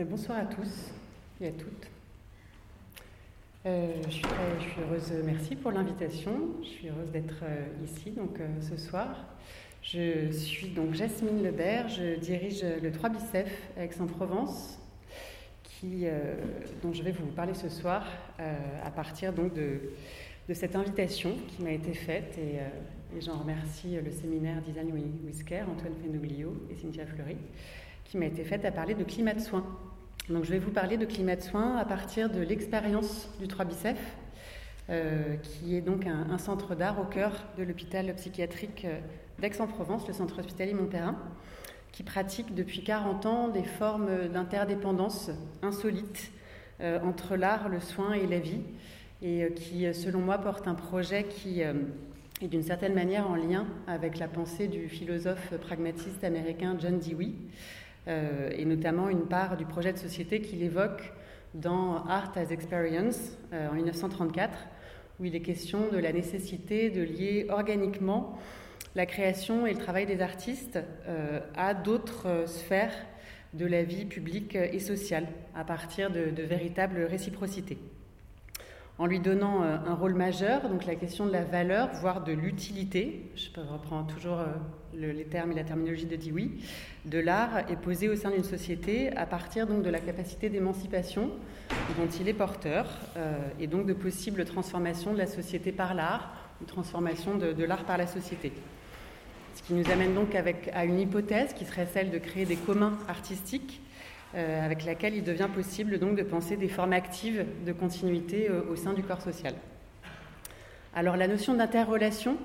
bonsoir à tous et à toutes. Euh, je, suis heureuse, merci pour l'invitation. Je suis heureuse d'être euh, ici donc, euh, ce soir. Je suis donc Jasmine Lebert, je dirige le 3 Bicef Aix-en-Provence, dont je vais vous parler ce soir à partir donc de, cette invitation qui m'a été faite et, et j'en remercie le séminaire Design Whisker, Antoine Fenoglio et Cynthia Fleury qui m'a été faite à parler de climat de soins. Donc, je vais vous parler de climat de soins à partir de l'expérience du 3 Bicef, euh, qui est donc un, centre d'art au cœur de l'hôpital psychiatrique euh, d'Aix-en-Provence, le centre hospitalier Montperrin, qui pratique depuis 40 ans des formes d'interdépendance insolites euh, entre l'art, le soin et la vie, et qui, selon moi, porte un projet qui est d'une certaine manière en lien avec la pensée du philosophe pragmatiste américain John Dewey. Euh, et notamment une part du projet de société qu'il évoque dans Art as Experience euh, en 1934, où il est question de la nécessité de lier organiquement la création et le travail des artistes euh, à d'autres sphères de la vie publique et sociale, à partir de, de véritables réciprocités en lui donnant euh, un rôle majeur, donc la question de la valeur, voire de l'utilité, je reprends toujours euh, les termes et la terminologie de Dewey, de l'art est posée au sein d'une société à partir donc de la capacité d'émancipation dont il est porteur, euh, et donc de possibles transformations de la société par l'art, ou transformation de, l'art par la société. Ce qui nous amène donc à une hypothèse qui serait celle de créer des communs artistiques euh, avec laquelle il devient possible donc de penser des formes actives de continuité euh, au sein du corps social. Alors la notion d'interrelation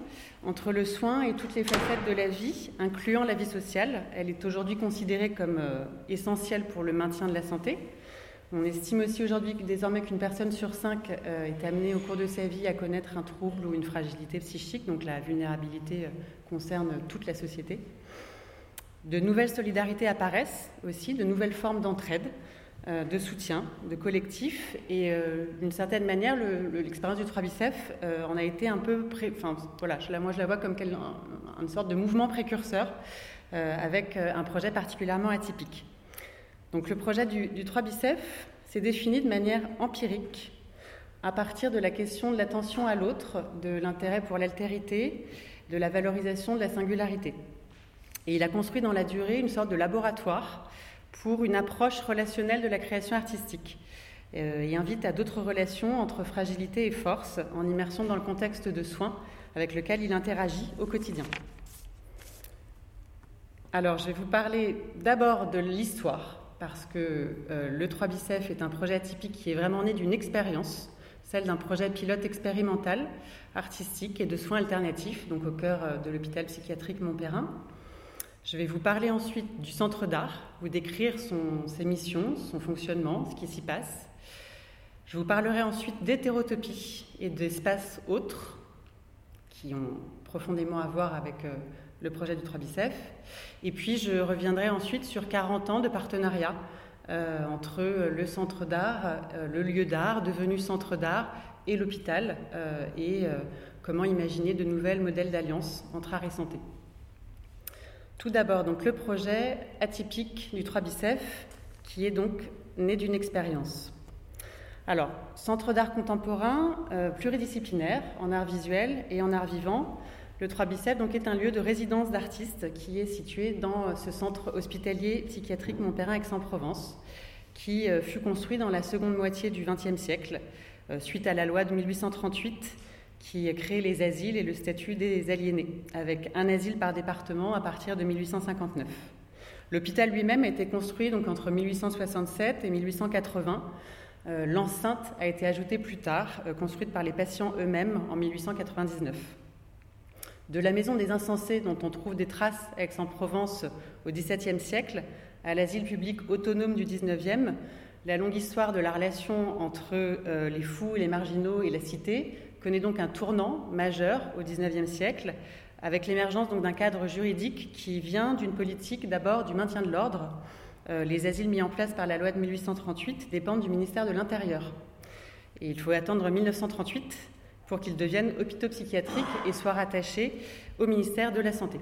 entre le soin et toutes les facettes de la vie, incluant la vie sociale, elle est aujourd'hui considérée comme euh, essentielle pour le maintien de la santé. On estime aussi aujourd'hui que désormais qu'une personne sur cinq est amenée au cours de sa vie à connaître un trouble ou une fragilité psychique, donc la vulnérabilité concerne toute la société. De nouvelles solidarités apparaissent aussi, de nouvelles formes d'entraide, euh, de soutien, de collectif. Et euh, d'une certaine manière, l'expérience du 3 Bicef euh, en a été un peu. Enfin, voilà, moi je la vois comme une sorte de mouvement précurseur avec un projet particulièrement atypique. Donc le projet du, du 3 Bicef s'est défini de manière empirique à partir de la question de l'attention à l'autre, de l'intérêt pour l'altérité, de la valorisation de la singularité. Et il a construit dans la durée une sorte de laboratoire pour une approche relationnelle de la création artistique euh, et invite à d'autres relations entre fragilité et force en immersion dans le contexte de soins avec lequel il interagit au quotidien. Alors, je vais vous parler d'abord de l'histoire, parce que euh, le 3 Bicef est un projet atypique qui est vraiment né d'une expérience, celle d'un projet pilote expérimental, artistique et de soins alternatifs, donc au cœur euh, de l'hôpital psychiatrique Montperrin. Je vais vous parler ensuite du centre d'art, vous décrire ses missions, son fonctionnement, ce qui s'y passe. Je vous parlerai ensuite d'hétérotopie et d'espaces autres qui ont profondément à voir avec euh, le projet du 3 Bicef. Et puis je reviendrai ensuite sur 40 ans de partenariat euh, entre le centre d'art, euh, le lieu d'art devenu centre d'art et l'hôpital, et comment imaginer de nouvelles modèles d'alliance entre art et santé. Tout d'abord, donc le projet atypique du 3 Bicef, qui est donc né d'une expérience. Alors, centre d'art contemporain euh, pluridisciplinaire en art visuel et en art vivant. Le 3 Bicef donc, est un lieu de résidence d'artistes qui est situé dans ce centre hospitalier psychiatrique Montperrin Aix-en-Provence, qui euh, fut construit dans la seconde moitié du XXe siècle, euh, suite à la loi de 1838 qui crée les asiles et le statut des aliénés, avec un asile par département à partir de 1859. L'hôpital lui-même a été construit donc entre 1867 et 1880. Euh, l'enceinte a été ajoutée plus tard, euh, construite par les patients eux-mêmes en 1899. De la maison des insensés, dont on trouve des traces à Aix-en-Provence au XVIIe siècle, à l'asile public autonome du XIXe, la longue histoire de la relation entre euh, les fous, les marginaux et la cité connaît donc un tournant majeur au XIXe siècle, avec l'émergence d'un cadre juridique qui vient d'une politique d'abord du maintien de l'ordre. Euh, les asiles mis en place par la loi de 1838 dépendent du ministère de l'Intérieur. Et il faut attendre 1938 pour qu'ils deviennent hôpitaux psychiatriques et soient rattachés au ministère de la Santé.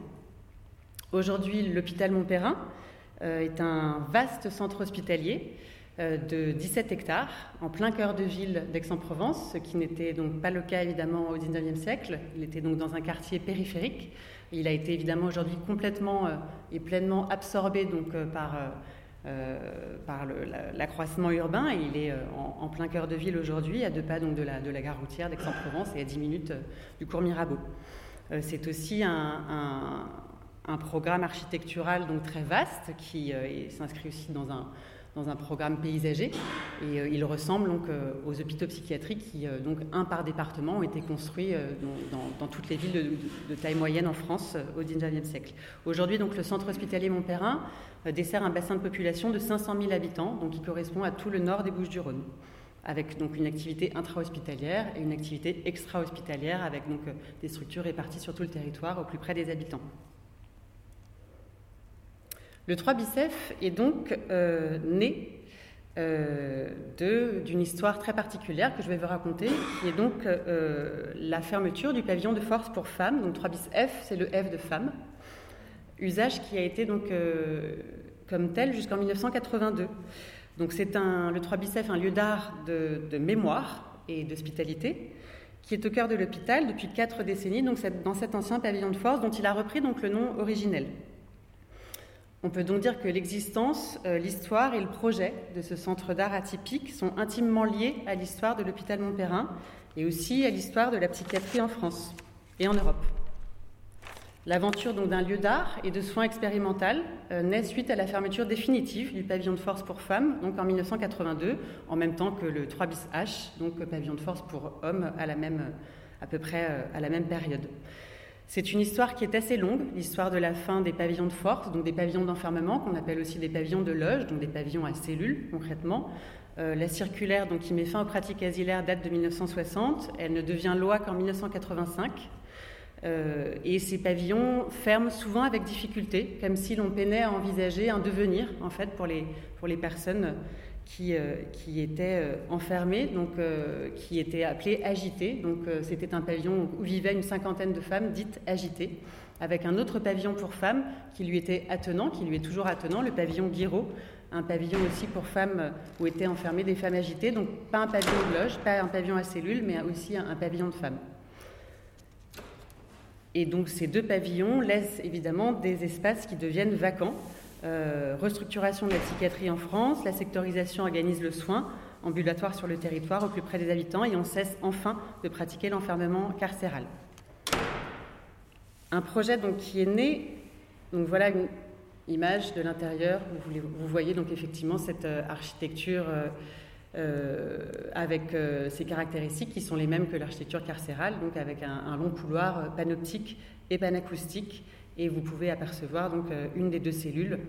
Aujourd'hui, l'hôpital Montperrin est un vaste centre hospitalier de 17 hectares en plein cœur de ville d'Aix-en-Provence, ce qui n'était donc pas le cas évidemment au XIXe siècle. Il était donc dans un quartier périphérique. Il a été évidemment aujourd'hui complètement et pleinement absorbé donc par euh, par l'accroissement urbain et il est euh, en, plein cœur de ville aujourd'hui, à deux pas donc de la, de la gare routière d'Aix-en-Provence et à 10 minutes euh, du cours Mirabeau. C'est aussi un, un, programme architectural donc très vaste qui s'inscrit aussi dans un, dans un programme paysager. Et il ressemble donc aux hôpitaux psychiatriques qui, donc un par département, ont été construits dans, toutes les villes de, taille moyenne en France au XIXe siècle. Aujourd'hui, donc le centre hospitalier Montperrin euh, dessert un bassin de population de 500 000 habitants, donc qui correspond à tout le nord des Bouches-du-Rhône, avec donc une activité intra-hospitalière et une activité extra-hospitalière, avec donc euh, des structures réparties sur tout le territoire au plus près des habitants. Le 3 Bicef est donc euh, né d'une histoire très particulière que je vais vous raconter, qui est donc la fermeture du pavillon de force pour femmes. Donc 3 bis F, c'est le F de femme usage qui a été donc euh, comme tel jusqu'en 1982. Donc c'est un, le 3 Bicef, un lieu d'art de, mémoire et d'hospitalité qui est au cœur de l'hôpital depuis quatre décennies, donc dans cet ancien pavillon de force dont il a repris donc le nom originel. On peut donc dire que l'existence, euh, l'histoire et le projet de ce centre d'art atypique sont intimement liés à l'histoire de l'hôpital Montperrin et aussi à l'histoire de la psychiatrie en France et en Europe. L'aventure d'un lieu d'art et de soins expérimental euh, naît suite à la fermeture définitive du pavillon de force pour femmes, donc en 1982, en même temps que le 3 bis H, donc pavillon de force pour hommes à, la même, à peu près euh, à la même période. C'est une histoire qui est assez longue, l'histoire de la fin des pavillons de force, donc des pavillons d'enfermement qu'on appelle aussi des pavillons de loge, donc des pavillons à cellules concrètement. Euh, la circulaire donc, qui met fin aux pratiques asilaires date de 1960, elle ne devient loi qu'en 1985. Euh, et ces pavillons ferment souvent avec difficulté, comme si l'on peinait à envisager un devenir, en fait, pour pour les personnes qui, euh, qui étaient euh, enfermées, donc, qui étaient appelées agitées. Donc, c'était un pavillon où vivaient une cinquantaine de femmes dites agitées, avec un autre pavillon pour femmes qui lui était attenant, qui lui est toujours attenant, le pavillon Guiraud, un pavillon aussi pour femmes où étaient enfermées des femmes agitées. Donc, pas un pavillon de loge, pas un pavillon à cellules, mais aussi un pavillon de femmes. Et donc ces deux pavillons laissent évidemment des espaces qui deviennent vacants. Euh, restructuration de la psychiatrie en France, la sectorisation organise le soin ambulatoire sur le territoire au plus près des habitants et on cesse enfin de pratiquer l'enfermement carcéral. Un projet donc qui est né, donc voilà une image de l'intérieur, vous, vous, voyez donc effectivement cette euh, architecture euh, avec ces caractéristiques qui sont les mêmes que l'architecture carcérale, donc avec un, long couloir panoptique et panacoustique. Et vous pouvez apercevoir donc une des deux cellules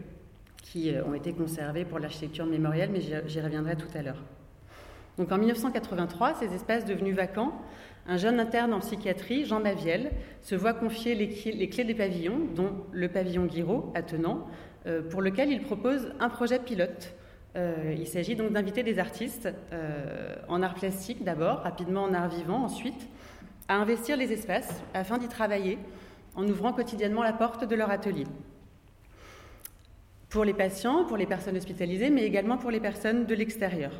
qui ont été conservées pour l'architecture mémorielle, mais j'y reviendrai tout à l'heure. Donc en 1983, ces espaces devenus vacants, un jeune interne en psychiatrie, Jean Maviel, se voit confier les, clés des pavillons, dont le pavillon Guiraud, attenant, pour lequel il propose un projet pilote euh, il s'agit donc d'inviter des artistes euh, en art plastique d'abord, rapidement en art vivant ensuite, à investir les espaces afin d'y travailler en ouvrant quotidiennement la porte de leur atelier. Pour les patients, pour les personnes hospitalisées, mais également pour les personnes de l'extérieur.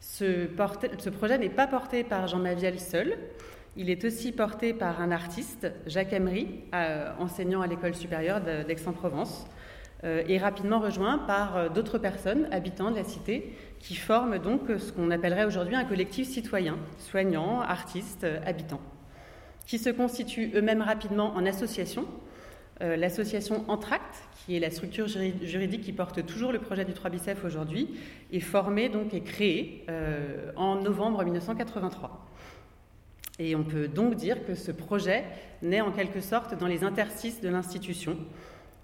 Ce, projet n'est pas porté par Jean Maviel seul, il est aussi porté par un artiste, Jacques Emery, euh, enseignant à l'école supérieure d'Aix-en-Provence, euh, et rapidement rejoint par euh, d'autres personnes, habitants de la cité, qui forment donc ce qu'on appellerait aujourd'hui un collectif citoyen, soignants, artistes, habitants, qui se constituent eux-mêmes rapidement en association. L'association Entracte, qui est la structure juridique qui porte toujours le projet du 3 Bicef aujourd'hui, est formée donc et créée en novembre 1983. Et on peut donc dire que ce projet naît en quelque sorte dans les interstices de l'institution,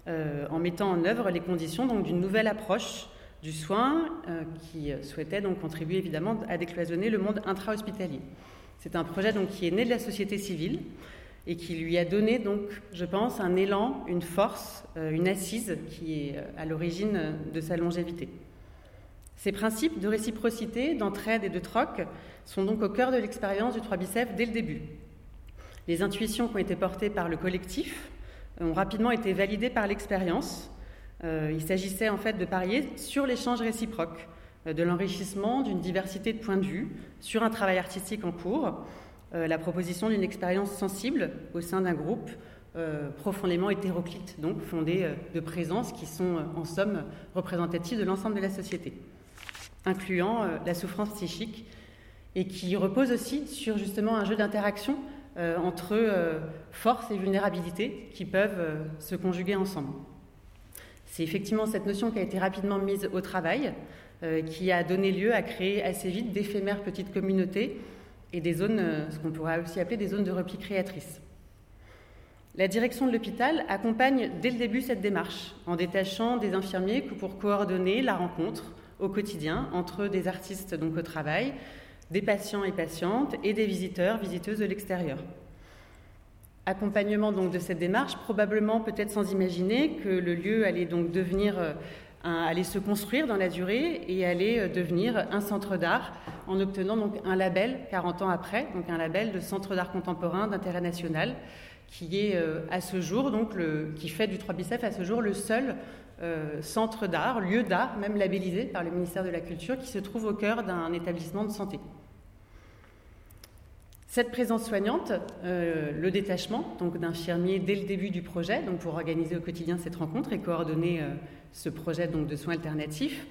euh, en mettant en œuvre les conditions d'une nouvelle approche du soin euh, qui souhaitait donc contribuer évidemment à décloisonner le monde intra-hospitalier. C'est un projet donc qui est né de la société civile et qui lui a donné donc, je pense, un élan, une force, euh, une assise qui est à l'origine de sa longévité. Ces principes de réciprocité, d'entraide et de troc sont donc au cœur de l'expérience du 3 Bicef dès le début. Les intuitions qui ont été portées par le collectif, ont rapidement été validées par l'expérience, il s'agissait en fait de parier sur l'échange réciproque, de l'enrichissement d'une diversité de points de vue sur un travail artistique en cours, la proposition d'une expérience sensible au sein d'un groupe profondément hétéroclite, donc fondé de présences qui sont en somme représentatives de l'ensemble de la société, incluant la souffrance psychique et qui repose aussi sur justement un jeu d'interaction euh, entre euh, force et vulnérabilité qui peuvent euh, se conjuguer ensemble. C'est effectivement cette notion qui a été rapidement mise au travail, qui a donné lieu à créer assez vite d'éphémères petites communautés et des zones, ce qu'on pourrait aussi appeler des zones de repli créatrices. La direction de l'hôpital accompagne dès le début cette démarche, en détachant des infirmiers pour coordonner la rencontre au quotidien entre des artistes donc au travail, des patients et patientes et des visiteurs, visiteuses de l'extérieur. Accompagnement donc de cette démarche, probablement peut-être sans imaginer que le lieu allait donc devenir euh, allait se construire dans la durée et allait euh, devenir un centre d'art en obtenant donc un label 40 ans après, donc un label de centre d'art contemporain d'intérêt national qui est euh, à ce jour donc le, qui fait du 3 bicef à ce jour le seul centre d'art, lieu d'art même labellisé par le ministère de la Culture qui se trouve au cœur d'un établissement de santé. Cette présence soignante, euh, le détachement donc d'infirmiers dès le début du projet, donc pour organiser au quotidien cette rencontre et coordonner euh, ce projet donc de soins alternatifs,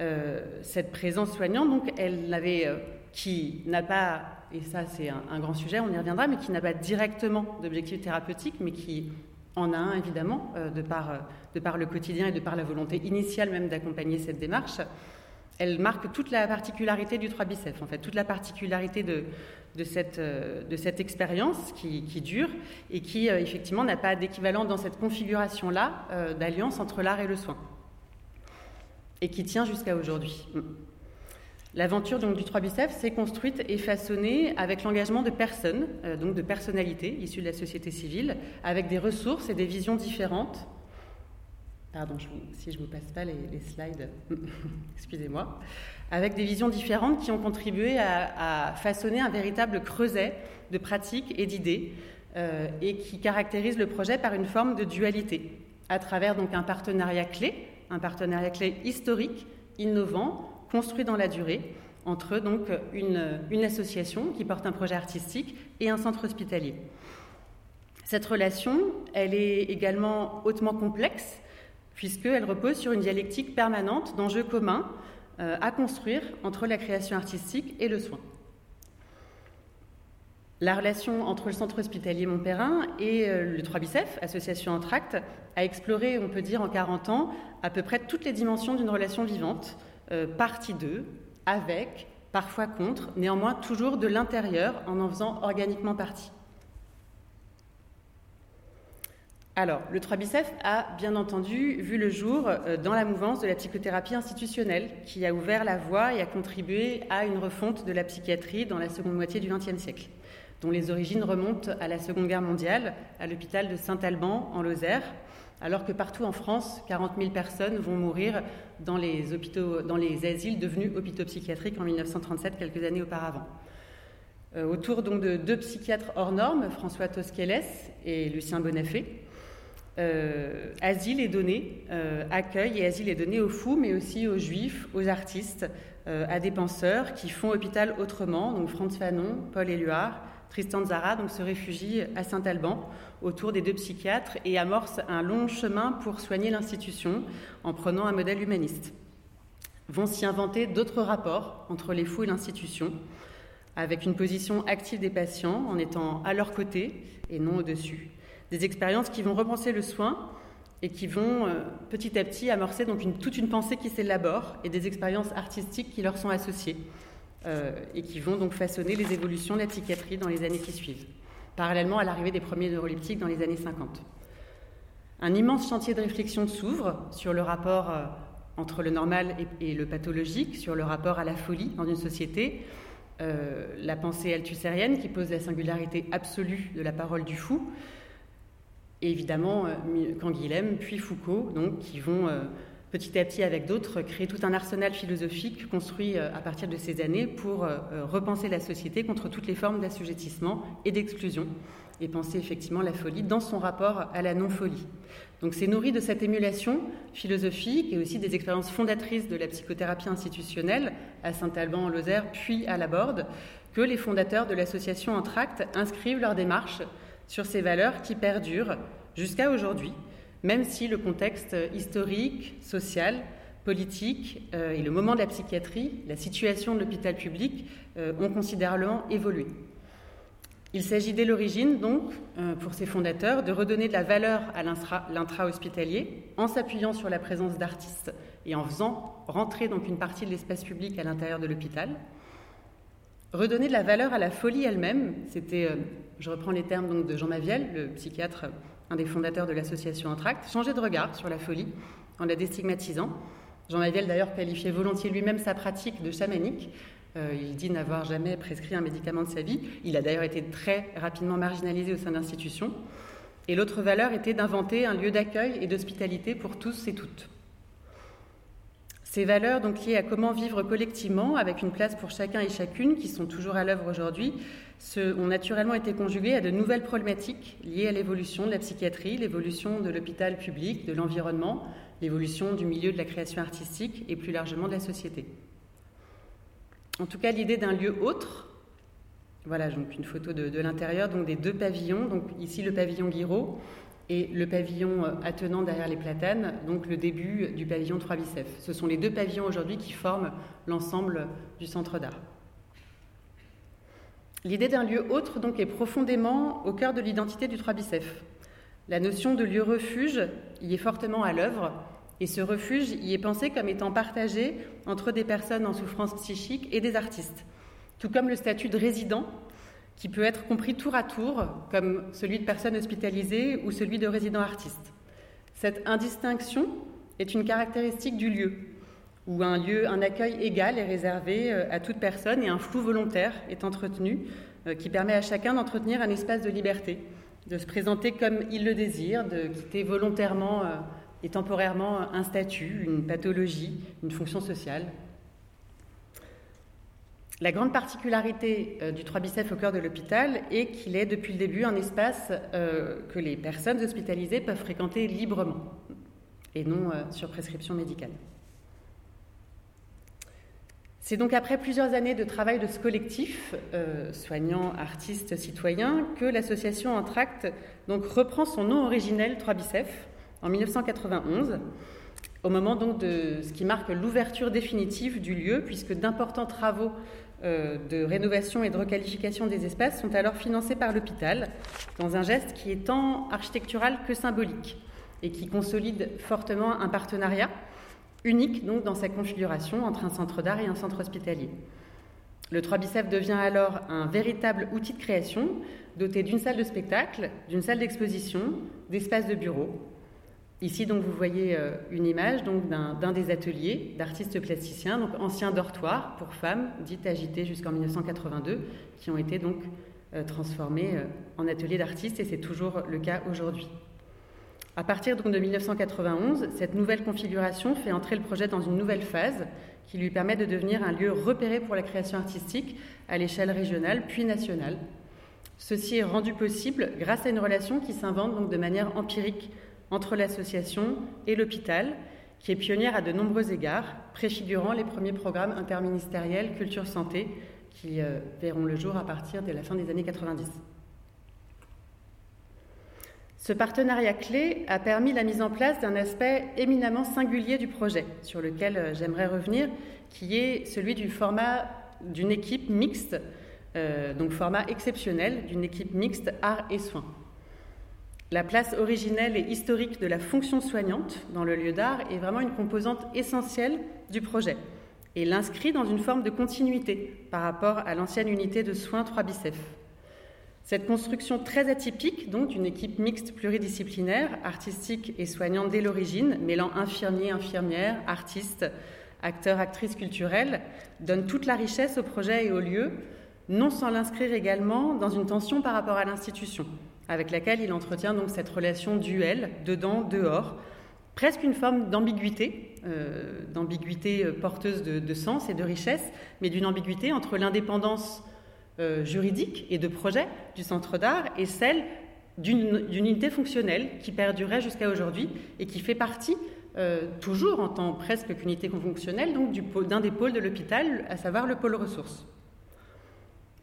euh, cette présence soignante, donc elle avait, qui n'a pas, et ça c'est un, grand sujet, on y reviendra, mais qui n'a pas directement d'objectif thérapeutique, mais qui en a un évidemment de par, de par le quotidien et de par la volonté initiale même d'accompagner cette démarche. Elle marque toute la particularité du 3 bicef, en fait, toute la particularité de, euh, cette expérience qui, dure et qui, euh, effectivement, n'a pas d'équivalent dans cette configuration-là euh, d'alliance entre l'art et le soin, et qui tient jusqu'à aujourd'hui. L'aventure donc du 3 bicef s'est construite et façonnée avec l'engagement de personnes, donc de personnalités issues de la société civile, avec des ressources et des visions différentes. Pardon, si je ne vous passe pas les, slides, excusez-moi avec des visions différentes qui ont contribué à, façonner un véritable creuset de pratiques et d'idées euh, et qui caractérisent le projet par une forme de dualité, à travers donc un partenariat clé, un partenariat clé historique, innovant, construit dans la durée, entre donc une association qui porte un projet artistique et un centre hospitalier. Cette relation, elle est également hautement complexe, puisqu'elle repose sur une dialectique permanente d'enjeux communs euh, à construire entre la création artistique et le soin. La relation entre le centre hospitalier Montperrin et euh, le 3 Bicef, association Entracte, a exploré, on peut dire en 40 ans, à peu près toutes les dimensions d'une relation vivante, euh, partie d'eux, avec, parfois contre, néanmoins toujours de l'intérieur en en faisant organiquement partie. Alors, le 3 bicef a bien entendu vu le jour euh, dans la mouvance de la psychothérapie institutionnelle, qui a ouvert la voie et a contribué à une refonte de la psychiatrie dans la seconde moitié du XXe siècle, dont les origines remontent à la Seconde Guerre mondiale, à l'hôpital de Saint-Alban en Lozère, alors que partout en France, 40 000 personnes vont mourir dans les, hôpitaux, dans les asiles devenus hôpitaux psychiatriques en 1937, quelques années auparavant. Euh, autour donc de deux psychiatres hors normes, François Tosquelles et Lucien Bonafé, euh, asile est donné, euh, accueil et asile est donné aux fous, mais aussi aux juifs, aux artistes, euh, à des penseurs qui font hôpital autrement. Donc Franz Fanon, Paul Éluard, Tristan Zara donc se réfugient à Saint-Alban autour des deux psychiatres et amorcent un long chemin pour soigner l'institution en prenant un modèle humaniste. Vont s'y inventer d'autres rapports entre les fous et l'institution, avec une position active des patients en étant à leur côté et non au-dessus des expériences qui vont repenser le soin et qui vont euh, petit à petit amorcer donc toute une pensée qui s'élabore et des expériences artistiques qui leur sont associées euh, et qui vont donc façonner les évolutions de la psychiatrie dans les années qui suivent, parallèlement à l'arrivée des premiers neuroleptiques dans les années 50. Un immense chantier de réflexion s'ouvre sur le rapport euh, entre le normal et, le pathologique, sur le rapport à la folie dans une société, la pensée althusérienne qui pose la singularité absolue de la parole du fou, et évidemment euh, Canguilhem, puis Foucault, donc, qui vont euh, petit à petit, avec d'autres, créer tout un arsenal philosophique construit euh, à partir de ces années pour repenser la société contre toutes les formes d'assujettissement et d'exclusion, et penser effectivement la folie dans son rapport à la non-folie. Donc c'est nourri de cette émulation philosophique et aussi des expériences fondatrices de la psychothérapie institutionnelle à Saint-Alban en Lozère puis à la Borde que les fondateurs de l'association Entracte inscrivent leur démarche sur ces valeurs qui perdurent jusqu'à aujourd'hui, même si le contexte historique, social, politique euh, et le moment de la psychiatrie, la situation de l'hôpital public euh, ont considérablement évolué. Il s'agit dès l'origine, donc, euh, pour ses fondateurs, de redonner de la valeur à l'intra-hospitalier en s'appuyant sur la présence d'artistes et en faisant rentrer donc une partie de l'espace public à l'intérieur de l'hôpital. Redonner de la valeur à la folie elle-même, c'était, je reprends les termes donc de Jean Maviel, le psychiatre, un des fondateurs de l'association Entracte, changer de regard sur la folie en la déstigmatisant. Jean Maviel d'ailleurs qualifiait volontiers lui-même sa pratique de chamanique, euh, il dit n'avoir jamais prescrit un médicament de sa vie. Il a d'ailleurs été très rapidement marginalisé au sein de l'institution. Et l'autre valeur était d'inventer un lieu d'accueil et d'hospitalité pour tous et toutes. Ces valeurs, donc liées à comment vivre collectivement, avec une place pour chacun et chacune, qui sont toujours à l'œuvre aujourd'hui, ont naturellement été conjuguées à de nouvelles problématiques liées à l'évolution de la psychiatrie, l'évolution de l'hôpital public, de l'environnement, l'évolution du milieu de la création artistique et plus largement de la société en tout cas l'idée d'un lieu autre. Voilà, donc une photo de, l'intérieur, donc des deux pavillons. Donc ici le pavillon Guiraud et le pavillon euh, attenant derrière les platanes, donc le début du pavillon 3 bicef. Ce sont les deux pavillons aujourd'hui qui forment l'ensemble du centre d'art. L'idée d'un lieu autre donc est profondément au cœur de l'identité du 3 bicef. La notion de lieu refuge y est fortement à l'œuvre et ce refuge y est pensé comme étant partagé entre des personnes en souffrance psychique et des artistes, tout comme le statut de résident, qui peut être compris tour à tour comme celui de personne hospitalisée ou celui de résident artiste. Cette indistinction est une caractéristique du lieu, où un lieu, un accueil égal est réservé euh, à toute personne et un flou volontaire est entretenu, euh, qui permet à chacun d'entretenir un espace de liberté, de se présenter comme il le désire, de quitter volontairement euh, et temporairement un statut, une pathologie, une fonction sociale. La grande particularité euh, du 3 bicef au cœur de l'hôpital est qu'il est depuis le début un espace euh, que les personnes hospitalisées peuvent fréquenter librement et non euh, sur prescription médicale. C'est donc après plusieurs années de travail de ce collectif, soignants, artistes, citoyens, que l'association Entracte donc reprend son nom originel 3 bicef en 1991, au moment donc de ce qui marque l'ouverture définitive du lieu, puisque d'importants travaux de rénovation et de requalification des espaces sont alors financés par l'hôpital, dans un geste qui est tant architectural que symbolique, et qui consolide fortement un partenariat unique donc dans sa configuration entre un centre d'art et un centre hospitalier. Le 3 Bicef devient alors un véritable outil de création, doté d'une salle de spectacle, d'une salle d'exposition, d'espaces de bureau, Ici, donc, vous voyez euh, une image donc, d'un, des ateliers d'artistes plasticiens, donc anciens dortoirs pour femmes, dites agitées jusqu'en 1982, qui ont été donc euh, transformés euh, en ateliers d'artistes, et c'est toujours le cas aujourd'hui. À partir donc, de 1991, cette nouvelle configuration fait entrer le projet dans une nouvelle phase qui lui permet de devenir un lieu repéré pour la création artistique à l'échelle régionale puis nationale. Ceci est rendu possible grâce à une relation qui s'invente de manière empirique entre l'association et l'hôpital, qui est pionnière à de nombreux égards, préfigurant les premiers programmes interministériels culture-santé qui euh, verront le jour à partir de la fin des années 90. Ce partenariat clé a permis la mise en place d'un aspect éminemment singulier du projet, sur lequel euh, j'aimerais revenir, qui est celui du format d'une équipe mixte, euh, donc format exceptionnel d'une équipe mixte art et soins. La place originelle et historique de la fonction soignante dans le lieu d'art est vraiment une composante essentielle du projet et l'inscrit dans une forme de continuité par rapport à l'ancienne unité de soins 3 bicef. Cette construction très atypique, donc d'une équipe mixte pluridisciplinaire, artistique et soignante dès l'origine, mêlant infirmiers, infirmières, artistes, acteurs, actrices culturelles, donne toute la richesse au projet et au lieu, non sans l'inscrire également dans une tension par rapport à l'institution, avec laquelle il entretient donc cette relation duel, dedans, dehors, presque une forme d'ambiguïté, euh, d'ambiguïté euh, porteuse de, sens et de richesse, mais d'une ambiguïté entre l'indépendance juridique et de projet du centre d'art et celle d'une unité fonctionnelle qui perdurait jusqu'à aujourd'hui et qui fait partie, toujours en tant presque qu'unité fonctionnelle, donc d'un des pôles de l'hôpital, à savoir le pôle ressources.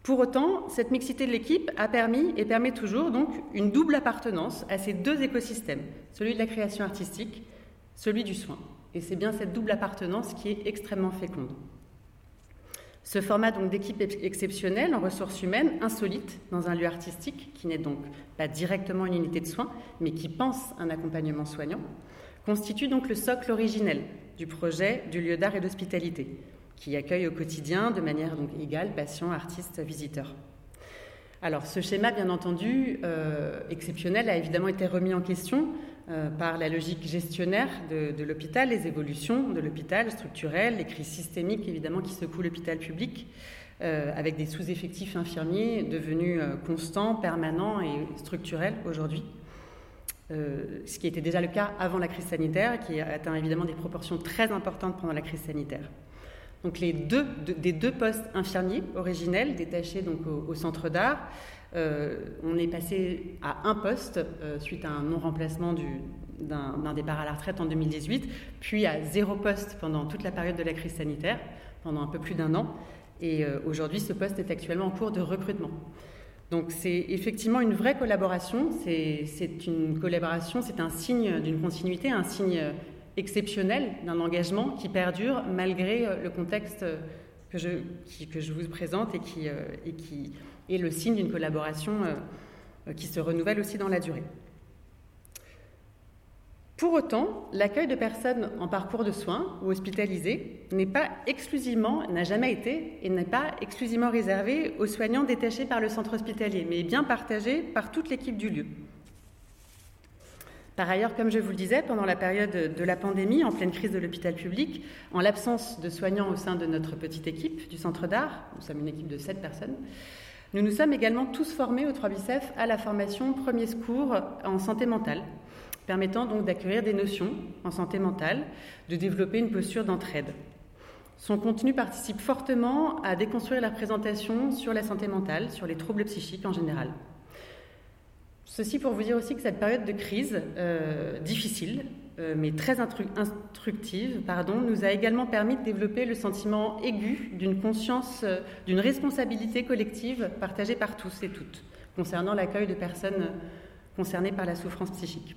Pour autant, cette mixité de l'équipe a permis et permet toujours donc une double appartenance à ces deux écosystèmes, celui de la création artistique, celui du soin. Et c'est bien cette double appartenance qui est extrêmement féconde. Ce format d'équipe exceptionnelle en ressources humaines, insolite dans un lieu artistique, qui n'est donc pas directement une unité de soins, mais qui pense un accompagnement soignant, constitue donc le socle originel du projet du lieu d'art et d'hospitalité, qui accueille au quotidien de manière donc égale patients, artistes, visiteurs. Alors ce schéma, bien entendu, euh, exceptionnel, a évidemment été remis en question euh, par la logique gestionnaire de, l'hôpital, les évolutions de l'hôpital structurelles, les crises systémiques évidemment qui secouent l'hôpital public, euh, avec des sous-effectifs infirmiers devenus constants, permanents et structurels aujourd'hui. ce qui était déjà le cas avant la crise sanitaire, qui atteint évidemment des proportions très importantes pendant la crise sanitaire. Donc les deux, des deux postes infirmiers originels détachés donc au, centre d'art, euh, on est passé à un poste euh, suite à un non-remplacement d'un départ à la retraite en 2018, puis à zéro poste pendant toute la période de la crise sanitaire, pendant un peu plus d'un an. Et euh, aujourd'hui, ce poste est actuellement en cours de recrutement. Donc c'est effectivement une vraie collaboration, c'est une collaboration, c'est un signe d'une continuité, un signe exceptionnel d'un engagement qui perdure malgré euh, le contexte que je, que je vous présente et qui, euh, et qui est le signe d'une collaboration euh, qui se renouvelle aussi dans la durée. Pour autant, l'accueil de personnes en parcours de soins ou hospitalisées n'est pas exclusivement, n'a jamais été et n'est pas exclusivement réservé aux soignants détachés par le centre hospitalier, mais bien partagé par toute l'équipe du lieu. Par ailleurs, comme je vous le disais, pendant la période de la pandémie, en pleine crise de l'hôpital public, en l'absence de soignants au sein de notre petite équipe du centre d'art, nous sommes une équipe de 7 personnes, nous nous sommes également tous formés au 3 Bicef à la formation Premier Secours en santé mentale, permettant donc d'accueillir des notions en santé mentale, de développer une posture d'entraide. Son contenu participe fortement à déconstruire la présentation sur la santé mentale, sur les troubles psychiques en général. Ceci pour vous dire aussi que cette période de crise euh, difficile, euh, mais très instructive, nous a également permis de développer le sentiment aigu d'une conscience, euh, d'une responsabilité collective partagée par tous et toutes, concernant l'accueil de personnes concernées par la souffrance psychique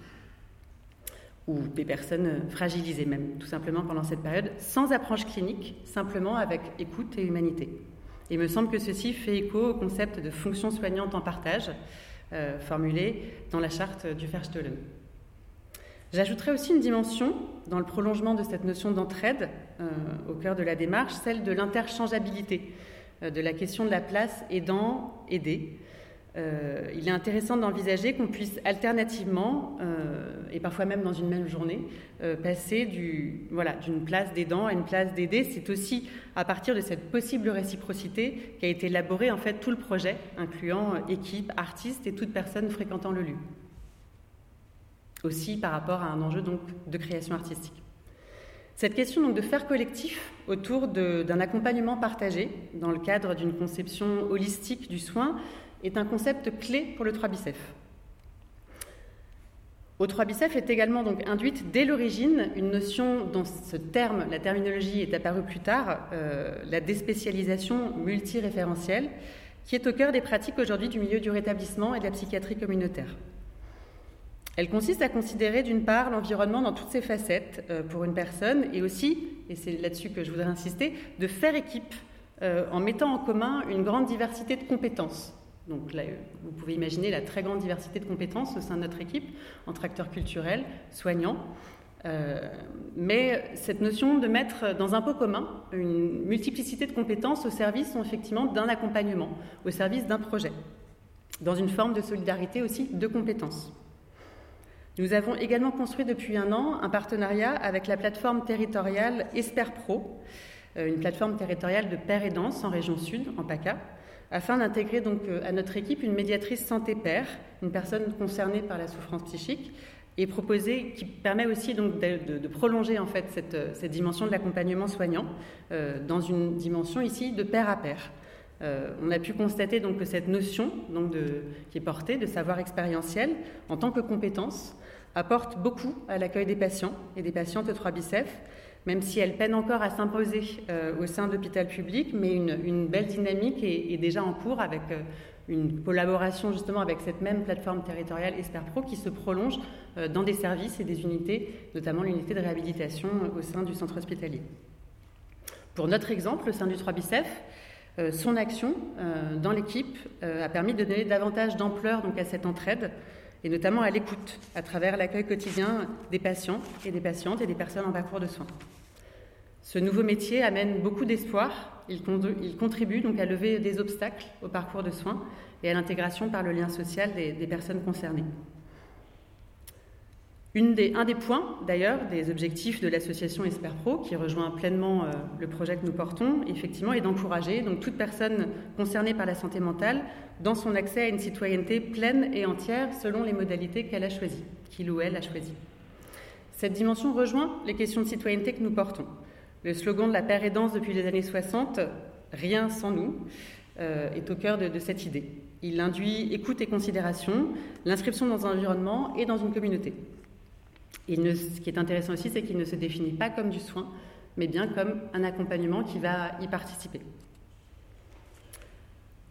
ou des personnes fragilisées même, tout simplement pendant cette période, sans approche clinique, simplement avec écoute et humanité. Il me semble que ceci fait écho au concept de fonction soignante en partage, euh, formulée dans la charte du Verstollen. J'ajouterai aussi une dimension dans le prolongement de cette notion d'entraide euh, au cœur de la démarche, celle de l'interchangeabilité euh, de la question de la place aidant-aidé, euh, il est intéressant d'envisager qu'on puisse alternativement, et parfois même dans une même journée, euh, passer d'une place d'aidant à une place d'aidé. C'est aussi à partir de cette possible réciprocité qu'a été élaboré en fait tout le projet, incluant équipe, artistes et toute personne fréquentant le lieu. Aussi par rapport à un enjeu donc de création artistique. Cette question donc de faire collectif autour d'un accompagnement partagé dans le cadre d'une conception holistique du soin est un concept clé pour le 3 bicef. Au 3 bicef est également donc induite dès l'origine une notion dont ce terme, la terminologie est apparue plus tard, euh, la déspécialisation multiréférentielle, qui est au cœur des pratiques aujourd'hui du milieu du rétablissement et de la psychiatrie communautaire. Elle consiste à considérer d'une part l'environnement dans toutes ses facettes euh, pour une personne et aussi, et c'est là-dessus que je voudrais insister, de faire équipe euh, en mettant en commun une grande diversité de compétences donc vous pouvez imaginer la très grande diversité de compétences au sein de notre équipe, entre acteurs culturels, soignants. Euh, mais cette notion de mettre dans un pot commun une multiplicité de compétences au service, effectivement, d'un accompagnement, au service d'un projet, dans une forme de solidarité aussi de compétences. Nous avons également construit depuis un an un partenariat avec la plateforme territoriale EsperPro, euh, une plateforme territoriale de père et danse en région sud, en PACA, afin d'intégrer donc euh, à notre équipe une médiatrice santé-père, une personne concernée par la souffrance psychique, et proposer, qui permet aussi donc de, prolonger en fait cette, euh, cette dimension de l'accompagnement soignant euh, dans une dimension ici de pair à pair, on a pu constater donc que cette notion donc qui est portée de savoir expérientiel en tant que compétence apporte beaucoup à l'accueil des patients et des patientes 3 bicef, même si elle peine encore à s'imposer au sein de l'hôpital public, mais une, belle dynamique est, déjà en cours avec une collaboration justement avec cette même plateforme territoriale EsperPro qui se prolonge euh, dans des services et des unités, notamment l'unité de réhabilitation au sein du centre hospitalier. Pour notre exemple, au sein du 3BICEF, euh, son action euh, dans l'équipe a permis de donner davantage d'ampleur à cette entraide et notamment à l'écoute à travers l'accueil quotidien des patients et des patientes et des personnes en parcours de soins. Ce nouveau métier amène beaucoup d'espoir il, contribue donc à lever des obstacles au parcours de soins et à l'intégration par le lien social des, personnes concernées. un des points, d'ailleurs, des objectifs de l'association EsperPro, qui rejoint pleinement euh, le projet que nous portons, effectivement, est d'encourager donc toute personne concernée par la santé mentale dans son accès à une citoyenneté pleine et entière selon les modalités qu'elle a choisies, qu'il ou elle a choisies. Cette dimension rejoint les questions de citoyenneté que nous portons. Le slogan de la paire aidance depuis les années 60, Rien sans nous, euh, est au cœur de, cette idée. Il induit écoute et considération, l'inscription dans un environnement et dans une communauté. ce qui est intéressant aussi, c'est qu'il ne se définit pas comme du soin, mais bien comme un accompagnement qui va y participer.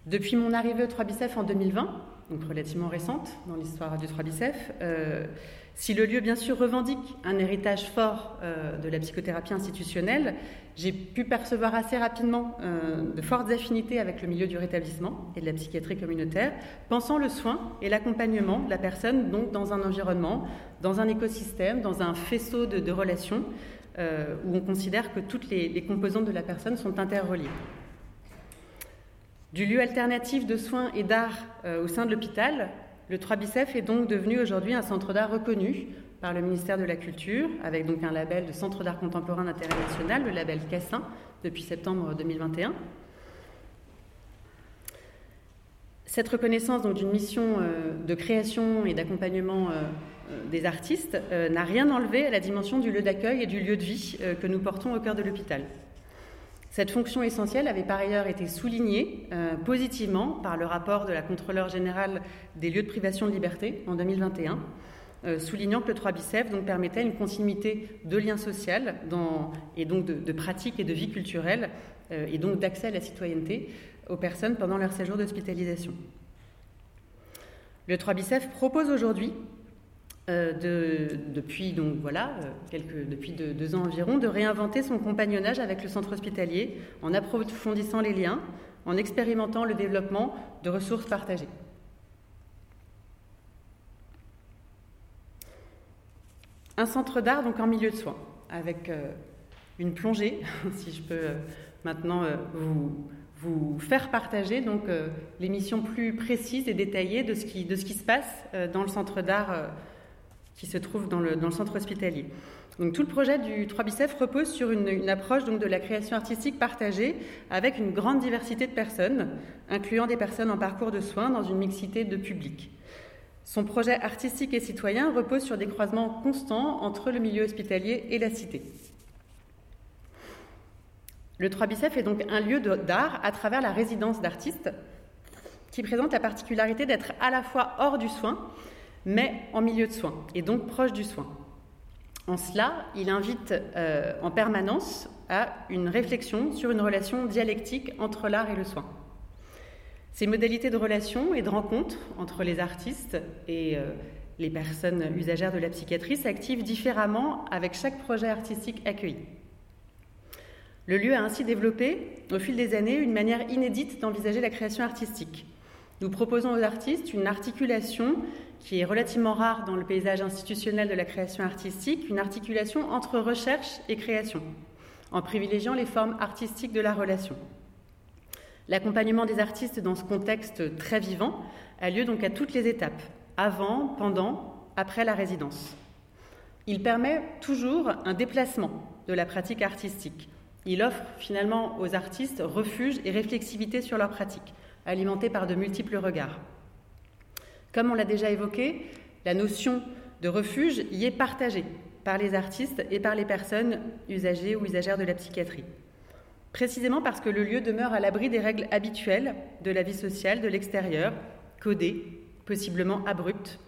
Depuis mon arrivée au 3 Bicef en 2020, donc relativement récente dans l'histoire du 3 Bicef, euh, si le lieu, bien sûr, revendique un héritage fort euh, de la psychothérapie institutionnelle, j'ai pu percevoir assez rapidement euh, de fortes affinités avec le milieu du rétablissement et de la psychiatrie communautaire, pensant le soin et l'accompagnement de la personne donc dans un environnement, dans un écosystème, dans un faisceau de, relations euh, où on considère que toutes les, les composantes de la personne sont interreliées. Du lieu alternatif de soins et d'art au sein de l'hôpital le 3 Bicef est donc devenu aujourd'hui un centre d'art reconnu par le ministère de la Culture, avec donc un label de centre d'art contemporain d'intérêt national, le label Cassin, depuis septembre 2021. Cette reconnaissance d'une mission euh, de création et d'accompagnement euh, euh, des artistes n'a rien enlevé à la dimension du lieu d'accueil et du lieu de vie que nous portons au cœur de l'hôpital. Cette fonction essentielle avait par ailleurs été soulignée euh, positivement par le rapport de la contrôleur générale des lieux de privation de liberté en 2021, euh, soulignant que le 3 bicef permettait une continuité de lien social et donc de, pratiques et de vie culturelle euh, et donc d'accès à la citoyenneté aux personnes pendant leur séjour d'hospitalisation. Le 3 bicef propose aujourd'hui euh, de, depuis donc voilà euh, quelques, depuis deux, ans environ de réinventer son compagnonnage avec le centre hospitalier en approfondissant les liens, en expérimentant le développement de ressources partagées. Un centre d'art donc en milieu de soins avec euh, une plongée, si je peux maintenant vous, vous faire partager donc les missions plus précises et détaillées de ce qui, de ce qui se passe dans le centre d'art qui se trouve dans le, centre hospitalier. Donc, tout le projet du 3 Bicef repose sur une, approche donc, de la création artistique partagée avec une grande diversité de personnes, incluant des personnes en parcours de soins dans une mixité de publics. Son projet artistique et citoyen repose sur des croisements constants entre le milieu hospitalier et la cité. Le 3 Bicef est donc un lieu d'art à travers la résidence d'artistes qui présente la particularité d'être à la fois hors du soin mais en milieu de soins, et donc proche du soin. En cela, il invite euh, en permanence à une réflexion sur une relation dialectique entre l'art et le soin. Ces modalités de relation et de rencontre entre les artistes et euh, les personnes usagères de la psychiatrie s'activent différemment avec chaque projet artistique accueilli. Le lieu a ainsi développé, au fil des années, une manière inédite d'envisager la création artistique. Nous proposons aux artistes une articulation qui est relativement rare dans le paysage institutionnel de la création artistique, une articulation entre recherche et création, en privilégiant les formes artistiques de la relation. L'accompagnement des artistes dans ce contexte très vivant a lieu donc à toutes les étapes, avant, pendant, après la résidence. Il permet toujours un déplacement de la pratique artistique. Il offre finalement aux artistes refuge et réflexivité sur leur pratique alimenté par de multiples regards. Comme on l'a déjà évoqué, la notion de refuge y est partagée par les artistes et par les personnes usagées ou usagères de la psychiatrie. précisément parce que le lieu demeure à l'abri des règles habituelles de la vie sociale de l'extérieur, codées, possiblement abruptes,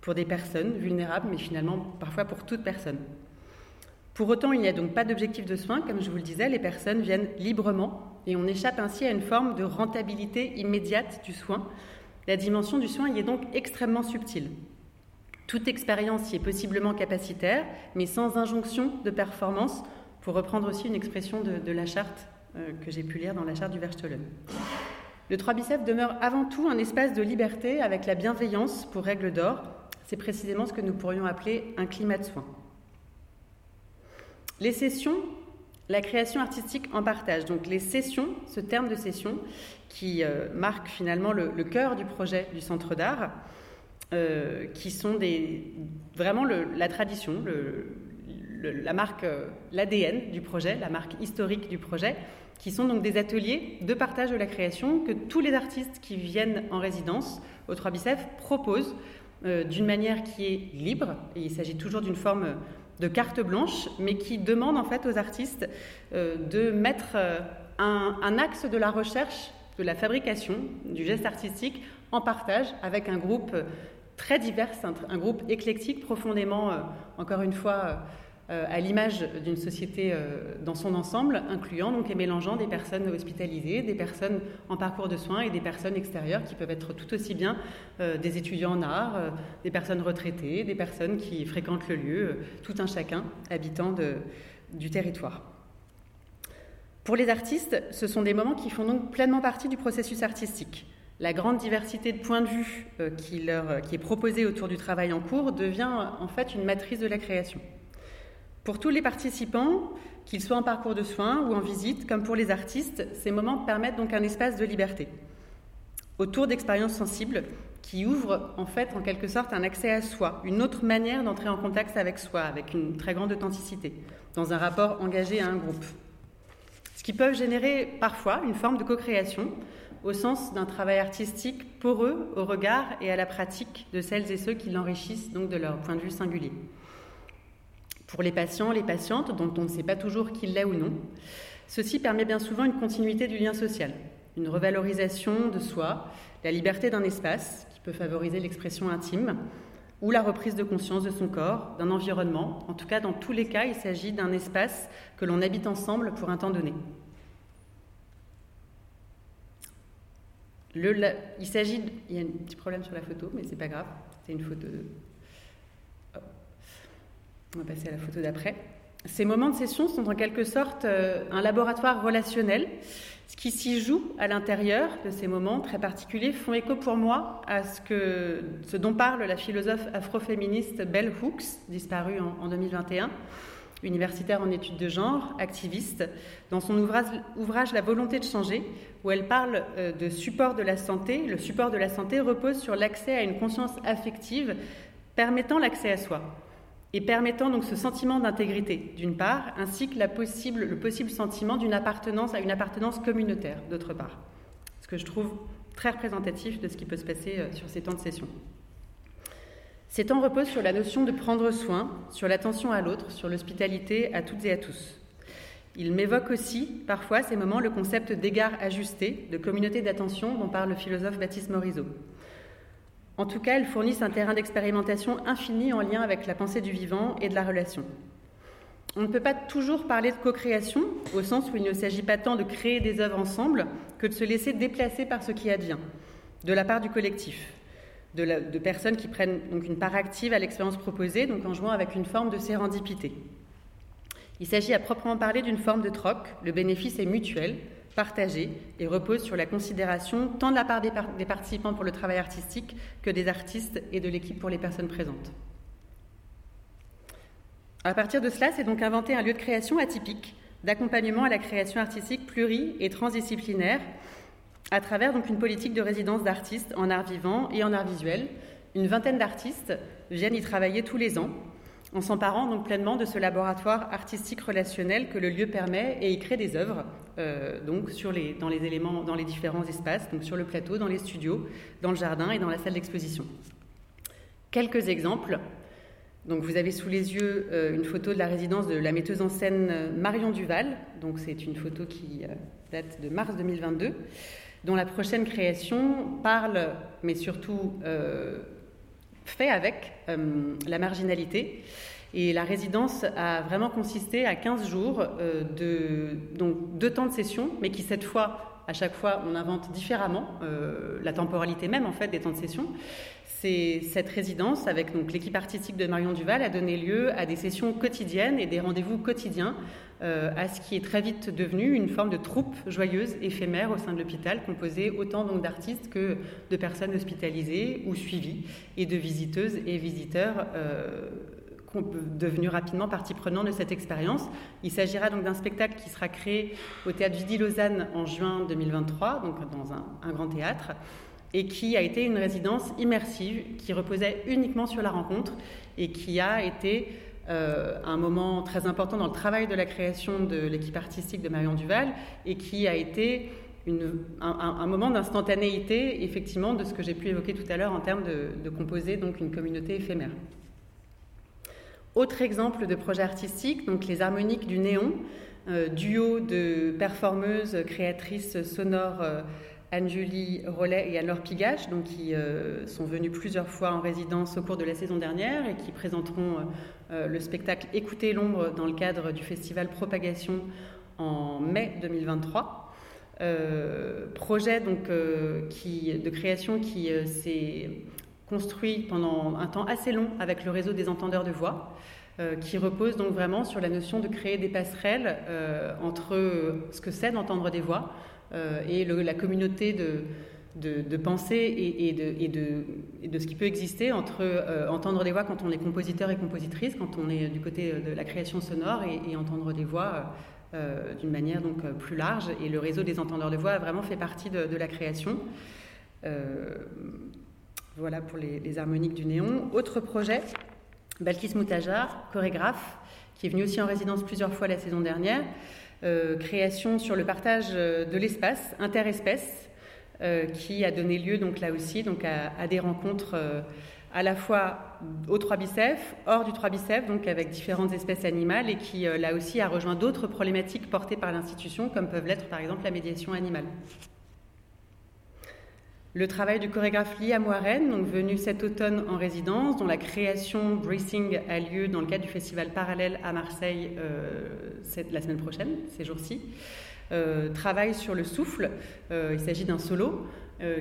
pour des personnes vulnérables, mais finalement parfois pour toute personne. Pour autant, il n'y a donc pas d'objectif de soins, comme je vous le disais, les personnes viennent librement et on échappe ainsi à une forme de rentabilité immédiate du soin. La dimension du soin y est donc extrêmement subtile. Toute expérience y est possiblement capacitaire, mais sans injonction de performance, pour reprendre aussi une expression de, la charte euh, que j'ai pu lire dans la charte du Verstelen. Le 3 biceps demeure avant tout un espace de liberté avec la bienveillance pour règle d'or. C'est précisément ce que nous pourrions appeler un climat de soins. Les sessions, la création artistique en partage. Donc les sessions, ce terme de session qui euh, marque finalement le, cœur du projet du Centre d'art, euh, qui sont vraiment la tradition, la marque, euh, l'ADN du projet, la marque historique du projet, qui sont donc des ateliers de partage de la création que tous les artistes qui viennent en résidence au 3 Bicef proposent d'une manière qui est libre, et il s'agit toujours d'une forme de carte blanche, mais qui demande en fait aux artistes euh, de mettre euh, un, axe de la recherche, de la fabrication, du geste artistique en partage avec un groupe très divers, un, groupe éclectique, profondément, euh, encore une fois, euh, à l'image d'une société euh, dans son ensemble, incluant donc et mélangeant des personnes hospitalisées, des personnes en parcours de soins et des personnes extérieures qui peuvent être tout aussi bien euh, des étudiants en art, des personnes retraitées, des personnes qui fréquentent le lieu, tout un chacun habitant du territoire. Pour les artistes, ce sont des moments qui font donc pleinement partie du processus artistique. La grande diversité de points de vue qui, qui est proposée autour du travail en cours devient en fait une matrice de la création. Pour tous les participants, qu'ils soient en parcours de soins ou en visite, comme pour les artistes, ces moments permettent donc un espace de liberté autour d'expériences sensibles qui ouvrent en fait en quelque sorte un accès à soi, une autre manière d'entrer en contact avec soi, avec une très grande authenticité, dans un rapport engagé à un groupe. Ce qui peut générer parfois une forme de co-création au sens d'un travail artistique poreux au regard et à la pratique de celles et ceux qui l'enrichissent donc de leur point de vue singulier. Pour les patients, les patientes, dont on ne sait pas toujours qui l'est ou non, ceci permet bien souvent une continuité du lien social, une revalorisation de soi, la liberté d'un espace qui peut favoriser l'expression intime, ou la reprise de conscience de son corps, d'un environnement. En tout cas, dans tous les cas, il s'agit d'un espace que l'on habite ensemble pour un temps donné. il s'agit. Il y a un petit problème sur la photo, mais c'est pas grave. C'est une photo on va passer à la photo d'après. Ces moments de session sont en quelque sorte euh, un laboratoire relationnel. Ce qui s'y joue à l'intérieur de ces moments très particuliers font écho pour moi à ce, dont parle la philosophe afroféministe Bell Hooks, disparue en, 2021, universitaire en études de genre, activiste, dans son ouvrage, ouvrage, La volonté de changer, où elle parle euh, de support de la santé. Le support de la santé repose sur l'accès à une conscience affective permettant l'accès à soi et permettant donc ce sentiment d'intégrité, d'une part, ainsi que le possible sentiment d'une appartenance à une appartenance communautaire, d'autre part. Ce que je trouve très représentatif de ce qui peut se passer euh, sur ces temps de session. Ces temps reposent sur la notion de prendre soin, sur l'attention à l'autre, sur l'hospitalité à toutes et à tous. Il m'évoque aussi, parfois, ces moments, le concept d'égard ajusté, de communauté d'attention dont parle le philosophe Baptiste Morisot. En tout cas, elles fournissent un terrain d'expérimentation infini en lien avec la pensée du vivant et de la relation. On ne peut pas toujours parler de co-création, au sens où il ne s'agit pas tant de créer des œuvres ensemble que de se laisser déplacer par ce qui advient, de la part du collectif, de, personnes qui prennent donc une part active à l'expérience proposée, donc en jouant avec une forme de sérendipité. Il s'agit à proprement parler d'une forme de troc, le bénéfice est mutuel, partagé et repose sur la considération tant de la part des, participants pour le travail artistique que des artistes et de l'équipe pour les personnes présentes. À partir de cela, c'est donc inventé un lieu de création atypique, d'accompagnement à la création artistique pluri- et transdisciplinaire, à travers donc une politique de résidence d'artistes en art vivant et en art visuel. Une vingtaine d'artistes viennent y travailler tous les ans, en s'emparant donc pleinement de ce laboratoire artistique relationnel que le lieu permet et y crée des œuvres euh, donc dans les éléments, dans les différents espaces, donc sur le plateau, dans les studios, dans le jardin et dans la salle d'exposition. Quelques exemples Donc vous avez sous les yeux euh, une photo de la résidence de la metteuse en scène euh, Marion Duval. Donc c'est une photo qui date de mars 2022, dont la prochaine création parle, mais surtout fait avec la marginalité. Et la résidence a vraiment consisté à 15 jours de donc deux temps de session, mais qui cette fois à chaque fois, on invente différemment la temporalité même en fait des temps de session cette résidence, avec donc l'équipe artistique de Marion Duval, a donné lieu à des sessions quotidiennes et des rendez-vous quotidiens, euh, à ce qui est très vite devenu une forme de troupe joyeuse, éphémère au sein de l'hôpital, composée autant donc d'artistes que de personnes hospitalisées ou suivies, et de visiteuses et visiteurs. Devenus rapidement partie prenante de cette expérience. Il s'agira donc d'un spectacle qui sera créé au théâtre Vidi Lausanne en juin 2023, donc dans un grand théâtre, et qui a été une résidence immersive qui reposait uniquement sur la rencontre et qui a été euh, un moment très important dans le travail de la création de l'équipe artistique de Marion Duval et qui a été un, moment d'instantanéité, effectivement, de ce que j'ai pu évoquer tout à l'heure en termes de, composer donc une communauté éphémère. Autre exemple de projet artistique, donc les harmoniques du néon, euh, duo de performeuses, créatrices sonores. Euh, Anne-Julie Rollet et Anne-Laure Pigache, donc, qui euh, sont venus plusieurs fois en résidence au cours de la saison dernière et qui présenteront le spectacle Écoutez l'ombre dans le cadre du festival Propagation en mai 2023. projet donc, de création qui s'est construit pendant un temps assez long avec le réseau des entendeurs de voix. qui repose donc vraiment sur la notion de créer des passerelles entre ce que c'est d'entendre des voix, euh, et la communauté de, de, pensée et, de, de, de, ce qui peut exister entre euh, entendre des voix quand on est compositeur et compositrice, quand on est du côté de la création sonore, et, entendre des voix euh, d'une manière donc plus large. Et le réseau des entendeurs de voix a vraiment fait partie de, la création. Voilà pour les, harmoniques du néon. Autre projet, Balkis Moutajar, chorégraphe, qui est venu aussi en résidence plusieurs fois la saison dernière. Euh, création sur le partage euh, de l'espace interespèce, euh, qui a donné lieu donc là aussi à, des rencontres à la fois au 3 bicef, hors du 3 bicef, donc avec différentes espèces animales, et qui là aussi a rejoint d'autres problématiques portées par l'institution, comme peuvent l'être par exemple la médiation animale. Le travail du chorégraphe Liam Warren, donc venu cet automne en résidence, dont la création Breathing a lieu dans le cadre du festival parallèle à Marseille euh, la semaine prochaine, ces jours-ci, euh, travaille sur le souffle. Euh, il s'agit d'un solo.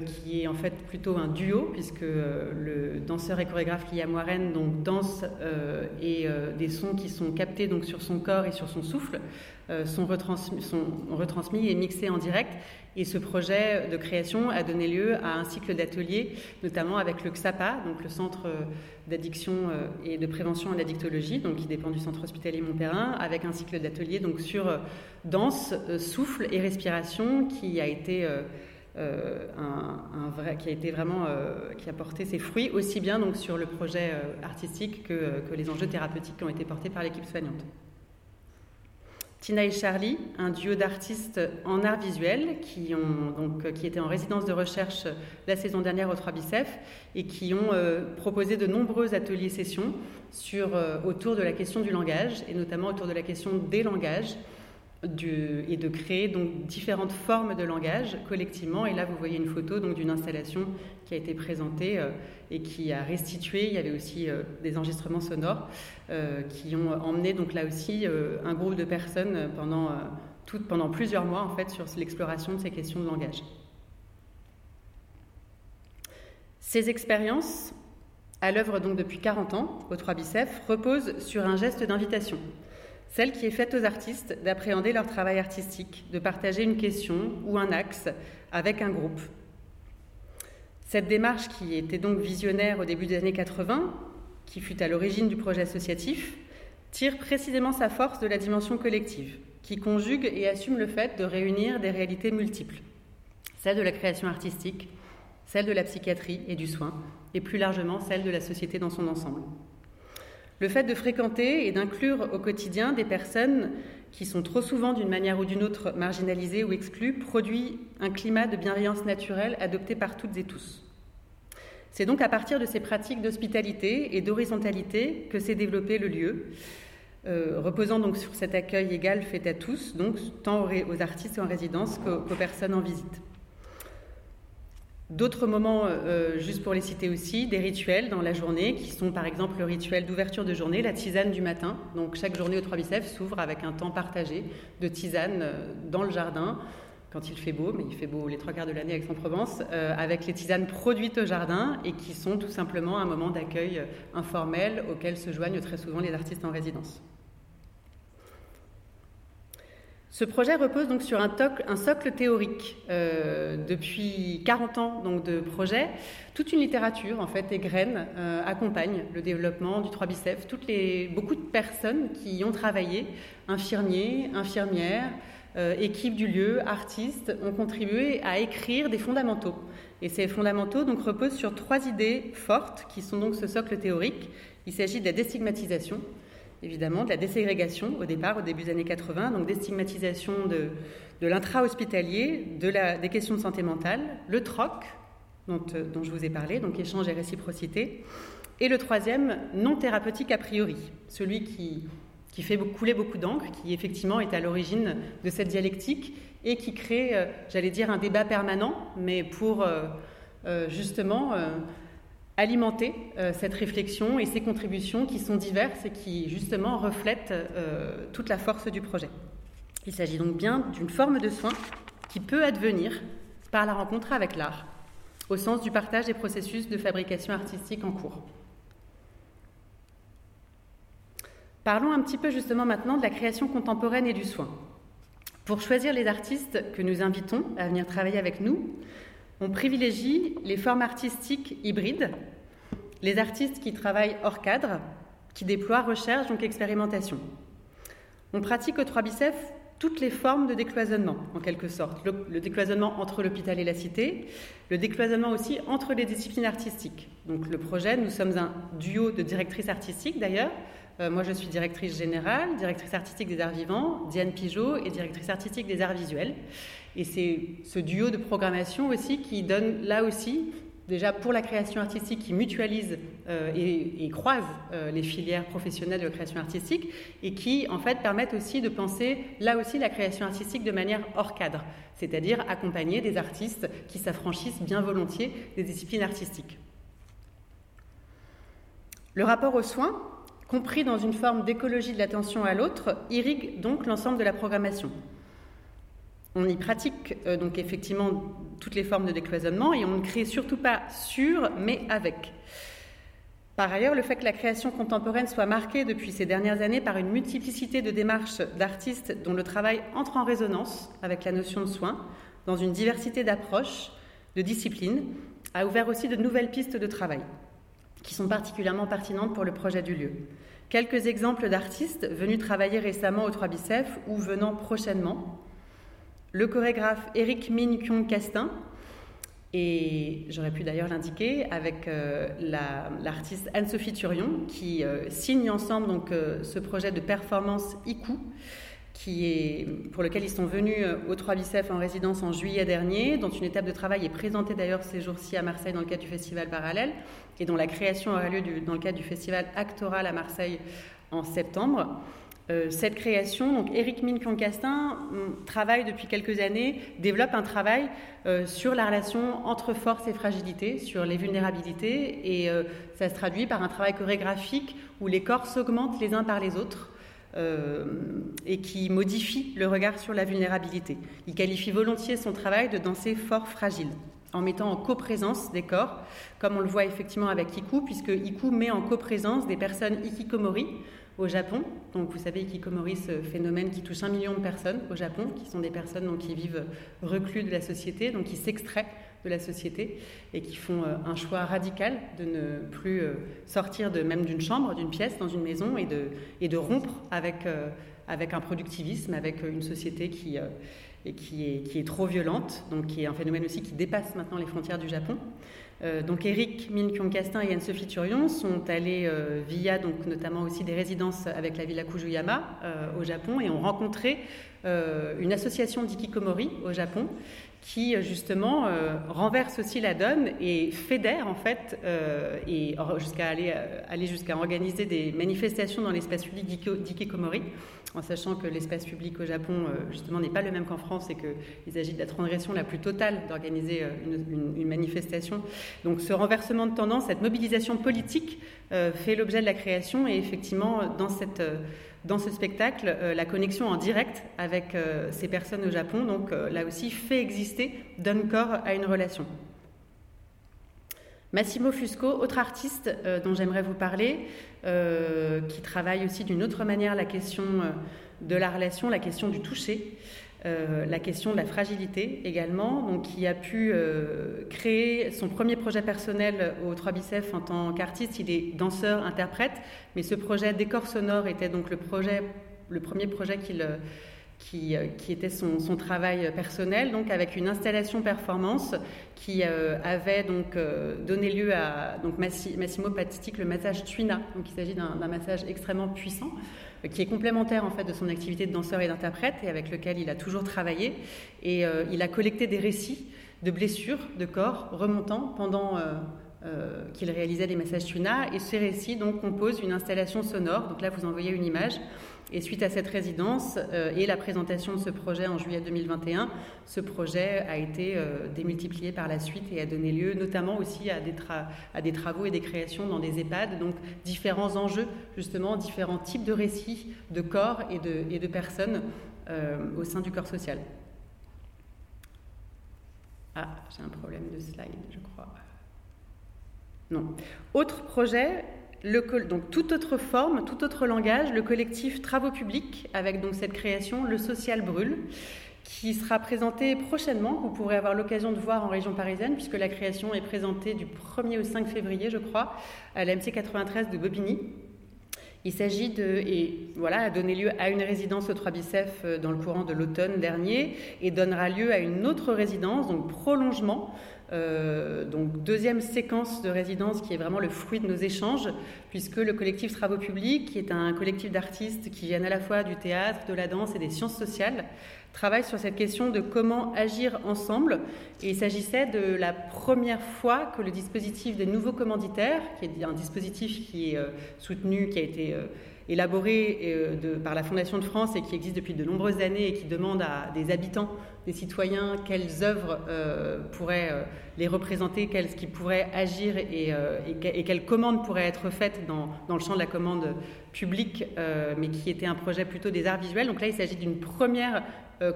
Qui est en fait plutôt un duo, puisque le danseur et chorégraphe Liam Warren donc, danse et des sons qui sont captés donc, sur son corps et sur son souffle sont, retransmis, sont retransmis et mixés en direct. Et ce projet de création a donné lieu à un cycle d'ateliers, notamment avec le XAPA, donc le Centre d'addiction euh, et de prévention à l'addictologie, donc qui dépend du Centre hospitalier Montperrin, avec un cycle d'ateliers donc sur euh, danse, euh, souffle et respiration, qui a été vrai, qui a été vraiment, qui a porté ses fruits aussi bien donc sur le projet artistique que, que les enjeux thérapeutiques qui ont été portés par l'équipe soignante. Tina et Charlie, un duo d'artistes en art visuel qui, ont, donc, qui étaient en résidence de recherche la saison dernière au 3 Bicef et qui ont euh, proposé de nombreux ateliers-sessions sur, euh, autour de la question du langage et notamment autour de la question des langages et de créer donc différentes formes de langage collectivement. Et là, vous voyez une photo donc d'une installation qui a été présentée euh, et qui a restitué. Il y avait aussi euh, des enregistrements sonores euh, qui ont emmené donc là aussi un groupe de personnes pendant, plusieurs mois en fait sur l'exploration de ces questions de langage. Ces expériences, à l'œuvre donc depuis 40 ans au 3 Bicef, reposent sur un geste d'invitation celle qui est faite aux artistes d'appréhender leur travail artistique, de partager une question ou un axe avec un groupe. Cette démarche, qui était donc visionnaire au début des années 80, qui fut à l'origine du projet associatif, tire précisément sa force de la dimension collective, qui conjugue et assume le fait de réunir des réalités multiples, celle de la création artistique, celle de la psychiatrie et du soin, et plus largement celle de la société dans son ensemble. Le fait de fréquenter et d'inclure au quotidien des personnes qui sont trop souvent d'une manière ou d'une autre marginalisées ou exclues produit un climat de bienveillance naturelle adopté par toutes et tous. C'est donc à partir de ces pratiques d'hospitalité et d'horizontalité que s'est développé le lieu, euh, reposant donc sur cet accueil égal fait à tous, tant aux, artistes en résidence qu'aux personnes en visite. D'autres moments, euh, juste pour les citer aussi, des rituels dans la journée, qui sont par exemple le rituel d'ouverture de journée, la tisane du matin. Donc chaque journée au Trois Biceps s'ouvre avec un temps partagé de tisane euh, dans le jardin, quand il fait beau, mais il fait beau les trois quarts de l'année avec Aix-en-Provence, euh, avec les tisanes produites au jardin et qui sont tout simplement un moment d'accueil informel auquel se joignent très souvent les artistes en résidence. Ce projet repose donc sur un, socle théorique. Euh, depuis 40 ans donc, de projet, toute une littérature en fait égrène, euh, accompagne le développement du 3 biceps. Toutes les, beaucoup de personnes qui y ont travaillé, infirmiers, infirmières, euh, équipes du lieu, artistes, ont contribué à écrire des fondamentaux. Et ces fondamentaux donc, reposent sur trois idées fortes qui sont donc ce socle théorique. Il s'agit de la déstigmatisation, évidemment, de la déségrégation au départ, au début des années 80, donc déstigmatisation de, de l'intra-hospitalier, de des questions de santé mentale, le troc, dont, euh, dont, je vous ai parlé, donc échange et réciprocité, et le troisième, non thérapeutique a priori, celui qui, qui fait couler beaucoup d'encre, qui effectivement est à l'origine de cette dialectique et qui crée, euh, j'allais dire, un débat permanent, mais pour euh, justement alimenter euh, cette réflexion et ces contributions qui sont diverses et qui justement reflètent euh, toute la force du projet. Il s'agit donc bien d'une forme de soin qui peut advenir par la rencontre avec l'art, au sens du partage des processus de fabrication artistique en cours. Parlons un petit peu justement maintenant de la création contemporaine et du soin. Pour choisir les artistes que nous invitons à venir travailler avec nous, on privilégie les formes artistiques hybrides, les artistes qui travaillent hors cadre, qui déploient recherche, donc expérimentation. On pratique au 3 biceps toutes les formes de décloisonnement, en quelque sorte. Le, décloisonnement entre l'hôpital et la cité, le décloisonnement aussi entre les disciplines artistiques. Donc le projet, nous sommes un duo de directrices artistiques d'ailleurs. Euh, moi, je suis directrice générale, directrice artistique des arts vivants, Diane Pigeot est directrice artistique des arts visuels. Et c'est ce duo de programmation aussi qui donne là aussi, déjà pour la création artistique, qui mutualise euh, et, croise euh, les filières professionnelles de création artistique et qui en fait permettent aussi de penser là aussi la création artistique de manière hors cadre, c'est-à-dire accompagner des artistes qui s'affranchissent bien volontiers des disciplines artistiques. Le rapport aux soins, compris dans une forme d'écologie de l'attention à l'autre, irrigue donc l'ensemble de la programmation. On y pratique euh, donc effectivement toutes les formes de décloisonnement et on ne crée surtout pas sur, mais avec. Par ailleurs, le fait que la création contemporaine soit marquée depuis ces dernières années par une multiplicité de démarches d'artistes dont le travail entre en résonance avec la notion de soin, dans une diversité d'approches, de disciplines, a ouvert aussi de nouvelles pistes de travail qui sont particulièrement pertinentes pour le projet du lieu. Quelques exemples d'artistes venus travailler récemment au 3 Bicef ou venant prochainement le chorégraphe Eric Min Kyung Castin, et j'aurais pu d'ailleurs l'indiquer avec euh, l'artiste Anne-Sophie Turion, qui euh, signe ensemble donc, euh, ce projet de performance ICU, qui est, pour lequel ils sont venus au 3 Bicef en résidence en juillet dernier, dont une étape de travail est présentée d'ailleurs ces jours-ci à Marseille dans le cadre du festival Parallèle, et dont la création aura lieu dans le cadre du festival Actoral à Marseille en septembre. Euh, cette création, donc Eric Min Castin travaille depuis quelques années, développe un travail euh, sur la relation entre force et fragilité, sur les vulnérabilités, et euh, ça se traduit par un travail chorégraphique où les corps s'augmentent les uns par les autres. et qui modifie le regard sur la vulnérabilité. Il qualifie volontiers son travail de danser fort fragile, en mettant en coprésence des corps, comme on le voit effectivement avec Iku, puisque Iku met en coprésence des personnes ikikomori, au Japon. Donc vous savez Kikomori, ce phénomène qui touche un million de personnes au Japon, qui sont des personnes donc, qui vivent reclus de la société, donc qui s'extraient de la société et qui font euh, un choix radical de ne plus euh, sortir de, même d'une chambre, d'une pièce, dans une maison et de, et de rompre avec, euh, avec un productivisme, avec une société qui, et qui, est, qui est trop violente, donc qui est un phénomène aussi qui dépasse maintenant les frontières du Japon. Euh, donc Eric Min Castin et Anne-Sophie Turion sont allés euh, via donc notamment aussi des résidences avec la Villa Kujuyama euh, au Japon et ont rencontré une association d'ikikomori au Japon qui justement renverse aussi la donne et fédère en fait et jusqu'à aller, aller jusqu'à organiser des manifestations dans l'espace public d'ikikomori en sachant que l'espace public au Japon, euh, justement, n'est pas le même qu'en France et qu'il s'agit de la transgression la plus totale d'organiser euh, une, manifestation. Donc ce renversement de tendance, cette mobilisation politique euh, fait l'objet de la création et effectivement, dans, cette, dans ce spectacle, la connexion en direct avec ces personnes au Japon, donc là aussi, fait exister, donne corps à une relation. Massimo Fusco, autre artiste dont j'aimerais vous parler, euh, qui travaille aussi d'une autre manière la question euh, de la relation, la question du toucher. Euh, la question de la fragilité également, donc qui a pu créer son premier projet personnel au 3 Bicef en tant qu'artiste. Il est danseur, interprète, mais ce projet décor sonore était donc le, projet, le premier projet euh, qui, était son, travail personnel, donc avec une installation performance qui euh, avait donc euh, donné lieu à Massimo Patitik, le massage Twina. Donc il s'agit d'un massage extrêmement puissant qui est complémentaire en fait de son activité de danseur et d'interprète et avec lequel il a toujours travaillé. Et il a collecté des récits de blessures de corps remontant pendant qu'il réalisait des massages Twina. Et ces récits donc composent une installation sonore. Donc là vous en voyez une image et suite à cette résidence euh, et la présentation de ce projet en juillet 2021, ce projet a été euh, démultiplié par la suite et a donné lieu notamment aussi à des, travaux et des créations dans des EHPAD, donc différents enjeux, justement, différents types de récits de corps et de, et de personnes euh, au sein du corps social. Ah, j'ai un problème de slide, je crois. Non. Autre projet, donc toute autre forme, tout autre langage, le collectif Travaux publics, avec donc cette création Le Social Brûle, qui sera présenté prochainement, vous pourrez avoir l'occasion de voir en région parisienne, puisque la création est présentée du 1er au 5 février, je crois, à l'AMC 93 de Bobigny. Il s'agit de, et voilà, a donné lieu à une résidence au 3 Bicef euh, dans le courant de l'automne dernier, et donnera lieu à une autre résidence, donc prolongement, euh, donc deuxième séquence de résidence qui est vraiment le fruit de nos échanges, puisque le collectif Travaux Publics, qui est un collectif d'artistes qui viennent à la fois du théâtre, de la danse et des sciences sociales, travaille sur cette question de comment agir ensemble. Et il s'agissait de la première fois que le dispositif des nouveaux commanditaires, qui est un dispositif qui est euh, soutenu, qui a été euh, élaboré euh, par la Fondation de France et qui existe depuis de nombreuses années et qui demande à des habitants, des citoyens, quelles œuvres euh, pourraient euh, les représenter, quelles qui pourraient agir et, quelles commandes pourraient être faites dans, le champ de la commande publique, mais qui était un projet plutôt des arts visuels. Donc là, il s'agit d'une première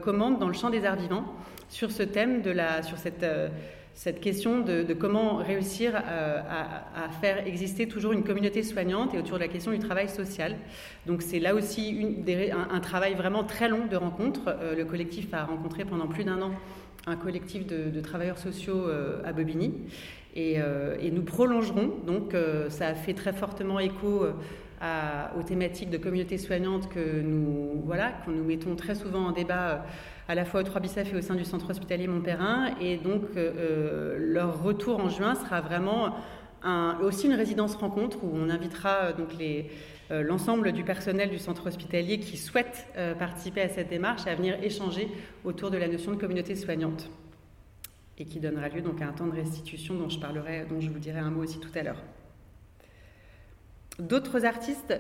commande dans le champ des arts vivants sur ce thème de la, sur cette cette question de, comment réussir à, faire exister toujours une communauté soignante et autour de la question du travail social. Donc c'est là aussi un, travail vraiment très long de rencontres. Euh, le collectif a rencontré pendant plus d'un an un collectif de, travailleurs sociaux euh, à Bobigny. Euh, et, nous prolongerons, donc ça a fait très fortement écho aux thématiques de communauté soignante que nous, voilà, que nous mettons très souvent en débat à la fois au 3 Bicef et au sein du centre hospitalier Montperrin. Et donc, euh, euh, leur retour en juin sera vraiment aussi une résidence rencontre où on invitera euh, donc l'ensemble du personnel du centre hospitalier qui souhaite participer à cette démarche à venir échanger autour de la notion de communauté soignante et qui donnera lieu donc à un temps de restitution dont je parlerai, dont je vous dirai un mot aussi tout à l'heure. D'autres artistes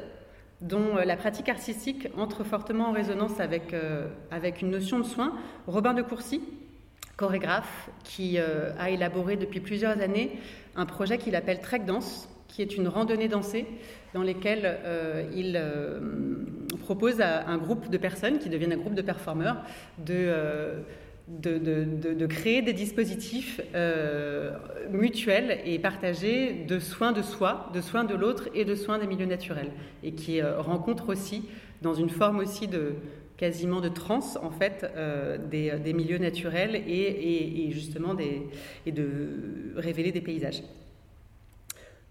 dont euh, la pratique artistique entre fortement en résonance avec, euh, avec une notion de soin. Robin de Courcy, chorégraphe, qui euh, a élaboré depuis plusieurs années un projet qu'il appelle Trek Dance, qui est une randonnée dansée dans laquelle il propose à un groupe de personnes qui deviennent un groupe de performeurs de de, créer des dispositifs euh, mutuels et partagés de soins de soi, de soins de l'autre et de soins des milieux naturels, et qui euh, rencontrent aussi, dans une forme aussi de quasiment de trans en fait, euh, des, milieux naturels et, justement des, et de révéler des paysages.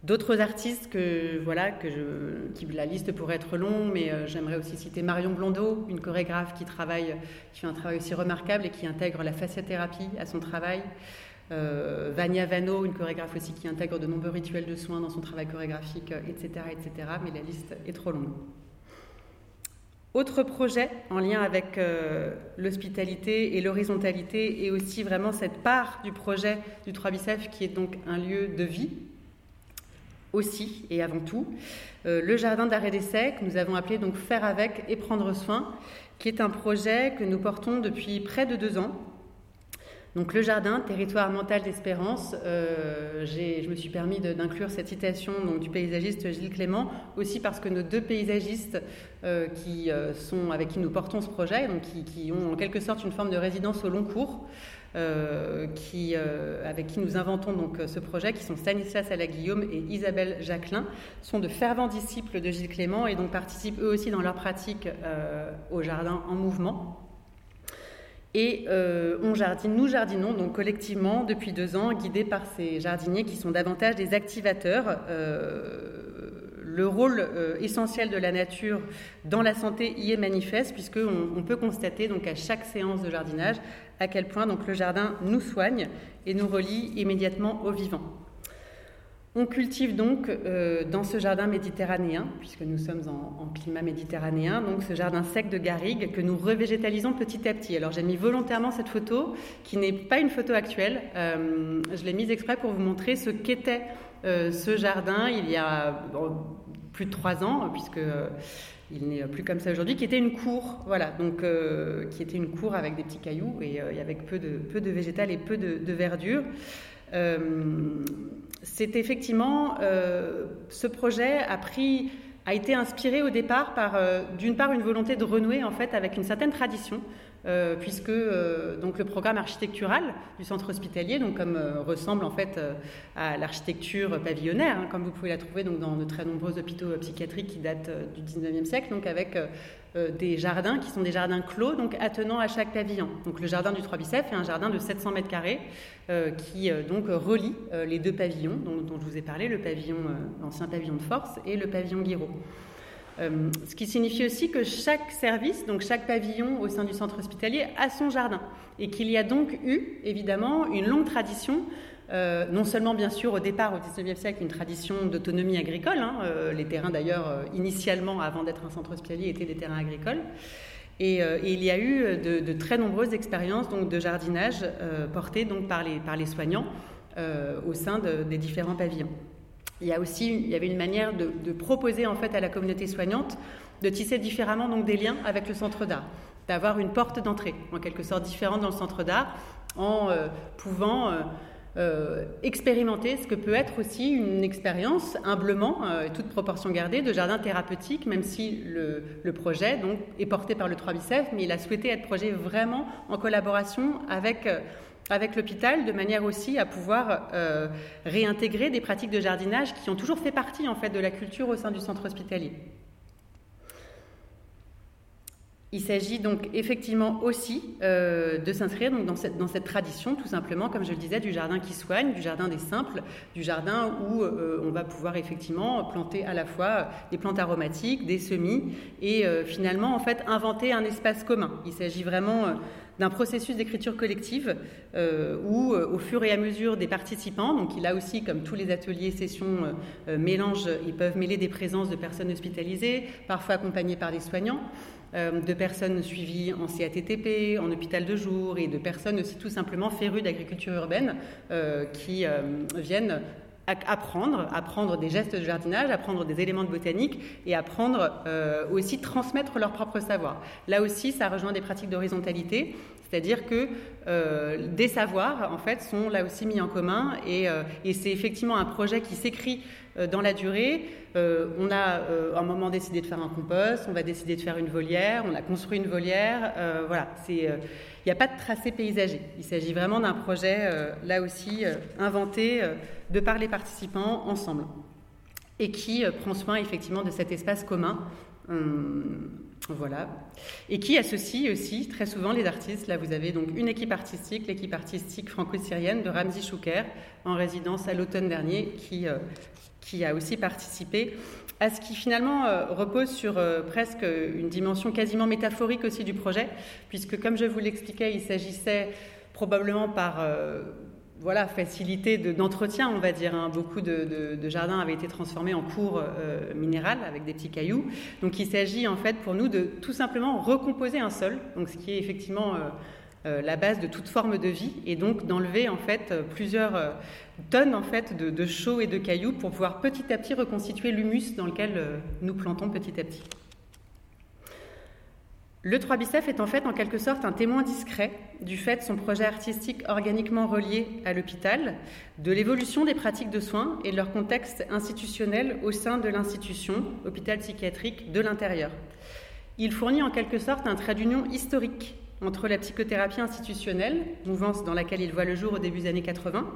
D'autres artistes que voilà qui la liste pourrait être longue, mais euh, j'aimerais aussi citer Marion Blondeau, une chorégraphe qui travaille, qui fait un travail aussi remarquable et qui intègre la fasciathérapie à son travail. Vania Vano, une chorégraphe aussi qui intègre de nombreux rituels de soins dans son travail chorégraphique, etc., etc. Mais la liste est trop longue. Autre projet en lien avec euh, l'hospitalité et l'horizontalité et aussi vraiment cette part du projet du 3 Bicef qui est donc un lieu de vie aussi et avant tout. Euh, le jardin d'arrêt d'essai que nous avons appelé donc Faire avec et prendre soin, qui est un projet que nous portons depuis près de deux ans donc le jardin, territoire mental d'espérance, euh, je me suis permis d'inclure cette citation donc, du paysagiste Gilles Clément, aussi parce que nos deux paysagistes euh, qui, sont, avec qui nous portons ce projet, donc qui, ont en quelque sorte une forme de résidence au long cours, qui, avec qui nous inventons donc ce projet, qui sont Stanislas Alaguillaume et Isabelle Jacquelin, sont de fervents disciples de Gilles Clément et donc participent eux aussi dans leur pratique au jardin en mouvement. Et euh, nous jardinons donc collectivement depuis deux ans, guidés par ces jardiniers qui sont davantage des activateurs. Euh, le rôle euh, essentiel de la nature dans la santé y est manifeste, puisqu'on on peut constater donc à chaque séance de jardinage à quel point donc le jardin nous soigne et nous relie immédiatement au vivant. On cultive donc euh, dans ce jardin méditerranéen, puisque nous sommes en, climat méditerranéen, donc ce jardin sec de garrigue que nous revégétalisons petit à petit. Alors j'ai mis volontairement cette photo, qui n'est pas une photo actuelle. Euh, je l'ai mise exprès pour vous montrer ce qu'était euh, ce jardin il y a plus de trois ans, puisque il n'est plus comme ça aujourd'hui, qui était une cour, voilà, donc qui était une cour avec des petits cailloux et avec peu de, peu de végétal et peu de, verdure. C'est effectivement, euh, ce projet a pris, a été inspiré au départ par, euh, d'une part, une volonté de renouer en fait avec une certaine tradition, euh, puisque donc le programme architectural du centre hospitalier, comme ressemble en fait à l'architecture pavillonnaire, hein, comme vous pouvez la trouver donc dans de très nombreux hôpitaux psychiatriques qui datent du 19e siècle, donc avec euh, des jardins qui sont des jardins clos, donc attenant à chaque pavillon. Donc le jardin du Trois Bicef est un jardin de 700 mètres carrés euh, qui euh, donc relie les deux pavillons dont, dont, je vous ai parlé, le pavillon, l'ancien pavillon de force et le pavillon Guiraud. Ce qui signifie aussi que chaque service, donc chaque pavillon au sein du centre hospitalier, a son jardin et qu'il y a donc eu évidemment une longue tradition euh, non seulement bien sûr au départ au XIXe siècle une tradition d'autonomie agricole, hein, euh, les terrains d'ailleurs euh, initialement avant d'être un centre hospitalier étaient des terrains agricoles, et, il y a eu de, très nombreuses expériences donc, de jardinage portées donc, par, les, par les soignants au sein des différents pavillons. Il y a aussi il y avait une manière de, proposer en fait à la communauté soignante de tisser différemment donc, des liens avec le centre d'art, d'avoir une porte d'entrée en quelque sorte différente dans le centre d'art en pouvant euh, expérimenter ce que peut être aussi une expérience, humblement, euh, toute proportion gardée, de jardin thérapeutique, même si le, projet donc, est porté par le 3 Bicef, mais il a souhaité être projet vraiment en collaboration avec, euh, avec l'hôpital, de manière aussi à pouvoir réintégrer des pratiques de jardinage qui ont toujours fait partie en fait, de la culture au sein du centre hospitalier. Il s'agit donc effectivement aussi euh, de s'inscrire dans cette, dans cette tradition, tout simplement, comme je le disais, du jardin qui soigne, du jardin des simples, du jardin où euh, on va pouvoir effectivement planter à la fois des plantes aromatiques, des semis, et euh, finalement, en fait, inventer un espace commun. Il s'agit vraiment d'un processus d'écriture collective où, au fur et à mesure des participants, donc a aussi, comme tous les ateliers sessions, mélange, ils peuvent mêler des présences de personnes hospitalisées, parfois accompagnées par des soignants. Euh, de personnes suivies en CATTP, en hôpital de jour et de personnes aussi tout simplement férues d'agriculture urbaine euh, qui euh, viennent apprendre, apprendre des gestes de jardinage, apprendre des éléments de botanique et apprendre aussi transmettre leur propre savoir. Là aussi, ça rejoint des pratiques d'horizontalité, c'est-à-dire que des savoirs, en fait, sont là aussi mis en commun et, et c'est effectivement un projet qui s'écrit dans la durée euh, on a euh, un moment décidé de faire un compost, on va décider de faire une volière, on a construit une volière. Euh, voilà, il n'y a pas de tracé paysager. Il s'agit vraiment d'un projet, là aussi, inventé de par les participants ensemble et qui prend soin effectivement de cet espace commun. Hum, voilà. Et qui associe aussi très souvent les artistes. Là, vous avez donc une équipe artistique, l'équipe artistique franco-syrienne de Ramzi Chouker, en résidence à l'automne dernier, qui qui a aussi participé à ce qui finalement euh, repose sur euh, presque une dimension quasiment métaphorique aussi du projet, puisque comme je vous l'expliquais, il s'agissait probablement par euh, voilà, facilité d'entretien, on va dire. Hein. Beaucoup de, jardins avaient été transformés en cours euh, minérales avec des petits cailloux. Donc il s'agit en fait pour nous de tout simplement recomposer un sol, donc ce qui est effectivement euh, euh, la base de toute forme de vie, et donc d'enlever en fait plusieurs tonnes en fait de, de chaux et de cailloux pour pouvoir petit à petit reconstituer l'humus dans lequel nous plantons petit à petit. Le 3 bicef est en fait en quelque sorte un témoin discret du fait de son projet artistique organiquement relié à l'hôpital, de l'évolution des pratiques de soins et de leur contexte institutionnel au sein de l'institution, hôpital psychiatrique, de l'intérieur. Il fournit en quelque sorte un trait d'union historique entre la psychothérapie institutionnelle, mouvance dans laquelle il voit le jour au début des années 80,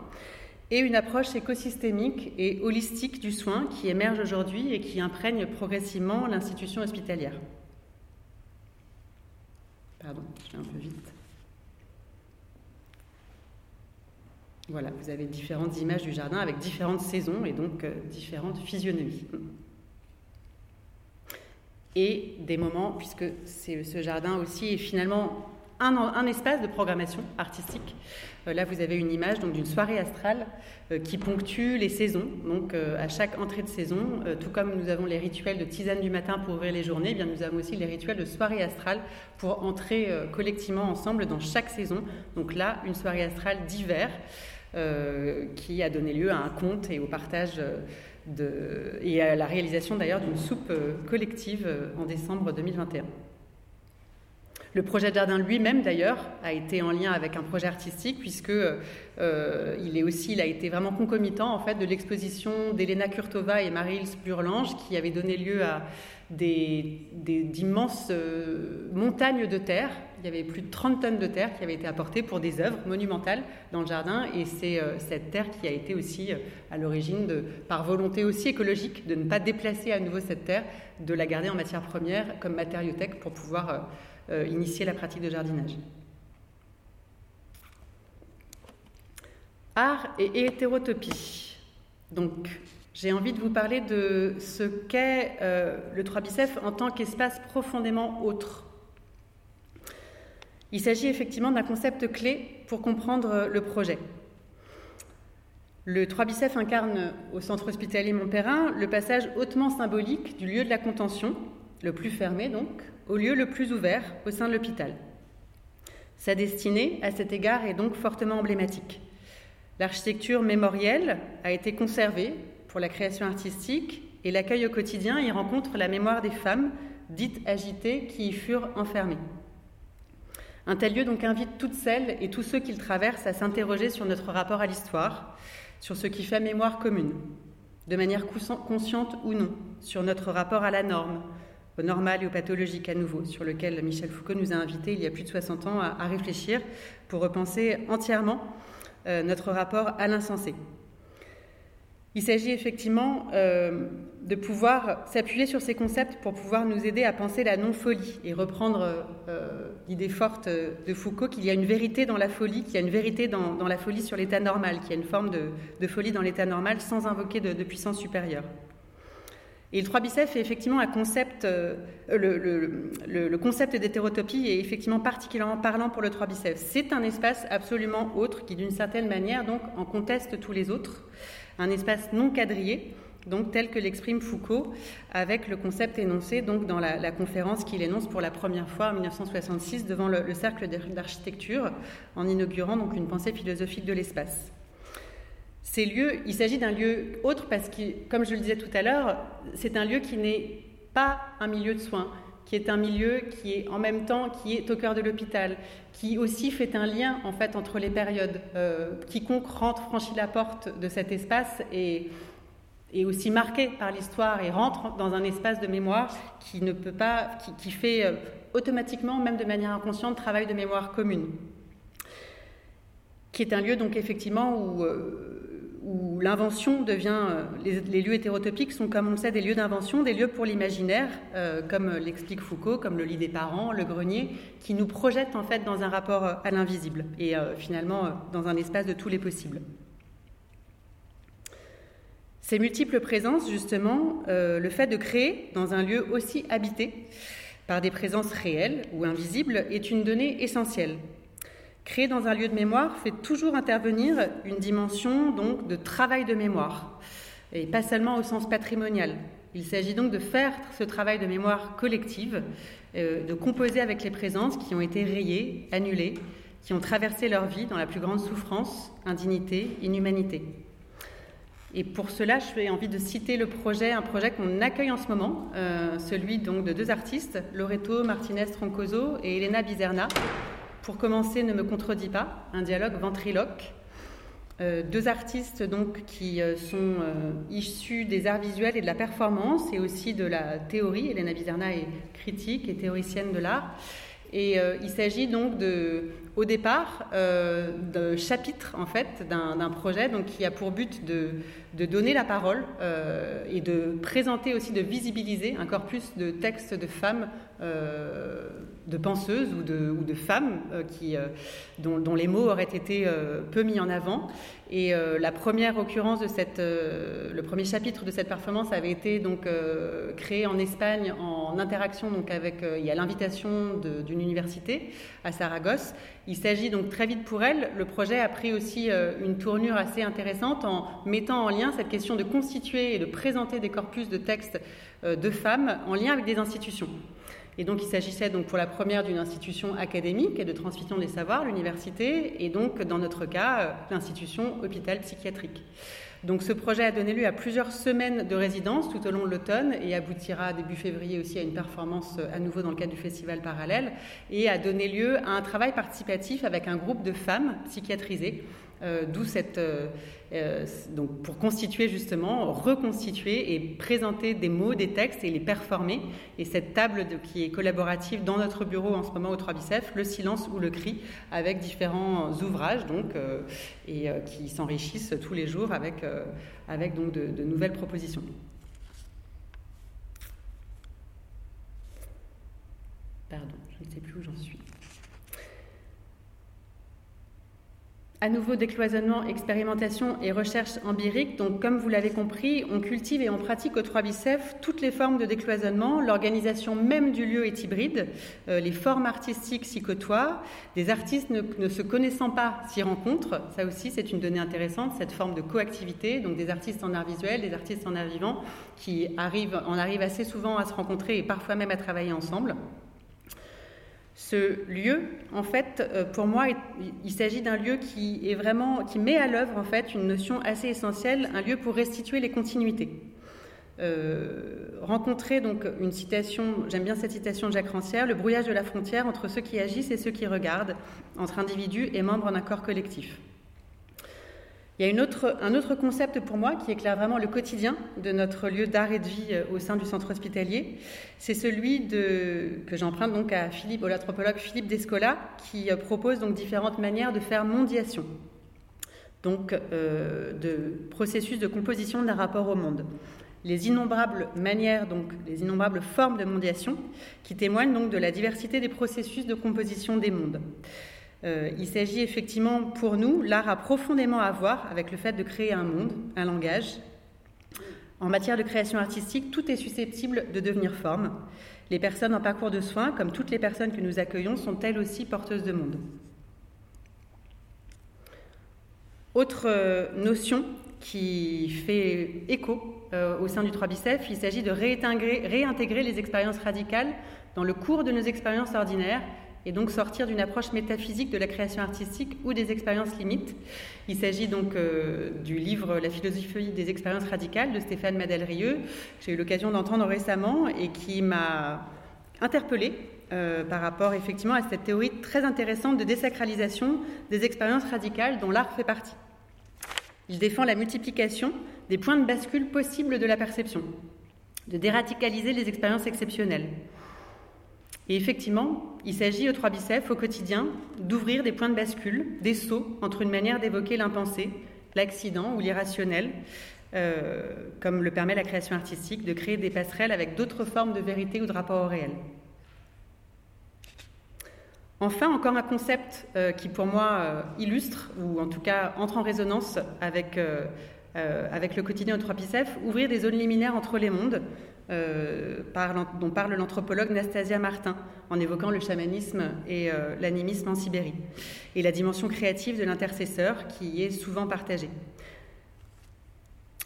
et une approche écosystémique et holistique du soin qui émerge aujourd'hui et qui imprègne progressivement l'institution hospitalière. Pardon, je vais un peu vite. Voilà, vous avez différentes images du jardin avec différentes saisons et donc euh, différentes physionomies. Et des moments, puisque ce jardin aussi est finalement un, espace de programmation artistique. Euh, là, vous avez une image d'une soirée astrale euh, qui ponctue les saisons. Donc, euh, à chaque entrée de saison, tout comme nous avons les rituels de tisane du matin pour ouvrir les journées, eh bien, nous avons aussi les rituels de soirée astrale pour entrer collectivement ensemble dans chaque saison. Donc là, une soirée astrale d'hiver qui a donné lieu à un conte et au partage. Et à la réalisation d'ailleurs d'une soupe collective en décembre 2021. Le projet de jardin lui-même, d'ailleurs, a été en lien avec un projet artistique, puisque euh, il est aussi, il a été vraiment concomitant en fait de l'exposition d'Elena Kurtova et Marie-Ilse Burlange, qui avait donné lieu à d'immenses euh, montagnes de terre. Il y avait plus de 30 tonnes de terre qui avaient été apportées pour des œuvres monumentales dans le jardin. Et c'est euh, cette terre qui a été aussi à l'origine, par volonté aussi écologique, de ne pas déplacer à nouveau cette terre, de la garder en matière première comme matériothèque pour pouvoir euh, initier la pratique de jardinage. Art et hétérotopie. Donc, j'ai envie de vous parler de ce qu'est euh, le 3 bicef en tant qu'espace profondément autre. Il s'agit effectivement d'un concept clé pour comprendre le projet. Le 3 bicef incarne au centre hospitalier Montperrin le passage hautement symbolique du lieu de la contention, le plus fermé donc, au lieu le plus ouvert au sein de l'hôpital. Sa destinée, à cet égard, est donc fortement emblématique. L'architecture mémorielle a été conservée pour la création artistique et l'accueil au quotidien y rencontre la mémoire des femmes dites agitées qui y furent enfermées. Un tel lieu donc invite toutes celles et tous ceux qui le traversent à s'interroger sur notre rapport à l'histoire, sur ce qui fait mémoire commune, de manière consciente ou non, sur notre rapport à la norme, au normal et au pathologique à nouveau, sur lequel Michel Foucault nous a invités il y a plus de 60 ans à, réfléchir pour repenser entièrement euh, notre rapport à l'insensé. Il s'agit effectivement euh, de pouvoir s'appuyer sur ces concepts pour pouvoir nous aider à penser la non-folie et reprendre euh, l'idée forte de Foucault qu'il y a une vérité dans la folie, qu'il y a une vérité dans, la folie sur l'état normal, qu'il y a une forme de, folie dans l'état normal sans invoquer de, de puissance supérieure. Et le 3 bicef est effectivement un concept, euh, le, concept d'hétérotopie est effectivement particulièrement parlant pour le 3 bicef. C'est un espace absolument autre qui, d'une certaine manière, donc, en conteste tous les autres. Un espace non quadrillé, donc tel que l'exprime Foucault, avec le concept énoncé dans la, conférence qu'il énonce pour la première fois en 1966 devant le, le cercle d'architecture, en inaugurant donc une pensée philosophique de l'espace. Ces lieux, il s'agit d'un lieu autre parce que, comme je le disais tout à l'heure, c'est un lieu qui n'est pas un milieu de soins, qui est un milieu qui est en même temps qui est au cœur de l'hôpital, qui aussi fait un lien en fait entre les périodes. Euh, quiconque rentre, franchit la porte de cet espace et est aussi marqué par l'histoire et rentre dans un espace de mémoire qui ne peut pas, qui, fait euh, automatiquement, même de manière inconsciente, travail de mémoire commune, qui est un lieu donc effectivement où euh, où l'invention devient, euh, les, lieux hétérotopiques sont, comme on le sait, des lieux d'invention, des lieux pour l'imaginaire, euh, comme l'explique Foucault, comme le lit des parents, le grenier, qui nous projettent en fait dans un rapport à l'invisible et euh, finalement dans un espace de tous les possibles. Ces multiples présences, justement, le fait de créer dans un lieu aussi habité par des présences réelles ou invisibles est une donnée essentielle Créer dans un lieu de mémoire fait toujours intervenir une dimension donc de travail de mémoire, et pas seulement au sens patrimonial. Il s'agit donc de faire ce travail de mémoire collective, euh, de composer avec les présences qui ont été rayées, annulées, qui ont traversé leur vie dans la plus grande souffrance, indignité, inhumanité. Et pour cela, j'ai envie de citer le projet, un projet qu'on accueille en ce moment, euh, celui donc de deux artistes, Loreto Martinez Troncoso et Elena Bizerna. Pour commencer, ne me contredis pas, un dialogue ventriloque. Euh, deux artistes donc qui euh, sont issus des arts visuels et de la performance et aussi de la théorie. Elena Bizerna est critique et théoricienne de l'art. Et il s'agit donc de, au départ euh, d'un chapitre en fait d'un projet donc qui a pour but de, de donner la parole euh, et de présenter aussi de visibiliser un corpus de textes de femmes euh, de penseuses ou de, femmes euh, qui, euh, dont, les mots auraient été peu mis en avant. Et la première occurrence de cette le premier chapitre de cette performance avait été donc créé en Espagne en interaction donc avec il y a l'invitation d'une université à Saragosse. Il s'agit donc très vite pour elle, le projet a pris aussi euh, une tournure assez intéressante en mettant en lien cette question de constituer et de présenter des corpus de textes euh, de femmes en lien avec des institutions. Et donc il s'agissait donc pour la première d'une institution académique et de transmission des savoirs, l'université, et donc dans notre cas euh, l'institution hôpital psychiatrique. Donc ce projet a donné lieu à plusieurs semaines de résidence tout au long de l'automne et aboutira début février aussi à une performance euh, à nouveau dans le cadre du festival parallèle et a donné lieu à un travail participatif avec un groupe de femmes psychiatrisées euh, d'où cette. Euh, donc pour constituer justement, reconstituer et présenter des mots, des textes et les performer. Et cette table qui est collaborative dans notre bureau en ce moment au 3 Bicef, Le silence ou le cri, avec différents ouvrages donc, et qui s'enrichissent tous les jours avec, avec donc de, de nouvelles propositions. Pardon, je ne sais plus où j'en suis. À nouveau, décloisonnement, expérimentation et recherche empirique. Donc, comme vous l'avez compris, on cultive et on pratique au 3 Bicef toutes les formes de décloisonnement. L'organisation même du lieu est hybride. Euh, les formes artistiques s'y côtoient. Des artistes ne, se connaissant pas s'y rencontrent. Ça aussi, c'est une donnée intéressante, cette forme de coactivité. Donc, des artistes en art visuel, des artistes en art vivant qui arrivent, en arrivent assez souvent à se rencontrer et parfois même à travailler ensemble. Ce lieu, en fait, euh, pour moi, il s'agit d'un lieu qui est vraiment, qui met à l'œuvre en fait une notion assez essentielle, un lieu pour restituer les continuités. Euh, rencontrer donc une citation, j'aime bien cette citation de Jacques Rancière, le brouillage de la frontière entre ceux qui agissent et ceux qui regardent, entre individus et membres d'un corps collectif. Il y a un autre concept pour moi qui éclaire vraiment le quotidien de notre lieu d'art et de vie euh, au sein du centre hospitalier. C'est celui que j'emprunte donc à Philippe, l'anthropologue Philippe Descola, qui euh, propose donc différentes manières de faire mondiation, donc euh, de processus de composition d'un rapport au monde. Les innombrables manières, donc les innombrables formes de mondiation, qui témoignent donc de la diversité des processus de composition des mondes. Euh, il s'agit effectivement pour nous, l'art a profondément à voir avec le fait de créer un monde, un langage. En matière de création artistique, tout est susceptible de devenir forme. Les personnes en parcours de soins, comme toutes les personnes que nous accueillons, sont elles aussi porteuses de monde. Autre euh, notion qui fait écho euh, au sein du 3 Bicef, il s'agit de réintégrer les expériences radicales dans le cours de nos expériences ordinaires et donc sortir d'une approche métaphysique de la création artistique ou des expériences limites. Il s'agit donc euh, du livre La philosophie des expériences radicales de Stéphane Madelrieux, que j'ai eu l'occasion d'entendre récemment et qui m'a interpellée euh, par rapport effectivement à cette théorie très intéressante de désacralisation des expériences radicales dont l'art fait partie. Il défend la multiplication des points de bascule possibles de la perception, de déradicaliser les expériences exceptionnelles. Et effectivement, il s'agit au 3 bicef au quotidien d'ouvrir des points de bascule, des sauts entre une manière d'évoquer l'impensé, l'accident ou l'irrationnel, euh, comme le permet la création artistique, de créer des passerelles avec d'autres formes de vérité ou de rapport au réel. Enfin, encore un concept euh, qui pour moi euh, illustre, ou en tout cas entre en résonance avec, le quotidien au 3 bicef, ouvrir des zones liminaires entre les mondes, euh, dont parle l'anthropologue Nastasia Martin en évoquant le chamanisme et euh, l'animisme en Sibérie, et la dimension créative de l'intercesseur qui est souvent partagée.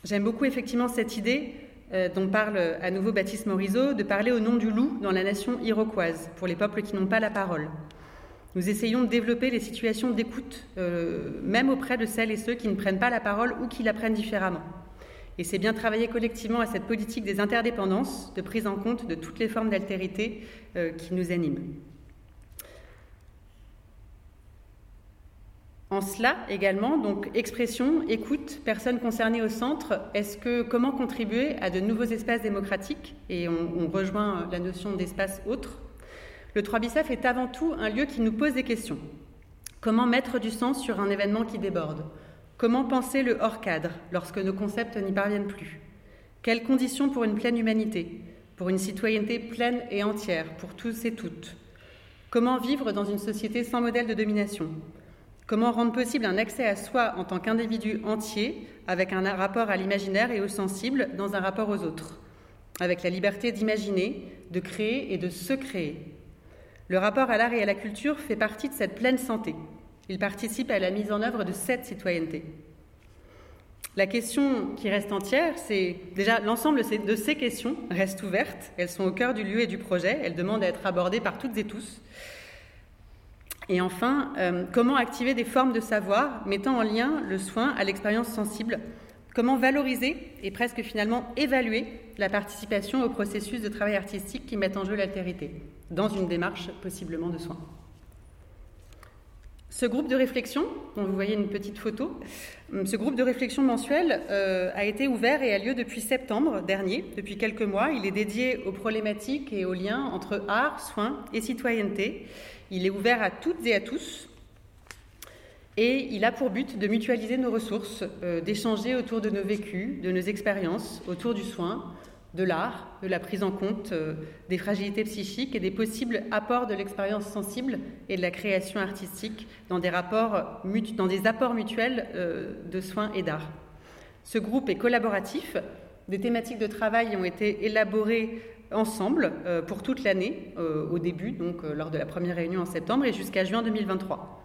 J'aime beaucoup effectivement cette idée euh, dont parle à nouveau Baptiste Morisot, de parler au nom du loup dans la nation iroquoise, pour les peuples qui n'ont pas la parole. Nous essayons de développer les situations d'écoute, même auprès de celles et ceux qui ne prennent pas la parole ou qui la prennent différemment. Et c'est bien travailler collectivement à cette politique des interdépendances, de prise en compte de toutes les formes d'altérité euh, qui nous animent. En cela également, donc expression, écoute, personnes concernées au centre, est-ce que comment contribuer à de nouveaux espaces démocratiques? Et on, rejoint la notion d'espace autre. Le 3 Bicef est avant tout un lieu qui nous pose des questions. Comment mettre du sens sur un événement qui déborde? Comment penser le hors-cadre lorsque nos concepts n'y parviennent plus? Quelles conditions pour une pleine humanité, pour une citoyenneté pleine et entière, pour tous et toutes? Comment vivre dans une société sans modèle de domination? Comment rendre possible un accès à soi en tant qu'individu entier, avec un rapport à l'imaginaire et au sensible, dans un rapport aux autres, avec la liberté d'imaginer, de créer et de se créer? Le rapport à l'art et à la culture fait partie de cette pleine santé. Il participe à la mise en œuvre de cette citoyenneté. La question qui reste entière, c'est déjà l'ensemble de ces questions restent ouvertes, elles sont au cœur du lieu et du projet, elles demandent à être abordées par toutes et tous. Et enfin, euh, comment activer des formes de savoir mettant en lien le soin à l'expérience sensible? Comment valoriser et presque finalement évaluer la participation au processus de travail artistique qui met en jeu l'altérité, dans une démarche possiblement de soins? Ce groupe de réflexion, dont vous voyez une petite photo, hum, ce groupe de réflexion mensuel euh, a été ouvert et a lieu depuis septembre dernier, depuis quelques mois. Il est dédié aux problématiques et aux liens entre art, soins et citoyenneté. Il est ouvert à toutes et à tous. Et il a pour but de mutualiser nos ressources, euh, d'échanger autour de nos vécus, de nos expériences, autour du soin, de l'art, de la prise en compte euh, des fragilités psychiques et des possibles apports de l'expérience sensible et de la création artistique dans des, rapports, dans des apports mutuels euh, de soins et d'art. Ce groupe est collaboratif. Des thématiques de travail ont été élaborées ensemble euh, pour toute l'année, au début, donc lors de la première réunion en septembre, et jusqu'à juin 2023.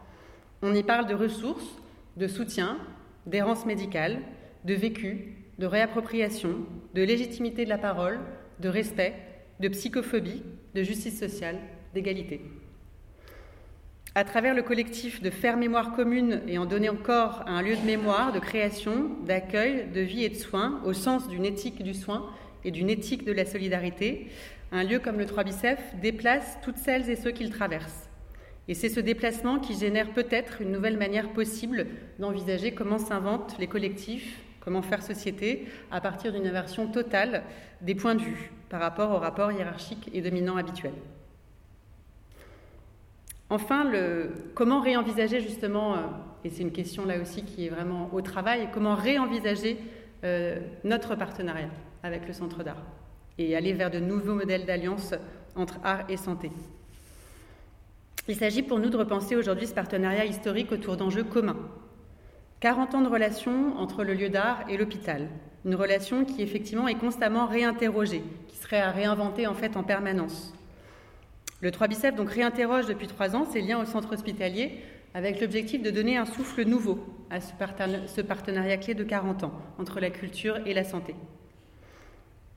On y parle de ressources, de soutien, d'errance médicale, de vécu, de réappropriation, de légitimité de la parole, de respect, de psychophobie, de justice sociale, d'égalité. À travers le collectif de faire mémoire commune et en donner encore un lieu de mémoire, de création, d'accueil, de vie et de soins, au sens d'une éthique du soin et d'une éthique de la solidarité, un lieu comme le 3 Bicef déplace toutes celles et ceux qu'il traverse. Et c'est ce déplacement qui génère peut-être une nouvelle manière possible d'envisager comment s'inventent les collectifs, comment faire société à partir d'une inversion totale des points de vue par rapport au rapport hiérarchique et dominant habituel? Enfin, comment réenvisager justement, euh, et c'est une question là aussi qui est vraiment au travail, comment réenvisager euh, notre partenariat avec le Centre d'art et aller vers de nouveaux modèles d'alliance entre art et santé? Il s'agit pour nous de repenser aujourd'hui ce partenariat historique autour d'enjeux communs 40 ans de relation entre le lieu d'art et l'hôpital. Une relation qui effectivement est constamment réinterrogée, qui serait à réinventer en fait en permanence. Le 3 Bicep donc réinterroge depuis trois ans ses liens au centre hospitalier avec l'objectif de donner un souffle nouveau à ce partenariat clé de 40 ans entre la culture et la santé.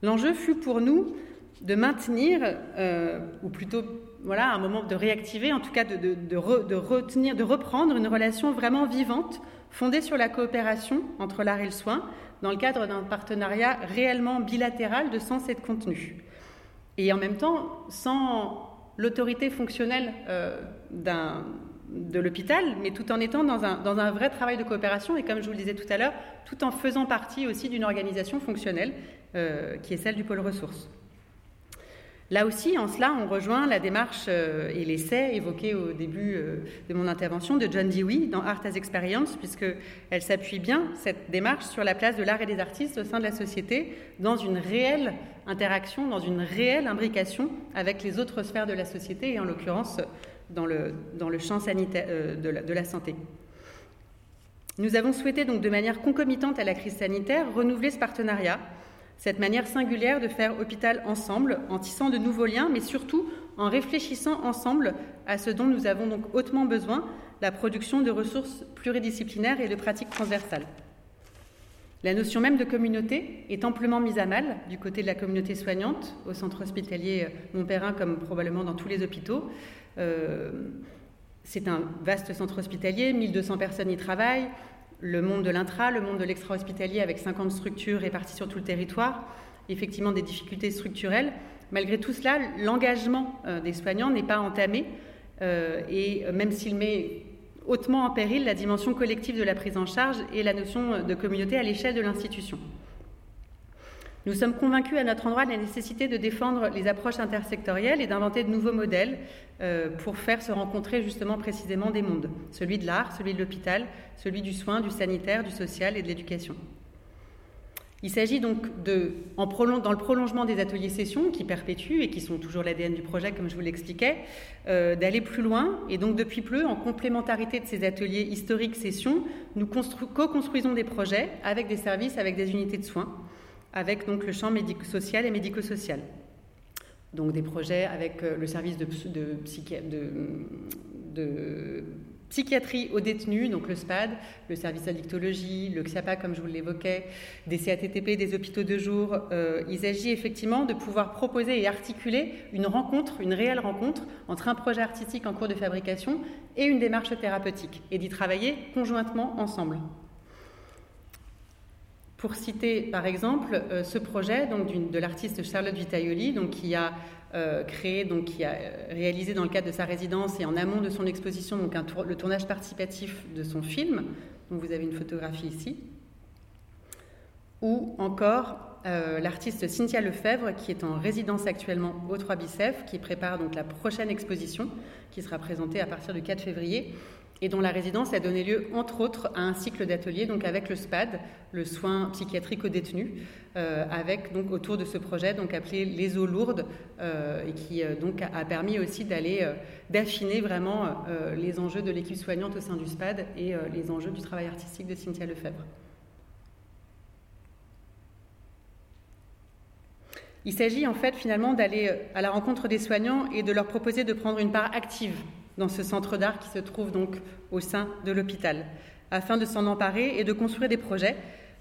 L'enjeu fut pour nous de maintenir, euh, ou plutôt voilà, un moment de réactiver, en tout cas de, de, retenir, de reprendre une relation vraiment vivante fondée sur la coopération entre l'art et le soin, dans le cadre d'un partenariat réellement bilatéral de sens et de contenu. Et en même temps, sans l'autorité fonctionnelle euh, de l'hôpital, mais tout en étant dans un, vrai travail de coopération, et comme je vous le disais tout à l'heure, tout en faisant partie aussi d'une organisation fonctionnelle euh, qui est celle du pôle ressources. Là aussi, en cela, on rejoint la démarche euh, et l'essai évoqué au début euh, de mon intervention de John Dewey dans Art as Experience, puisqu'elle s'appuie bien, cette démarche, sur la place de l'art et des artistes au sein de la société, dans une réelle interaction, dans une réelle imbrication avec les autres sphères de la société, et en l'occurrence dans le, champ sanitaire, euh, de, la, de la santé. Nous avons souhaité donc de manière concomitante à la crise sanitaire renouveler ce partenariat cette manière singulière de faire hôpital ensemble, en tissant de nouveaux liens, mais surtout en réfléchissant ensemble à ce dont nous avons donc hautement besoin, la production de ressources pluridisciplinaires et de pratiques transversales. La notion même de communauté est amplement mise à mal du côté de la communauté soignante, au centre hospitalier Montperrin comme probablement dans tous les hôpitaux. Euh, c'est un vaste centre hospitalier, 1200 personnes y travaillent, le monde de l'intra, le monde de l'extra-hospitalier avec 50 structures réparties sur tout le territoire, effectivement des difficultés structurelles. Malgré tout cela, l'engagement euh, des soignants n'est pas entamé, euh, et même s'il met hautement en péril la dimension collective de la prise en charge et la notion de communauté à l'échelle de l'institution. Nous sommes convaincus à notre endroit de la nécessité de défendre les approches intersectorielles et d'inventer de nouveaux modèles euh, pour faire se rencontrer justement précisément des mondes, celui de l'art, celui de l'hôpital, celui du soin, du sanitaire, du social et de l'éducation. Il s'agit donc de, dans le prolongement des ateliers sessions qui perpétuent et qui sont toujours l'ADN du projet, comme je vous l'expliquais, euh, d'aller plus loin. Et donc, depuis peu, en complémentarité de ces ateliers historiques sessions, nous co-construisons des projets avec des services, avec des unités de soins, avec donc le champ médico-social et médico-social. Donc, des projets avec euh, le service de, psychiatrie aux détenus, donc le SPAD, le service addictologie, le XIAPA, comme je vous l'évoquais, des CATTP, des hôpitaux de jour. Euh, il s'agit effectivement de pouvoir proposer et articuler une rencontre, une réelle rencontre entre un projet artistique en cours de fabrication et une démarche thérapeutique, et d'y travailler conjointement ensemble. Pour citer par exemple euh, ce projet donc, de l'artiste Charlotte Vitaioli, donc, qui a euh, créé, donc qui a euh, réalisé dans le cadre de sa résidence et en amont de son exposition donc le tournage participatif de son film. Donc vous avez une photographie ici. Ou encore l'artiste Cynthia Lefebvre qui est en résidence actuellement au 3 Bicef, qui prépare donc la prochaine exposition qui sera présentée à partir du 4 février et dont la résidence a donné lieu, entre autres, à un cycle d'ateliers, donc avec le SPAD, le soin psychiatrique aux détenus, euh, avec donc autour de ce projet donc appelé les eaux lourdes, euh, et qui euh, donc a, permis aussi d'aller d'affiner vraiment les enjeux de l'équipe soignante au sein du SPAD et les enjeux du travail artistique de Cynthia Lefebvre. Il s'agit en fait finalement d'aller à la rencontre des soignants et de leur proposer de prendre une part active dans ce centre d'art qui se trouve donc au sein de l'hôpital, afin de s'en emparer et de construire des projets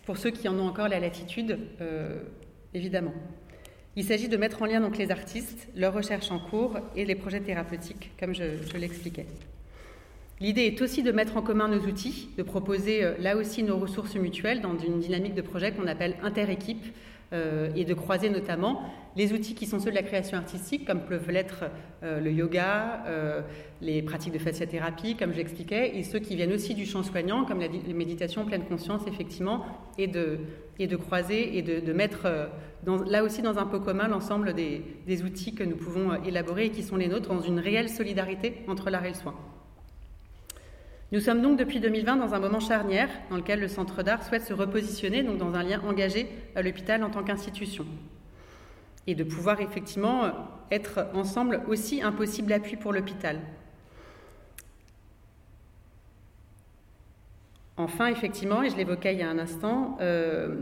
pour ceux qui en ont encore la latitude, euh, évidemment. Il s'agit de mettre en lien donc les artistes, leurs recherches en cours et les projets thérapeutiques, comme je, je l'expliquais. L'idée est aussi de mettre en commun nos outils, de proposer euh, là aussi nos ressources mutuelles dans une dynamique de projet qu'on appelle inter-équipe, euh, et de croiser notamment les outils qui sont ceux de la création artistique, comme peuvent l'être euh, le yoga, euh, les pratiques de fasciathérapie, comme j'expliquais, et ceux qui viennent aussi du champ soignant, comme la, méditation pleine conscience, effectivement, et de, et de croiser et de, mettre là aussi dans un pot commun l'ensemble des, des outils que nous pouvons élaborer et qui sont les nôtres dans une réelle solidarité entre l'art et le soin. Nous sommes donc depuis 2020 dans un moment charnière dans lequel le Centre d'art souhaite se repositionner donc dans un lien engagé à l'hôpital en tant qu'institution et de pouvoir effectivement être ensemble aussi un possible appui pour l'hôpital. Enfin, effectivement, et je l'évoquais il y a un instant, euh,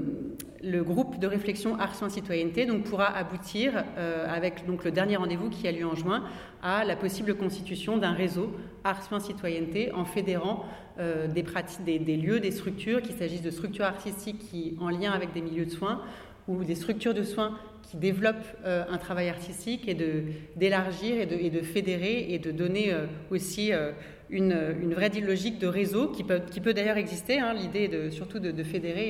le groupe de réflexion Art Soins Citoyenneté pourra aboutir, euh, avec le dernier rendez-vous qui a lieu en juin, à la possible constitution d'un réseau Art Soins Citoyenneté en fédérant euh, des, des, lieux, des structures, qu'il s'agisse de structures artistiques qui, en lien avec des milieux de soins ou des structures de soins qui développent un travail artistique et d'élargir et de, et de, fédérer et de donner aussi une, vraie logique de réseau qui peut, qui peut d'ailleurs exister. Hein, L'idée de, surtout de, fédérer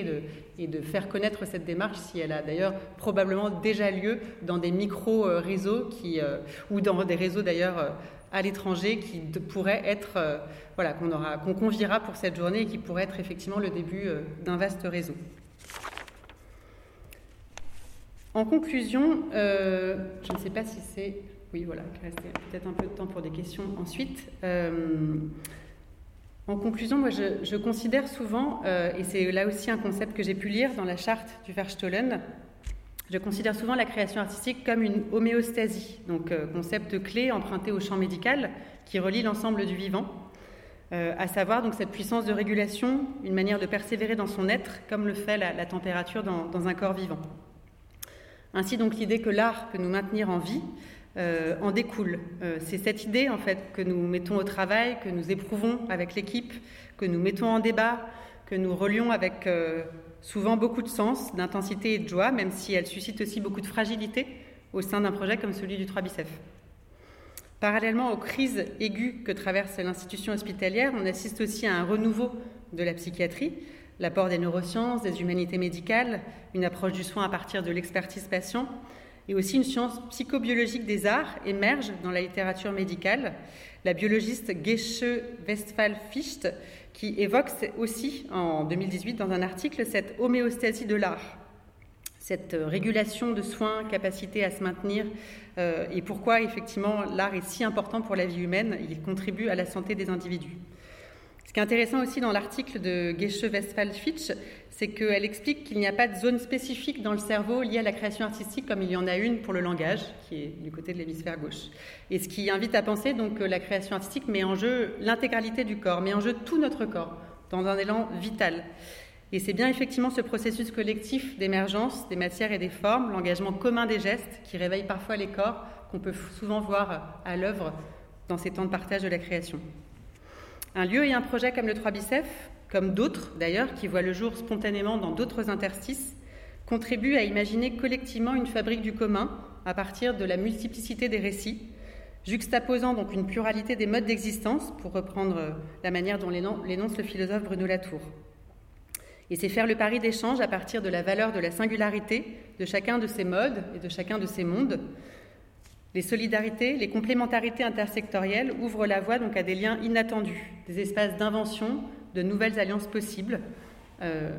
et de, et faire connaître cette démarche, si elle a d'ailleurs probablement déjà lieu dans des micro-réseaux euh, ou dans des réseaux d'ailleurs euh, à l'étranger qui pourraient être, euh, voilà, qu'on aura, qu'on conviera pour cette journée et qui pourrait être effectivement le début d'un vaste réseau. En conclusion, je ne sais pas si c'est oui, voilà, il reste peut-être un peu de temps pour des questions ensuite. Euh, en conclusion, moi, je, considère souvent, euh, et c'est là aussi un concept que j'ai pu lire dans la charte du Verstollen, je considère souvent la création artistique comme une homéostasie, donc euh, concept clé emprunté au champ médical qui relie l'ensemble du vivant, à savoir donc cette puissance de régulation, une manière de persévérer dans son être, comme le fait la, température dans un corps vivant. Ainsi donc l'idée que l'art peut nous maintenir en vie euh, en découle. Euh, c'est cette idée en fait que nous mettons au travail, que nous éprouvons avec l'équipe, que nous mettons en débat, que nous relions avec euh, souvent beaucoup de sens, d'intensité et de joie, même si elle suscite aussi beaucoup de fragilité au sein d'un projet comme celui du 3 Bicef. Parallèlement aux crises aiguës que traverse l'institution hospitalière, on assiste aussi à un renouveau de la psychiatrie, l'apport des neurosciences, des humanités médicales, une approche du soin à partir de l'expertise patient, et aussi une science psychobiologique des arts émerge dans la littérature médicale. La biologiste Gesche Westphal-Fichte, qui évoque aussi en 2018 dans un article cette homéostasie de l'art, cette régulation de soins, capacité à se maintenir, euh, et pourquoi effectivement l'art est si important pour la vie humaine, il contribue à la santé des individus. Ce qui est intéressant aussi dans l'article de Gesche Westphal-Fitch, c'est qu'elle explique qu'il n'y a pas de zone spécifique dans le cerveau liée à la création artistique comme il y en a une pour le langage, qui est du côté de l'hémisphère gauche. Et ce qui invite à penser donc que la création artistique met en jeu l'intégralité du corps, met en jeu tout notre corps, dans un élan vital. Et c'est bien effectivement ce processus collectif d'émergence des matières et des formes, l'engagement commun des gestes, qui réveille parfois les corps, qu'on peut souvent voir à l'œuvre dans ces temps de partage de la création. Un lieu et un projet comme le 3 Bicef, comme d'autres d'ailleurs, qui voient le jour spontanément dans d'autres interstices, contribuent à imaginer collectivement une fabrique du commun à partir de la multiplicité des récits, juxtaposant donc une pluralité des modes d'existence, pour reprendre la manière dont l'énonce le philosophe Bruno Latour. Et c'est faire le pari d'échange à partir de la valeur de la singularité de chacun de ces modes et de chacun de ces mondes. Les solidarités, les complémentarités intersectorielles ouvrent la voie donc à des liens inattendus, des espaces d'invention, de nouvelles alliances possibles euh,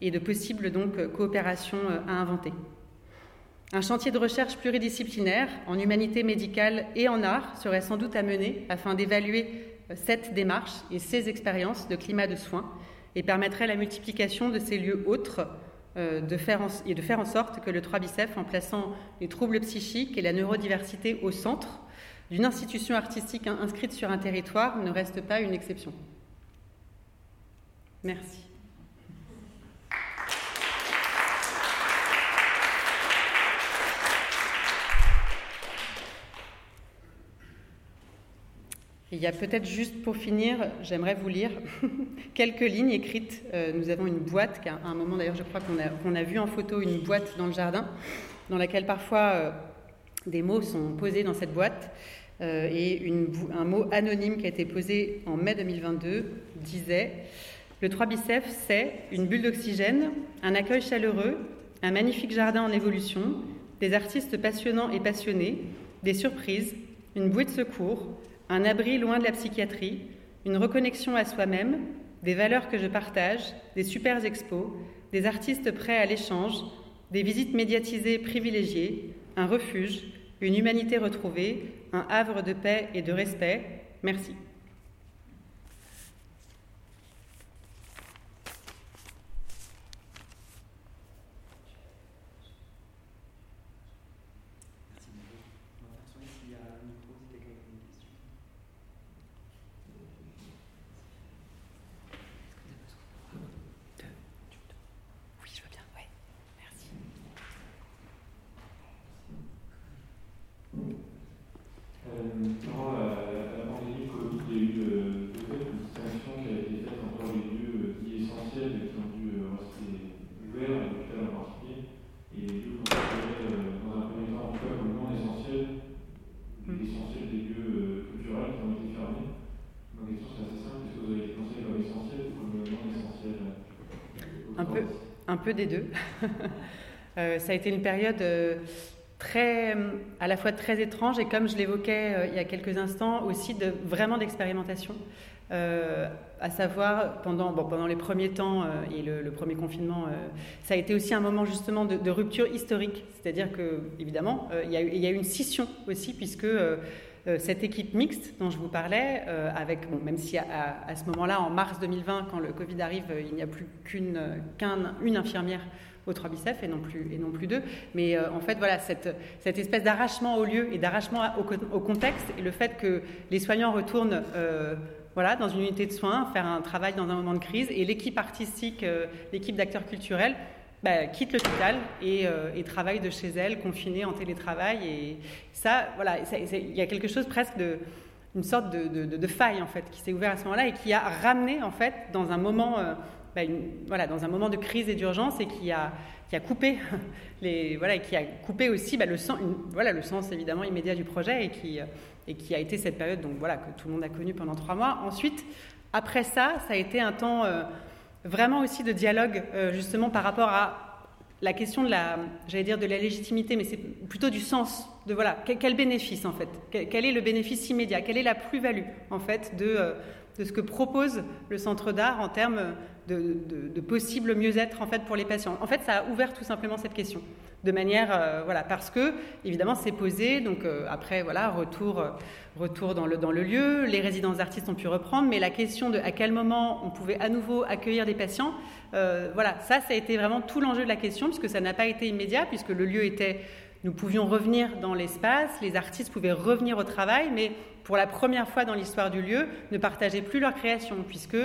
et de possibles coopérations euh, à inventer. Un chantier de recherche pluridisciplinaire en humanité médicale et en art serait sans doute à mener afin d'évaluer euh, cette démarche et ces expériences de climat de soins et permettrait la multiplication de ces lieux autres de faire et de faire en sorte que le 3 bicef, en plaçant les troubles psychiques et la neurodiversité au centre d'une institution artistique inscrite sur un territoire, ne reste pas une exception. Merci. Il y a peut-être juste pour finir, j'aimerais vous lire quelques lignes écrites. Euh, nous avons une boîte, à un moment d'ailleurs je crois qu'on a, a, vu en photo une boîte dans le jardin, dans laquelle parfois euh, des mots sont posés dans cette boîte. Euh, et un mot anonyme qui a été posé en mai 2022 disait Le 3 bicef, c'est une bulle d'oxygène, un accueil chaleureux, un magnifique jardin en évolution, des artistes passionnants et passionnés, des surprises, une bouée de secours, un abri loin de la psychiatrie, une reconnexion à soi-même, des valeurs que je partage, des super expos, des artistes prêts à l'échange, des visites médiatisées privilégiées, un refuge, une humanité retrouvée, un havre de paix et de respect. Merci. Des deux. Euh, ça a été une période euh, très, à la fois très étrange et comme je l'évoquais euh, il y a quelques instants, aussi de, vraiment d'expérimentation. à savoir, pendant, bon, pendant les premiers temps et le, premier confinement, ça a été aussi un moment justement de, rupture historique. C'est-à-dire que, évidemment, il y, a, eu une scission aussi, puisque euh, cette équipe mixte dont je vous parlais, euh, avec, bon, même si à, ce moment-là, en mars 2020, quand le Covid arrive, euh, il n'y a plus qu'une infirmière au 3 bicef et non plus, et non plus deux. Mais en fait, voilà, cette, cette espèce d'arrachement au lieu et d'arrachement au, contexte et le fait que les soignants retournent voilà, dans une unité de soins, faire un travail dans un moment de crise et l'équipe artistique, l'équipe d'acteurs culturels bah, quittent l'hôpital et, et, travaillent de chez elles, confinées en télétravail. Et ça, voilà, il y a quelque chose presque de une sorte de, faille en fait qui s'est ouverte à ce moment-là et qui a ramené en fait dans un moment, bah, voilà, dans un moment de crise et d'urgence et qui a, qui a coupé les, voilà, qui a coupé aussi bah, le, sens, voilà, le sens évidemment immédiat du projet et qui, et qui a été cette période donc voilà que tout le monde a connue pendant trois mois. Ensuite, après ça, ça a été un temps euh, vraiment aussi de dialogue euh, justement par rapport à la question de la, j'allais dire de la légitimité, mais c'est plutôt du sens de voilà quel, bénéfice en fait, quel, est le bénéfice immédiat, quelle est la plus-value en fait de, euh, de ce que propose le centre d'art en termes de, possible mieux-être en fait pour les patients. En fait, ça a ouvert tout simplement cette question. De manière euh, voilà parce que évidemment c'est posé. Donc euh, après voilà retour euh, retour dans le dans le lieu. Les résidences d'artistes ont pu reprendre. Mais la question de à quel moment on pouvait à nouveau accueillir des patients voilà ça ça a été vraiment tout l'enjeu de la question puisque ça n'a pas été immédiat puisque le lieu était nous pouvions revenir dans l'espace les artistes pouvaient revenir au travail mais pour la première fois dans l'histoire du lieu ne partageaient plus leur création puisque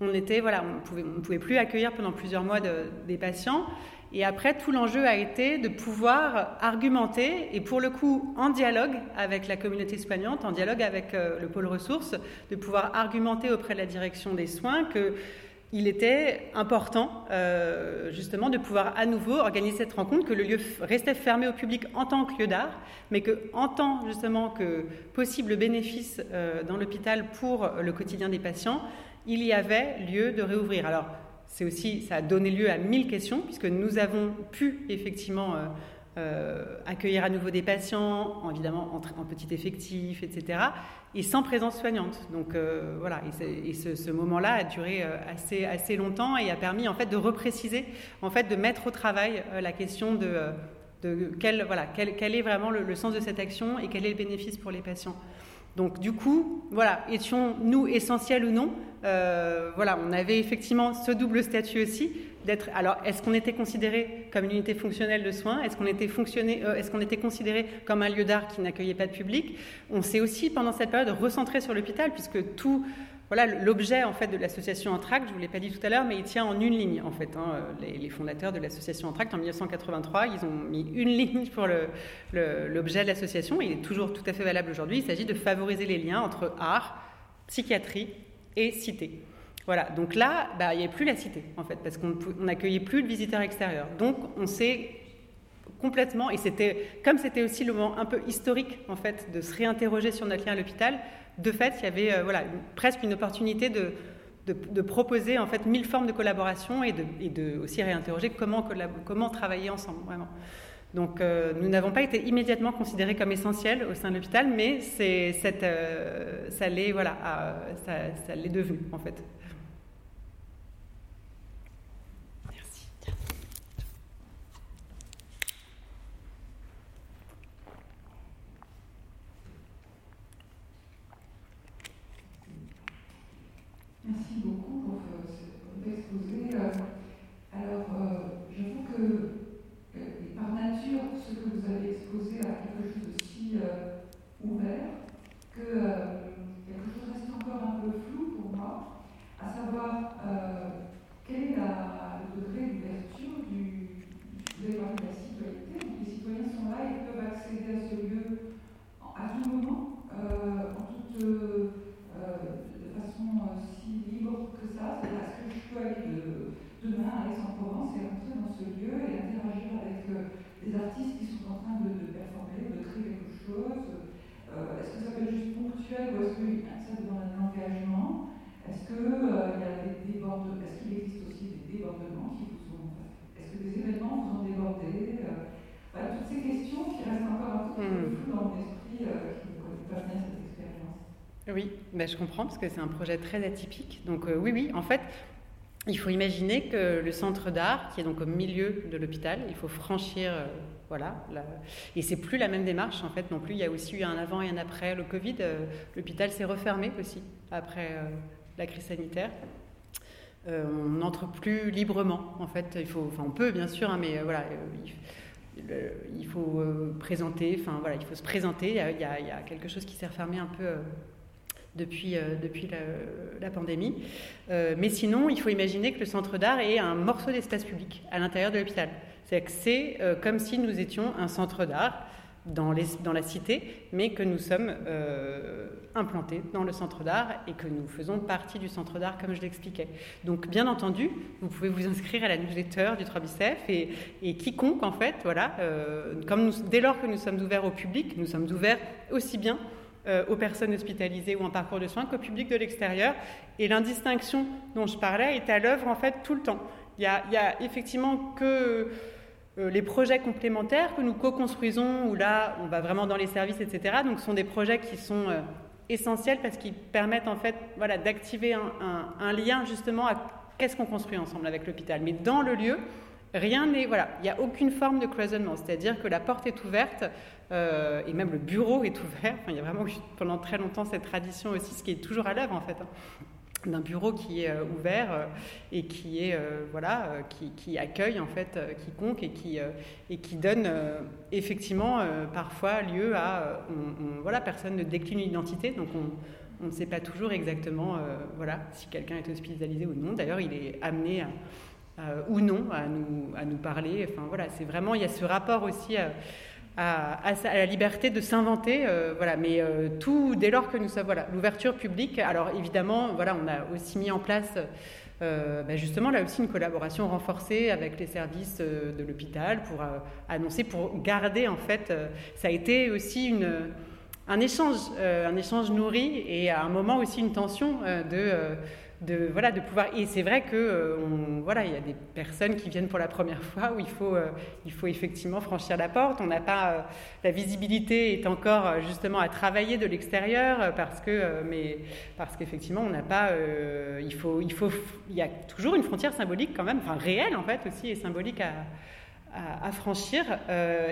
on on pouvait plus accueillir pendant plusieurs mois des patients. Et après, tout l'enjeu a été de pouvoir argumenter, et pour le coup, en dialogue avec la communauté soignante, en dialogue avec euh, le pôle ressources, de pouvoir argumenter auprès de la direction des soins que il était important euh, justement de pouvoir à nouveau organiser cette rencontre, que le lieu restait fermé au public en tant que lieu d'art, mais que en tant justement que possible bénéfice euh, dans l'hôpital pour le quotidien des patients, il y avait lieu de réouvrir. Alors c'est aussi, ça a donné lieu à mille questions, puisque nous avons pu effectivement euh, euh, accueillir à nouveau des patients, évidemment en, petit effectif, etc., et sans présence soignante. Donc euh, voilà, et, ce, moment-là a duré assez, assez longtemps et a permis en fait de repréciser, en fait, de mettre au travail la question de, quel, est vraiment le, sens de cette action et quel est le bénéfice pour les patients. Donc du coup, voilà, étions-nous essentiels ou non euh, Voilà, on avait effectivement ce double statut aussi d'être. Alors, est-ce qu'on était considéré comme une unité fonctionnelle de soins? Est-ce qu'on était euh, est-ce qu'on était considéré comme un lieu d'art qui n'accueillait pas de public? On s'est aussi pendant cette période recentré sur l'hôpital puisque tout voilà l'objet en fait de l'association Entract, je vous l'ai pas dit tout à l'heure, mais il tient en une ligne en fait. Hein. Les, fondateurs de l'association Entract en 1983, ils ont mis une ligne pour l'objet de l'association. Il est toujours tout à fait valable aujourd'hui. Il s'agit de favoriser les liens entre art, psychiatrie et cité. Voilà, donc là, bah, il n'y avait plus la cité, en fait, parce qu'on n'accueillait plus de visiteurs extérieurs. Donc, on s'est complètement, et c'était, comme c'était aussi le moment un peu historique, en fait, de se réinterroger sur notre lien à l'hôpital, de fait, il y avait euh, voilà, presque une opportunité de, de, proposer en fait mille formes de collaboration et de, aussi réinterroger comment, travailler ensemble vraiment. Donc euh, nous n'avons pas été immédiatement considérés comme essentiels au sein de l'hôpital, mais c'est cette, euh, ça l'est voilà, ça l'est devenu en fait. Merci beaucoup pour cet exposé. Alors, euh, j'avoue que euh, par nature, ce que vous avez exposé a quelque chose de si euh, ouvert que quelque chose reste encore un peu flou pour moi, à savoir quel est le degré d'ouverture du, de la citoyenneté. Donc, les citoyens sont là, ils peuvent accéder à ce lieu à tout moment, en toute façon euh, si libre que ça C'est-à-dire, est-ce que je peux aller demain à Aix-en-Provence et rentrer dans ce lieu et interagir avec euh, des artistes qui sont en train de, performer, de créer quelque chose euh, Est-ce que ça peut être juste ponctuel ou est-ce que ça demande un engagement? Est-ce qu'il y a des débordements? Est-ce qu'il existe aussi des débordements qui vous sont. Est-ce que des événements vous ont débordé? Voilà, Toutes ces questions qui restent encore un peu hmm. floues dans mon esprit, qui ne connaissent pas bien cette oui, ben je comprends parce que c'est un projet très atypique. Donc euh, oui, oui, en fait, il faut imaginer que le centre d'art, qui est donc au milieu de l'hôpital, il faut franchir, euh, voilà, et c'est plus la même démarche en fait non plus. Il y a aussi eu un avant et un après le Covid. Euh, l'hôpital s'est refermé aussi après la crise sanitaire. on n'entre plus librement en fait. Il faut, enfin, on peut bien sûr, hein, mais voilà. Il, faut présenter, enfin il faut se présenter. Il y a quelque chose qui s'est refermé un peu depuis, depuis la, pandémie. mais sinon, il faut imaginer que le centre d'art est un morceau d'espace public à l'intérieur de l'hôpital. C'est c'est comme si nous étions un centre d'art dans, la cité, mais que nous sommes euh, implantés dans le centre d'art et que nous faisons partie du centre d'art, comme je l'expliquais. Donc, bien entendu, vous pouvez vous inscrire à la newsletter du 3 Bicef et, quiconque, en fait, voilà, euh, dès lors que nous sommes ouverts au public, nous sommes ouverts aussi bien euh, aux personnes hospitalisées ou en parcours de soins qu'au public de l'extérieur. Et l'indistinction dont je parlais est à l'œuvre, en fait, tout le temps. Il n'y a, il y a effectivement que euh, les projets complémentaires que nous co-construisons, où là, on va vraiment dans les services, etc., donc ce sont des projets qui sont euh, essentiels parce qu'ils permettent en fait voilà, d'activer un, lien justement à qu'est-ce qu'on construit ensemble avec l'hôpital. Mais dans le lieu, rien n'est. Voilà, il n'y a aucune forme de cloisonnement, c'est-à-dire que la porte est ouverte euh, et même le bureau est ouvert. il y a vraiment pendant très longtemps cette tradition aussi, ce qui est toujours à l'œuvre en fait. Hein d'un bureau qui est euh, ouvert euh, et qui est voilà qui, accueille en fait quiconque et qui et qui donne effectivement parfois lieu à voilà personne ne décline une identité donc on, ne sait pas toujours exactement voilà si quelqu'un est hospitalisé ou non d'ailleurs il est amené ou non à nous à nous parler enfin voilà c'est vraiment il y a ce rapport aussi à, la liberté de s'inventer, euh, voilà. Mais euh, tout dès lors que nous sommes, l'ouverture publique. Alors évidemment, voilà, on a aussi mis en place. Euh, bah, justement, là aussi, une collaboration renforcée avec les services de l'hôpital pour annoncer, pour garder, en fait, ça a été aussi une, un échange, un échange nourri et à un moment aussi une tension de de voilà de pouvoir et c'est vrai que euh, voilà il y a des personnes qui viennent pour la première fois où il faut euh, il faut effectivement franchir la porte. On n'a pas euh, la visibilité est encore justement à travailler de l'extérieur parce que mais parce qu'effectivement on n'a pas il faut il faut il y a toujours une frontière symbolique quand même enfin réelle en fait aussi et symbolique à, franchir.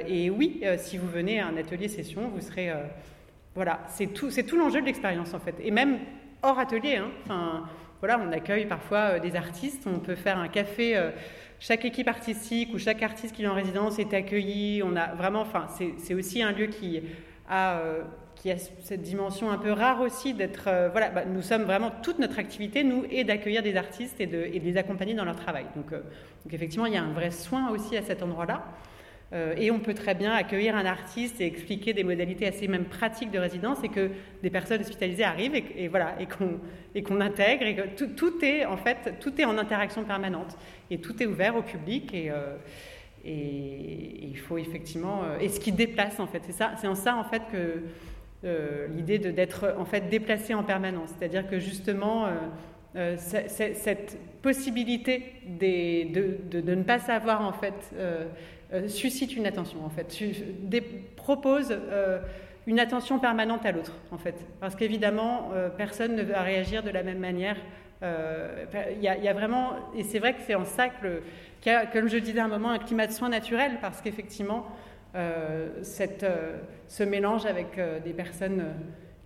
Et oui si vous venez à un atelier session vous serez voilà c'est tout c'est tout l'enjeu de l'expérience en fait. Et même hors atelier hein, enfin voilà, on accueille parfois euh, des artistes, on peut faire un café. Euh, chaque équipe artistique ou chaque artiste qui est en résidence est accueilli. On a vraiment, enfin, c'est aussi un lieu qui a, euh, qui a cette dimension un peu rare aussi d'être. voilà, bah, nous sommes vraiment toute notre activité, nous, est d'accueillir des artistes et de, et de, les accompagner dans leur travail. Donc, donc, effectivement, il y a un vrai soin aussi à cet endroit-là. Euh, et on peut très bien accueillir un artiste et expliquer des modalités assez même pratiques de résidence et que des personnes hospitalisées arrivent et, voilà et qu'on et qu'on intègre et que tout, est en fait tout est en interaction permanente. Et tout est ouvert au public et, euh, et, il faut effectivement euh, et ce qui déplace en fait c'est ça c'est en ça en fait que l'idée d'être en fait déplacé en permanence. C'est-à-dire que justement cette possibilité de, de, de, ne pas savoir en fait euh, suscite une attention, en fait, propose euh, une attention permanente à l'autre, en fait. Parce qu'évidemment, euh, personne ne va réagir de la même manière. Il y, a vraiment, et c'est vrai que c'est en ça que, a, comme je disais à un moment, un climat de soins naturel, parce qu'effectivement, ce mélange avec des personnes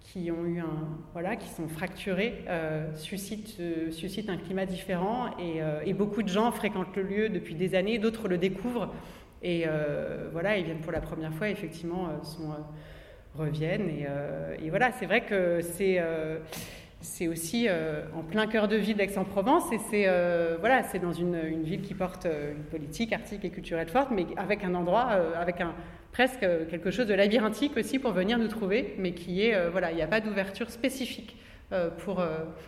qui ont eu un voilà qui sont fracturées suscite suscite un climat différent et, beaucoup de gens fréquentent le lieu depuis des années d'autres le découvrent et euh, voilà, ils viennent pour la première fois, effectivement, euh, sont, euh, reviennent. Et, voilà, c'est vrai que c'est aussi en plein cœur de ville d'Aix-en-Provence et c'est voilà, c'est dans une, ville qui porte une politique artistique et culturelle forte, mais avec un endroit, avec un presque quelque chose de labyrinthique aussi pour venir nous trouver, mais qui est voilà, il n'y a pas d'ouverture spécifique. Pour,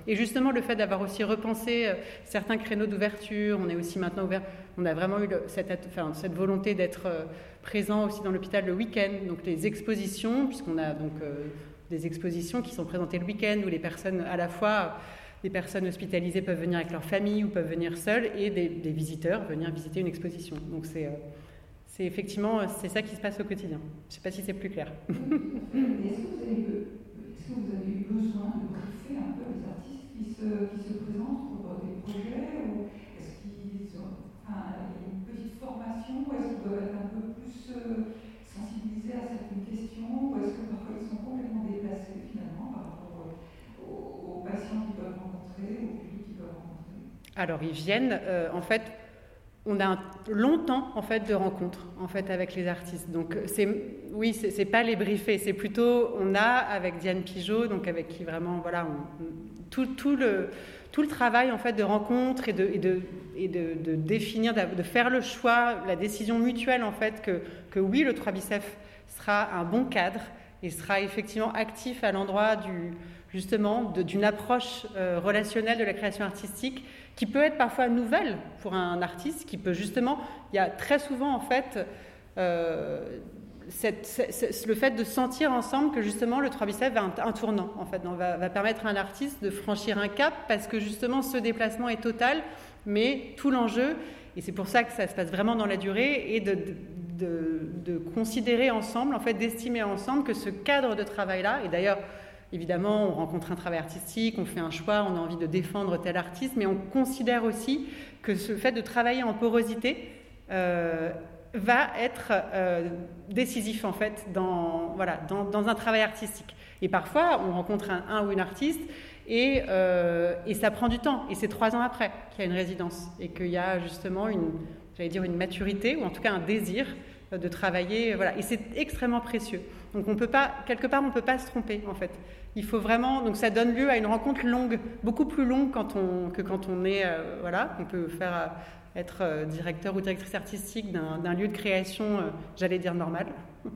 et justement, le fait d'avoir aussi repensé certains créneaux d'ouverture, on est aussi maintenant ouvert on a vraiment eu cette, volonté d'être euh, présent aussi dans l'hôpital le week-end, donc les expositions, puisqu'on a donc euh, des expositions qui sont présentées le week-end où les personnes, à la fois des personnes hospitalisées peuvent venir avec leur famille ou peuvent venir seules et des, visiteurs venir visiter une exposition. Donc euh, c'est effectivement c'est ça qui se passe au quotidien. Je ne sais pas si c'est plus clair. Est-ce vous avez eu besoin de briefer un peu les artistes qui se, qui se présentent pour des projets ou une petite formation ou est-ce qu'ils doivent être un peu plus euh, sensibilisés à certaines questions ou est-ce que parfois ils sont complètement déplacés finalement par rapport aux, patients qu'ils peuvent rencontrer, aux publics qu'ils peuvent rencontrer? Alors ils viennent, euh, en fait, on a un long temps en fait de rencontres en fait avec les artistes. Donc c'est oui, c'est pas les briefer, c'est plutôt on a avec Diane Pigeot, donc avec qui vraiment voilà tout, tout, le tout le travail en fait de rencontre et de, et de, et de, définir, de faire le choix, la décision mutuelle en fait que, que oui le 3 bicef sera un bon cadre et sera effectivement actif à l'endroit du justement d'une approche euh, relationnelle de la création artistique qui peut être parfois nouvelle pour un artiste, qui peut justement, il y a très souvent en fait euh, le fait de sentir ensemble que justement le 3 biceps va un, tournant en fait, va, va, permettre à un artiste de franchir un cap parce que justement ce déplacement est total, mais tout l'enjeu, et c'est pour ça que ça se passe vraiment dans la durée, est de, de, de considérer ensemble, en fait d'estimer ensemble que ce cadre de travail-là, et d'ailleurs Évidemment, on rencontre un travail artistique, on fait un choix, on a envie de défendre tel artiste, mais on considère aussi que ce fait de travailler en porosité euh, va être euh, décisif en fait dans, voilà, dans, un travail artistique. Et parfois, on rencontre un, ou une artiste et, euh, et, ça prend du temps. Et c'est trois ans après qu'il y a une résidence et qu'il y a justement une, j'allais dire une maturité ou en tout cas un désir de travailler. Voilà. Et c'est extrêmement précieux. Donc on peut pas, quelque part, on ne peut pas se tromper en fait. Il faut vraiment, donc ça donne lieu à une rencontre longue, beaucoup plus longue quand on, que quand on est, euh, voilà, on peut faire euh, être euh, directeur ou directrice artistique d'un lieu de création, j'allais dire normal,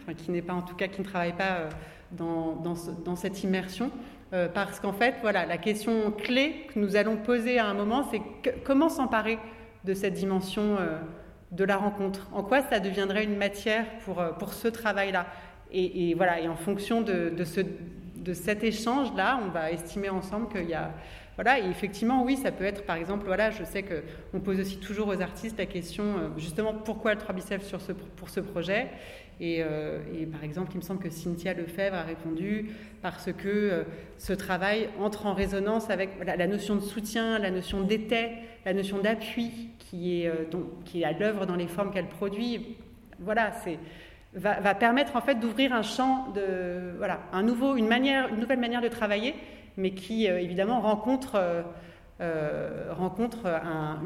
enfin, qui n'est pas en tout cas, qui ne travaille pas dans, dans, cette immersion. parce qu'en fait, voilà, la question clé que nous allons poser à un moment, c'est comment s'emparer de cette dimension de la rencontre? En quoi ça deviendrait une matière pour, pour ce travail-là? Et, et, voilà, et en fonction de, de ce de cet échange-là, on va estimer ensemble qu'il y a... Voilà, et effectivement, oui, ça peut être, par exemple, voilà, je sais qu'on pose aussi toujours aux artistes la question, euh, justement, pourquoi le 3 biceps sur ce, pour ce projet? Euh, et, par exemple, il me semble que Cynthia Lefebvre a répondu parce que euh, ce travail entre en résonance avec la notion de soutien, la notion d'été, la notion d'appui qui est, qui est à l'œuvre dans les formes qu'elle produit. Voilà, c'est va, permettre en fait d'ouvrir un champ de voilà un nouveau une manière une nouvelle manière de travailler mais qui euh, évidemment rencontre euh, euh, rencontre un,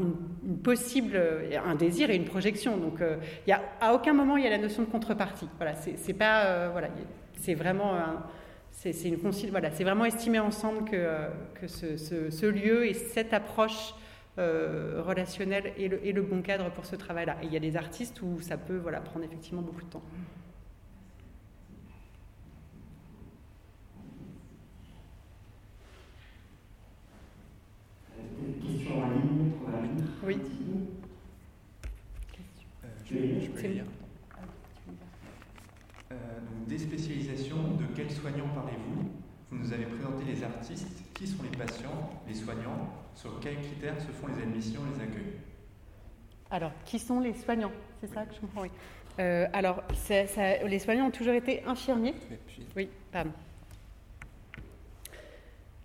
une, possible un désir et une projection. Donc il y a à aucun moment il y a la notion de contrepartie. Voilà c'est pas voilà c'est vraiment c'est une voilà c'est vraiment estimé ensemble que, que ce, ce, ce, lieu et cette approche euh, relationnel et le, et le, bon cadre pour ce travail-là. Et il y a des artistes où ça peut voilà, prendre effectivement beaucoup de temps. Question en ligne pour la Oui. Euh, je, peux lire. Euh, donc, des spécialisations, de quels soignants parlez-vous? Vous nous avez présenté les artistes. Qui sont les patients, les soignants? Sur quels critères se font les admissions, les accueils Alors, qui sont les soignants? C'est ça que je comprends, oui. Euh, alors, les soignants ont toujours été infirmiers? Oui, pardon.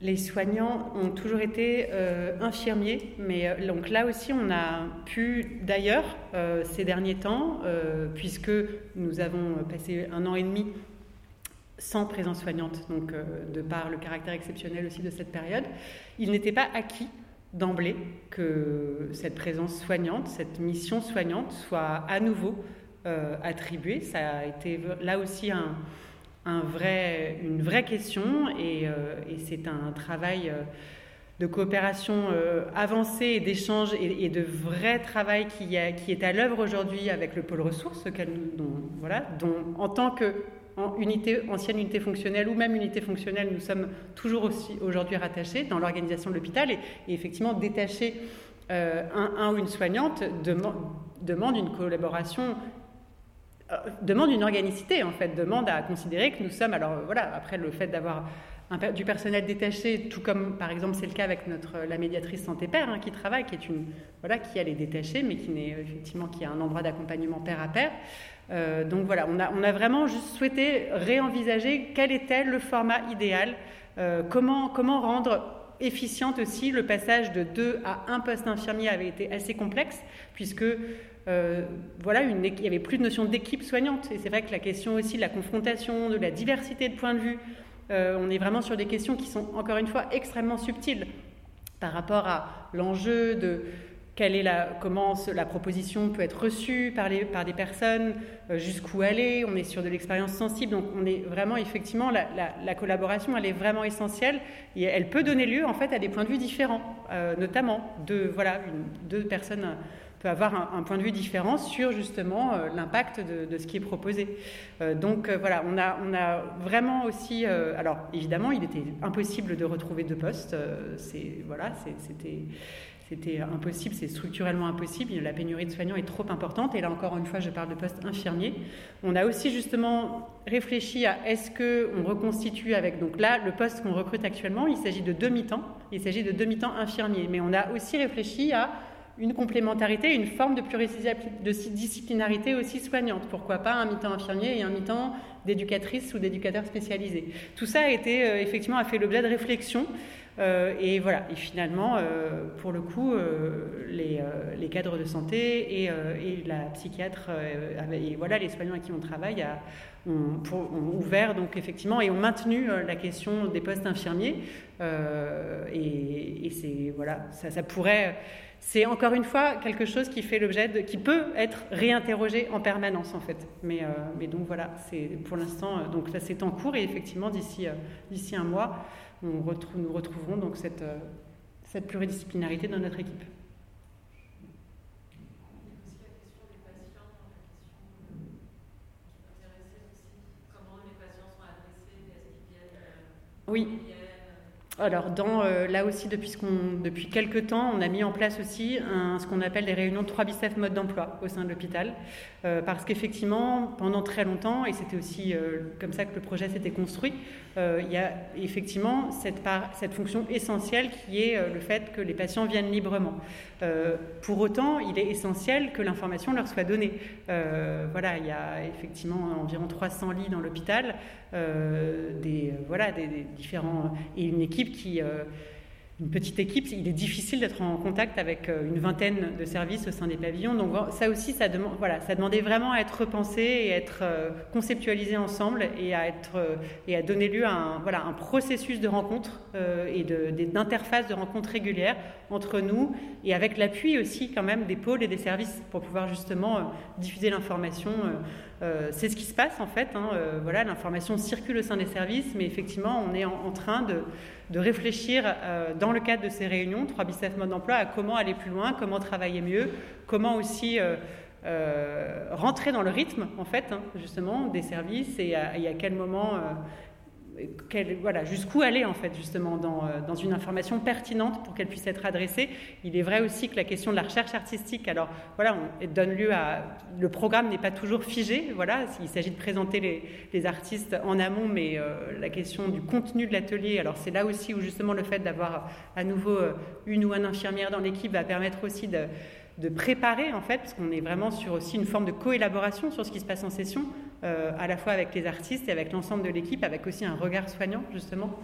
Les soignants ont toujours été euh, infirmiers, mais euh, donc là aussi, on a pu, d'ailleurs, ces derniers temps, puisque nous avons passé un an et demi sans présence soignante, donc de par le caractère exceptionnel aussi de cette période, il n'était pas acquis d'emblée que cette présence soignante, cette mission soignante soit à nouveau euh, attribuée. Ça a été là aussi un, vrai, une vraie question et, euh, c'est un travail euh, de coopération avancée et d'échange et, de vrai travail qui, qui est à l'œuvre aujourd'hui avec le pôle ressources, dont, voilà, dont en tant que unité, ancienne unité fonctionnelle ou même unité fonctionnelle, nous sommes toujours aussi aujourd'hui rattachés dans l'organisation de l'hôpital et, effectivement détacher euh, un, ou une soignante demande une collaboration euh, demande une organicité en fait, demande à considérer que nous sommes, alors voilà, après le fait d'avoir du personnel détaché, tout comme par exemple c'est le cas avec notre la médiatrice santé père hein, qui travaille, qui est une voilà qui elle est détachée, mais qui n'est effectivement qui a un endroit d'accompagnement père à père. Euh, donc voilà, on a, vraiment juste souhaité réenvisager quel était le format idéal, euh, comment, rendre efficiente aussi le passage de deux à un poste infirmier avait été assez complexe puisque euh, voilà, il n'y avait plus de notion d'équipe soignante. Et c'est vrai que la question aussi de la confrontation, de la diversité de points de vue, on est vraiment sur des questions qui sont encore une fois extrêmement subtiles par rapport à l'enjeu de quelle est la, comment la proposition peut être reçue par, les, par des personnes, jusqu'où aller. On est sur de l'expérience sensible, donc on est vraiment effectivement la, la, collaboration, elle est vraiment essentielle et elle peut donner lieu en fait à des points de vue différents, notamment de voilà une, deux personnes peut avoir un, point de vue différent sur justement euh, l'impact de, ce qui est proposé. Euh, donc euh, voilà, on a, on a vraiment aussi, alors évidemment, il était impossible de retrouver deux postes. c'est voilà, c'était c'était impossible, c'est structurellement impossible. La pénurie de soignants est trop importante. Et là encore une fois, je parle de postes infirmiers. On a aussi justement réfléchi à est-ce que on reconstitue avec donc là le poste qu'on recrute actuellement, il s'agit de demi-temps. Il s'agit de demi-temps infirmiers. Mais on a aussi réfléchi à une complémentarité, une forme de pluridisciplinarité aussi soignante. Pourquoi pas un mi-temps infirmier et un mi-temps d'éducatrice ou d'éducateur spécialisé? Tout ça a été euh, effectivement a fait l'objet de réflexion. Euh, et voilà, et finalement, euh, pour le coup, les, les, cadres de santé et, la psychiatre, et voilà, les soignants avec qui on travaille ont, ouvert donc effectivement et ont maintenu la question des postes infirmiers. et, c'est voilà, ça, pourrait c'est encore une fois quelque chose qui fait l'objet qui peut être réinterrogé en permanence en fait. Mais, euh, donc voilà, c'est pour l'instant, euh, donc ça c'est en cours et effectivement euh, d'ici un mois, on retrouve, nous retrouverons donc cette, cette pluridisciplinarité dans notre équipe. Oui. Alors, dans, euh, là aussi, depuis, depuis quelques temps, on a mis en place aussi ce qu'on appelle des réunions de 3 biceps mode d'emploi au sein de l'hôpital. Euh, parce qu'effectivement, pendant très longtemps, et c'était aussi euh, comme ça que le projet s'était construit, il y a effectivement cette, cette fonction essentielle qui est le fait que les patients viennent librement. pour autant, il est essentiel que l'information leur soit donnée. voilà, il y a effectivement environ 300 lits dans l'hôpital, des, voilà, des, différents, et une équipe qui une petite équipe, il est difficile d'être en contact avec euh, une vingtaine de services au sein des pavillons. Donc ça aussi, ça, demande, voilà, ça demandait vraiment à être repensé et à être euh, conceptualisé ensemble et à, être, euh, et à donner lieu à un, voilà, un processus de rencontre et d'interface de, de rencontre régulière entre nous et avec l'appui aussi quand même des pôles et des services pour pouvoir justement diffuser l'information. c'est ce qui se passe en fait. Hein, voilà, l'information circule au sein des services, mais effectivement, on est en train de de réfléchir euh, dans le cadre de ces réunions, 3 biceps mode d'emploi, à comment aller plus loin, comment travailler mieux, comment aussi euh, euh, rentrer dans le rythme, en fait, hein, justement, des services et à quel moment voilà, jusqu'où aller en fait justement dans, euh, dans une information pertinente pour qu'elle puisse être adressée. Il est vrai aussi que la question de la recherche artistique, alors voilà, on donne lieu à le programme n'est pas toujours figé, voilà, il s'agit de présenter les, les, artistes en amont, mais euh, la question du contenu de l'atelier, alors c'est là aussi où justement le fait d'avoir à nouveau euh, une ou un infirmière dans l'équipe va permettre aussi de de préparer en fait, parce qu'on est vraiment sur aussi une forme de coélaboration sur ce qui se passe en session, euh, à la fois avec les artistes et avec l'ensemble de l'équipe, avec aussi un regard soignant justement.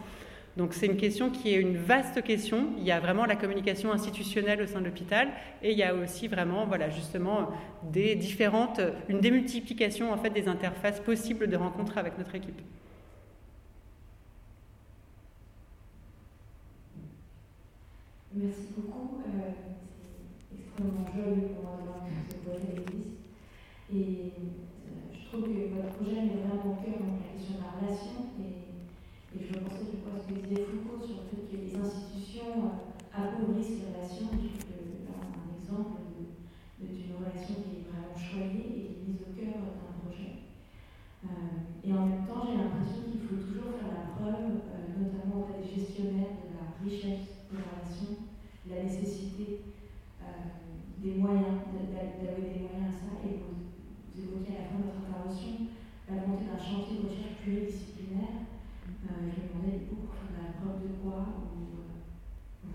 Donc c'est une question qui est une vaste question. Il y a vraiment la communication institutionnelle au sein de l'hôpital et il y a aussi vraiment, voilà, justement, des différentes, une démultiplication en fait des interfaces possibles de rencontres avec notre équipe. Merci beaucoup. Euh, extrêmement joli pour moi de ce projet existe. Et trouve que votre projet met vraiment au cœur la question de la relation. Et, et je pensais du coup à ce que disait Foucault sur le fait que les institutions euh, appauvrissent les relations. Je trouve que a un exemple d'une relation qui est vraiment choyée et qui est mise au cœur d'un projet. Euh, et en même temps, j'ai l'impression qu'il faut toujours faire la preuve, euh, notamment auprès des gestionnaires, de la richesse de la relation, la nécessité des moyens, d'allouer des moyens à ça. Et vous évoquiez à la fin de votre intervention la volonté d'un chantier de recherche pluridisciplinaire. Euh, je me demandais du coup preuve de quoi ou, euh,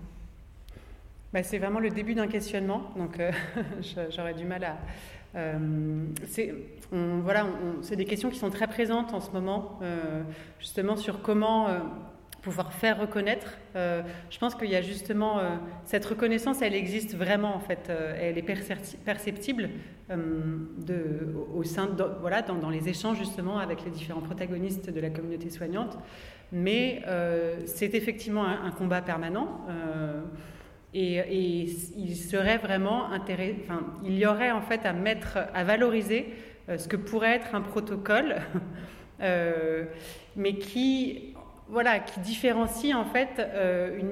bah, c'est vraiment le début d'un questionnement, donc euh, j'aurais du mal à. Euh, c'est voilà, c'est des questions qui sont très présentes en ce moment, justement sur comment pouvoir faire reconnaître. Euh, je pense qu'il y a justement euh, cette reconnaissance, elle existe vraiment en fait, euh, elle est perceptible au sein voilà dans, les échanges justement avec les différents protagonistes de la communauté soignante. Mais c'est effectivement un, combat permanent. Et, il serait vraiment intéressant, enfin, il y aurait en fait à mettre, à valoriser ce que pourrait être un protocole, mais qui, voilà, qui différencie en fait une,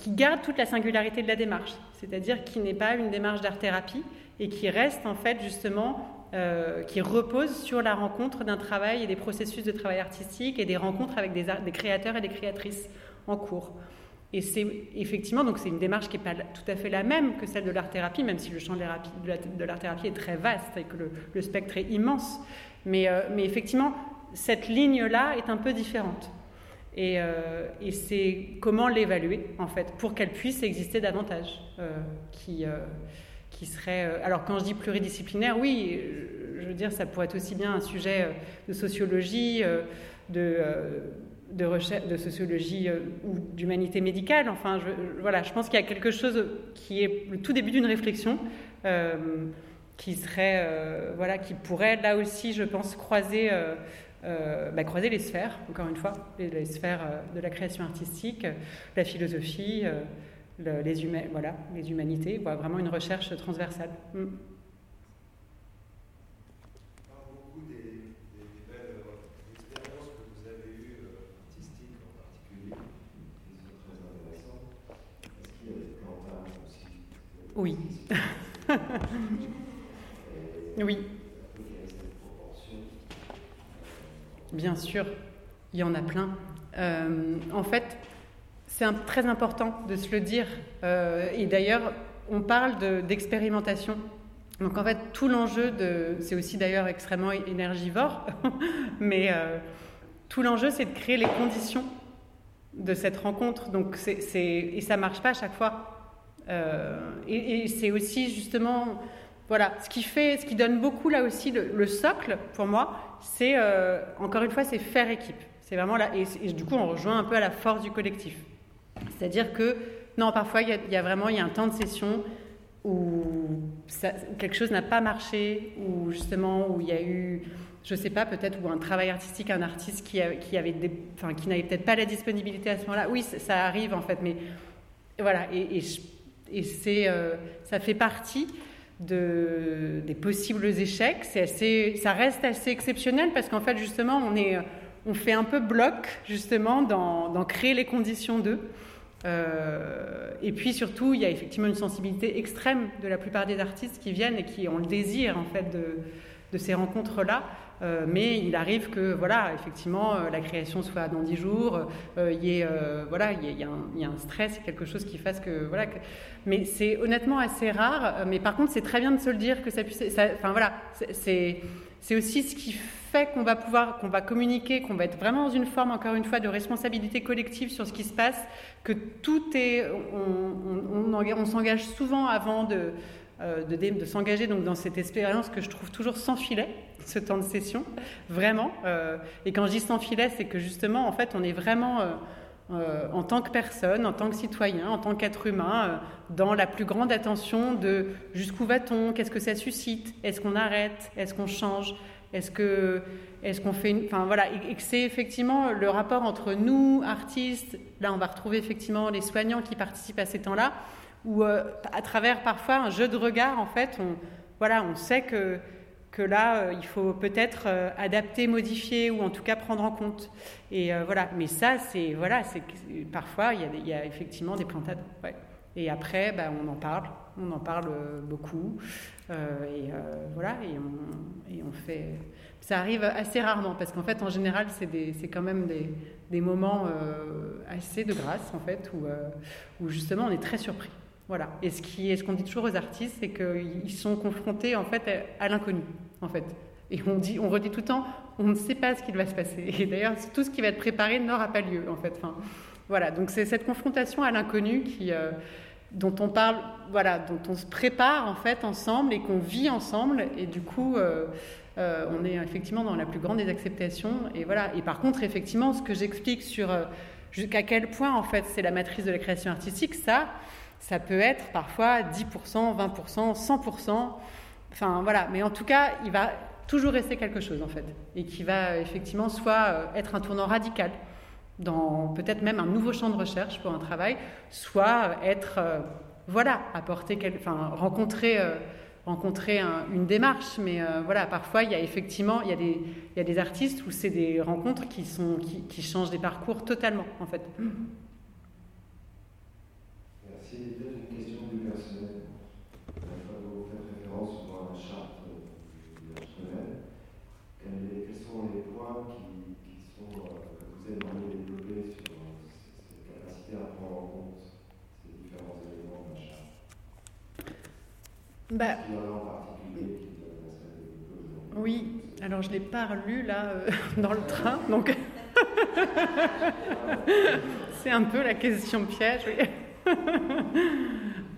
qui garde toute la singularité de la démarche, c'est-à-dire qui n'est pas une démarche d'art-thérapie et qui reste en fait justement, euh, qui repose sur la rencontre d'un travail et des processus de travail artistique et des rencontres avec des, des créateurs et des créatrices en cours. Et c'est effectivement, donc c'est une démarche qui n'est pas tout à fait la même que celle de l'art-thérapie, même si le champ de l'art-thérapie est très vaste et que le, spectre est immense. Euh, mais effectivement, cette ligne-là est un peu différente. Euh, et, c'est comment l'évaluer, en fait, pour qu'elle puisse exister davantage. Euh, qui, euh, qui serait. alors, quand je dis pluridisciplinaire, oui, je veux dire, ça pourrait être aussi bien un sujet de sociologie, de. recherche, de sociologie ou d'humanité médicale. Enfin, voilà, je pense qu'il y a quelque chose qui est le tout début d'une réflexion qui serait, voilà, qui pourrait là aussi, je pense, croiser euh, bah, croiser les sphères, encore une fois, les, sphères euh, de la création artistique, la philosophie, euh, les, humains, voilà, les humanités, vraiment une recherche transversale. Mm. beaucoup des, des, belles expériences que vous avez eues, artistiques en particulier, qui sont très intéressantes. Est-ce qu'il y a des plans aussi Oui. oui. Bien sûr, il y en a plein. Euh, en fait, c'est très important de se le dire. Euh, et d'ailleurs, on parle d'expérimentation. Donc en fait, tout l'enjeu de... C'est aussi d'ailleurs extrêmement énergivore, mais euh, tout l'enjeu, c'est de créer les conditions de cette rencontre. Donc c'est, et ça marche pas à chaque fois. et c'est aussi justement voilà, ce qui fait, ce qui donne beaucoup là aussi le, socle pour moi, c'est euh, encore une fois, c'est faire équipe. C'est vraiment là, et, du coup, on rejoint un peu à la force du collectif. C'est-à-dire que non, parfois il y, a, vraiment il y a un temps de session où quelque chose n'a pas marché, ou justement où il y a eu, je sais pas, peut-être ou un travail artistique, un artiste qui, qui n'avait peut-être pas la disponibilité à ce moment-là. Oui, ça, arrive en fait, mais voilà, et, et c'est, euh, ça fait partie de, des possibles échecs. C'est assez, ça reste assez exceptionnel parce qu'en fait, justement, on, est, on fait un peu bloc, justement, dans, créer les conditions d'eux. Euh, et puis surtout, il y a effectivement une sensibilité extrême de la plupart des artistes qui viennent et qui ont le désir, en fait, de, de ces rencontres-là. Euh, mais il arrive que, voilà, effectivement, euh, la création soit dans dix jours, euh, il y voilà, il y, a un, stress, quelque chose qui fasse que, voilà. Mais c'est honnêtement assez rare. Mais par contre, c'est très bien de se le dire que ça puisse. enfin voilà, c'est aussi ce qui fait qu'on va pouvoir, qu'on va communiquer, qu'on va être vraiment dans une forme, encore une fois, de responsabilité collective sur ce qui se passe, que tout est, on s'engage souvent avant de, euh, de, s'engager donc dans cette expérience que je trouve toujours sans filet, ce temps de session, vraiment. Euh, et quand je dis sans filet, c'est que justement, en fait, on est vraiment euh, en tant que personne, en tant que citoyen, en tant qu'être humain, dans la plus grande attention de jusqu'où va-t-on, qu'est-ce que ça suscite, est-ce qu'on arrête, est-ce qu'on change, est-ce que est-ce qu'on fait une... Enfin voilà, et que c'est effectivement le rapport entre nous, artistes, là on va retrouver effectivement les soignants qui participent à ces temps-là, où euh, à travers parfois un jeu de regard, en fait, on, voilà, on sait que, que là, euh, il faut peut-être euh, adapter, modifier ou en tout cas prendre en compte. Et voilà, mais ça, c'est voilà, parfois il y, a, effectivement des plantades. Ouais. Et après, bah, on en parle, on en parle beaucoup, et voilà, et on, et on, fait. Ça arrive assez rarement parce qu'en fait, en général, c'est quand même des, des moments assez de grâce en fait, où, où justement on est très surpris. Voilà. Et ce est ce qu'on dit toujours aux artistes, c'est qu'ils sont confrontés en fait à, l'inconnu, en fait. Et on dit, on redit tout le temps, on ne sait pas ce qu'il va se passer. Et d'ailleurs, tout ce qui va être préparé n'aura pas lieu, en fait. Voilà. Donc c'est cette confrontation à l'inconnu qui, euh, dont on parle, voilà, dont on se prépare en fait ensemble et qu'on vit ensemble. Et du coup, euh, euh, on est effectivement dans la plus grande des acceptations. Et voilà. Et par contre, effectivement, ce que j'explique sur jusqu'à quel point en fait c'est la matrice de la création artistique, ça ça peut être parfois 10%, 20%, 100%. Enfin voilà, mais en tout cas, il va toujours rester quelque chose en fait, et qui va effectivement soit euh, être un tournant radical dans peut-être même un nouveau champ de recherche pour un travail, soit être, euh, voilà, apporter, enfin, rencontrer, euh, rencontrer une démarche. Mais euh, voilà, parfois, il y a effectivement, il y a des, artistes où c'est des rencontres qui, sont, qui, changent des parcours totalement, en fait. Merci. Une question du personnel. Vous faites référence souvent à la charte du personnel. Quels sont les points qui, qui sont, que vous aimeriez Bah, oui, alors je ne l'ai pas relu là euh, dans le train, donc c'est un peu la question piège.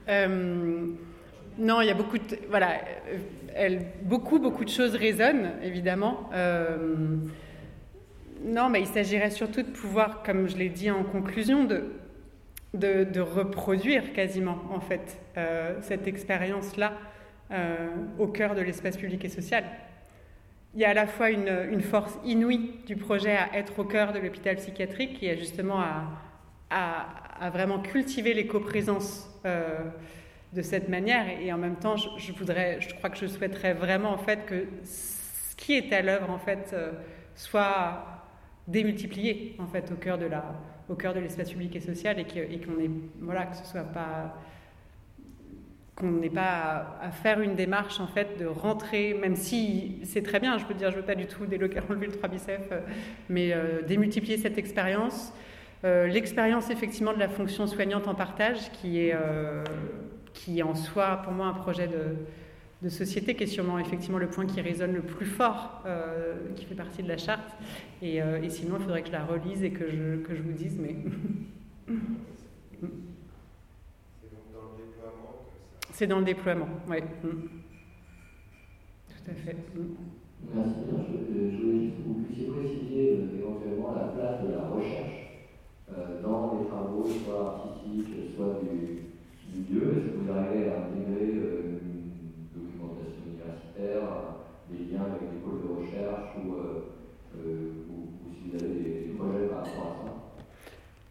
Euh, non, il y a beaucoup de, voilà, elle, beaucoup, beaucoup de choses résonnent, évidemment. Euh, non, mais il s'agirait surtout de pouvoir, comme je l'ai dit en conclusion, de, reproduire quasiment, en fait, euh, cette expérience-là au cœur de l'espace public et social. Il y a à la fois une, force inouïe du projet à être au cœur de l'hôpital psychiatrique qui est justement à, à, à vraiment cultiver les coprésences euh, de cette manière. Et, en même temps je, voudrais je crois que je souhaiterais vraiment en fait que ce qui est à l'œuvre en fait euh, soit démultiplié en fait au cœur de la au cœur de l'espace public et social et qu'on qu voilà que ce soit pas qu'on n'ait pas à, faire une démarche en fait de rentrer, même si c'est très bien, je peux dire, je veux pas du tout enlever le 3 bicef, euh, mais démultiplier cette expérience, euh, l'expérience effectivement de la fonction soignante en partage, qui est, euh, qui en soi pour moi un projet de, société, qui est sûrement effectivement le point qui résonne le plus fort, euh, qui fait partie de la charte, et, et sinon il faudrait que je la relise et que je, que je vous dise, mais... C'est dans le déploiement, oui. Mmh. Tout à fait. Mmh. Merci. Je, je, voulais juste que vous puissiez préciser éventuellement la place de la recherche dans les travaux, soit artistiques, soit du, lieu. Est-ce que vous arrivez à intégrer euh, une documentation universitaire, des liens avec des de recherche, ou, ou, ou si vous avez des projets par rapport à ça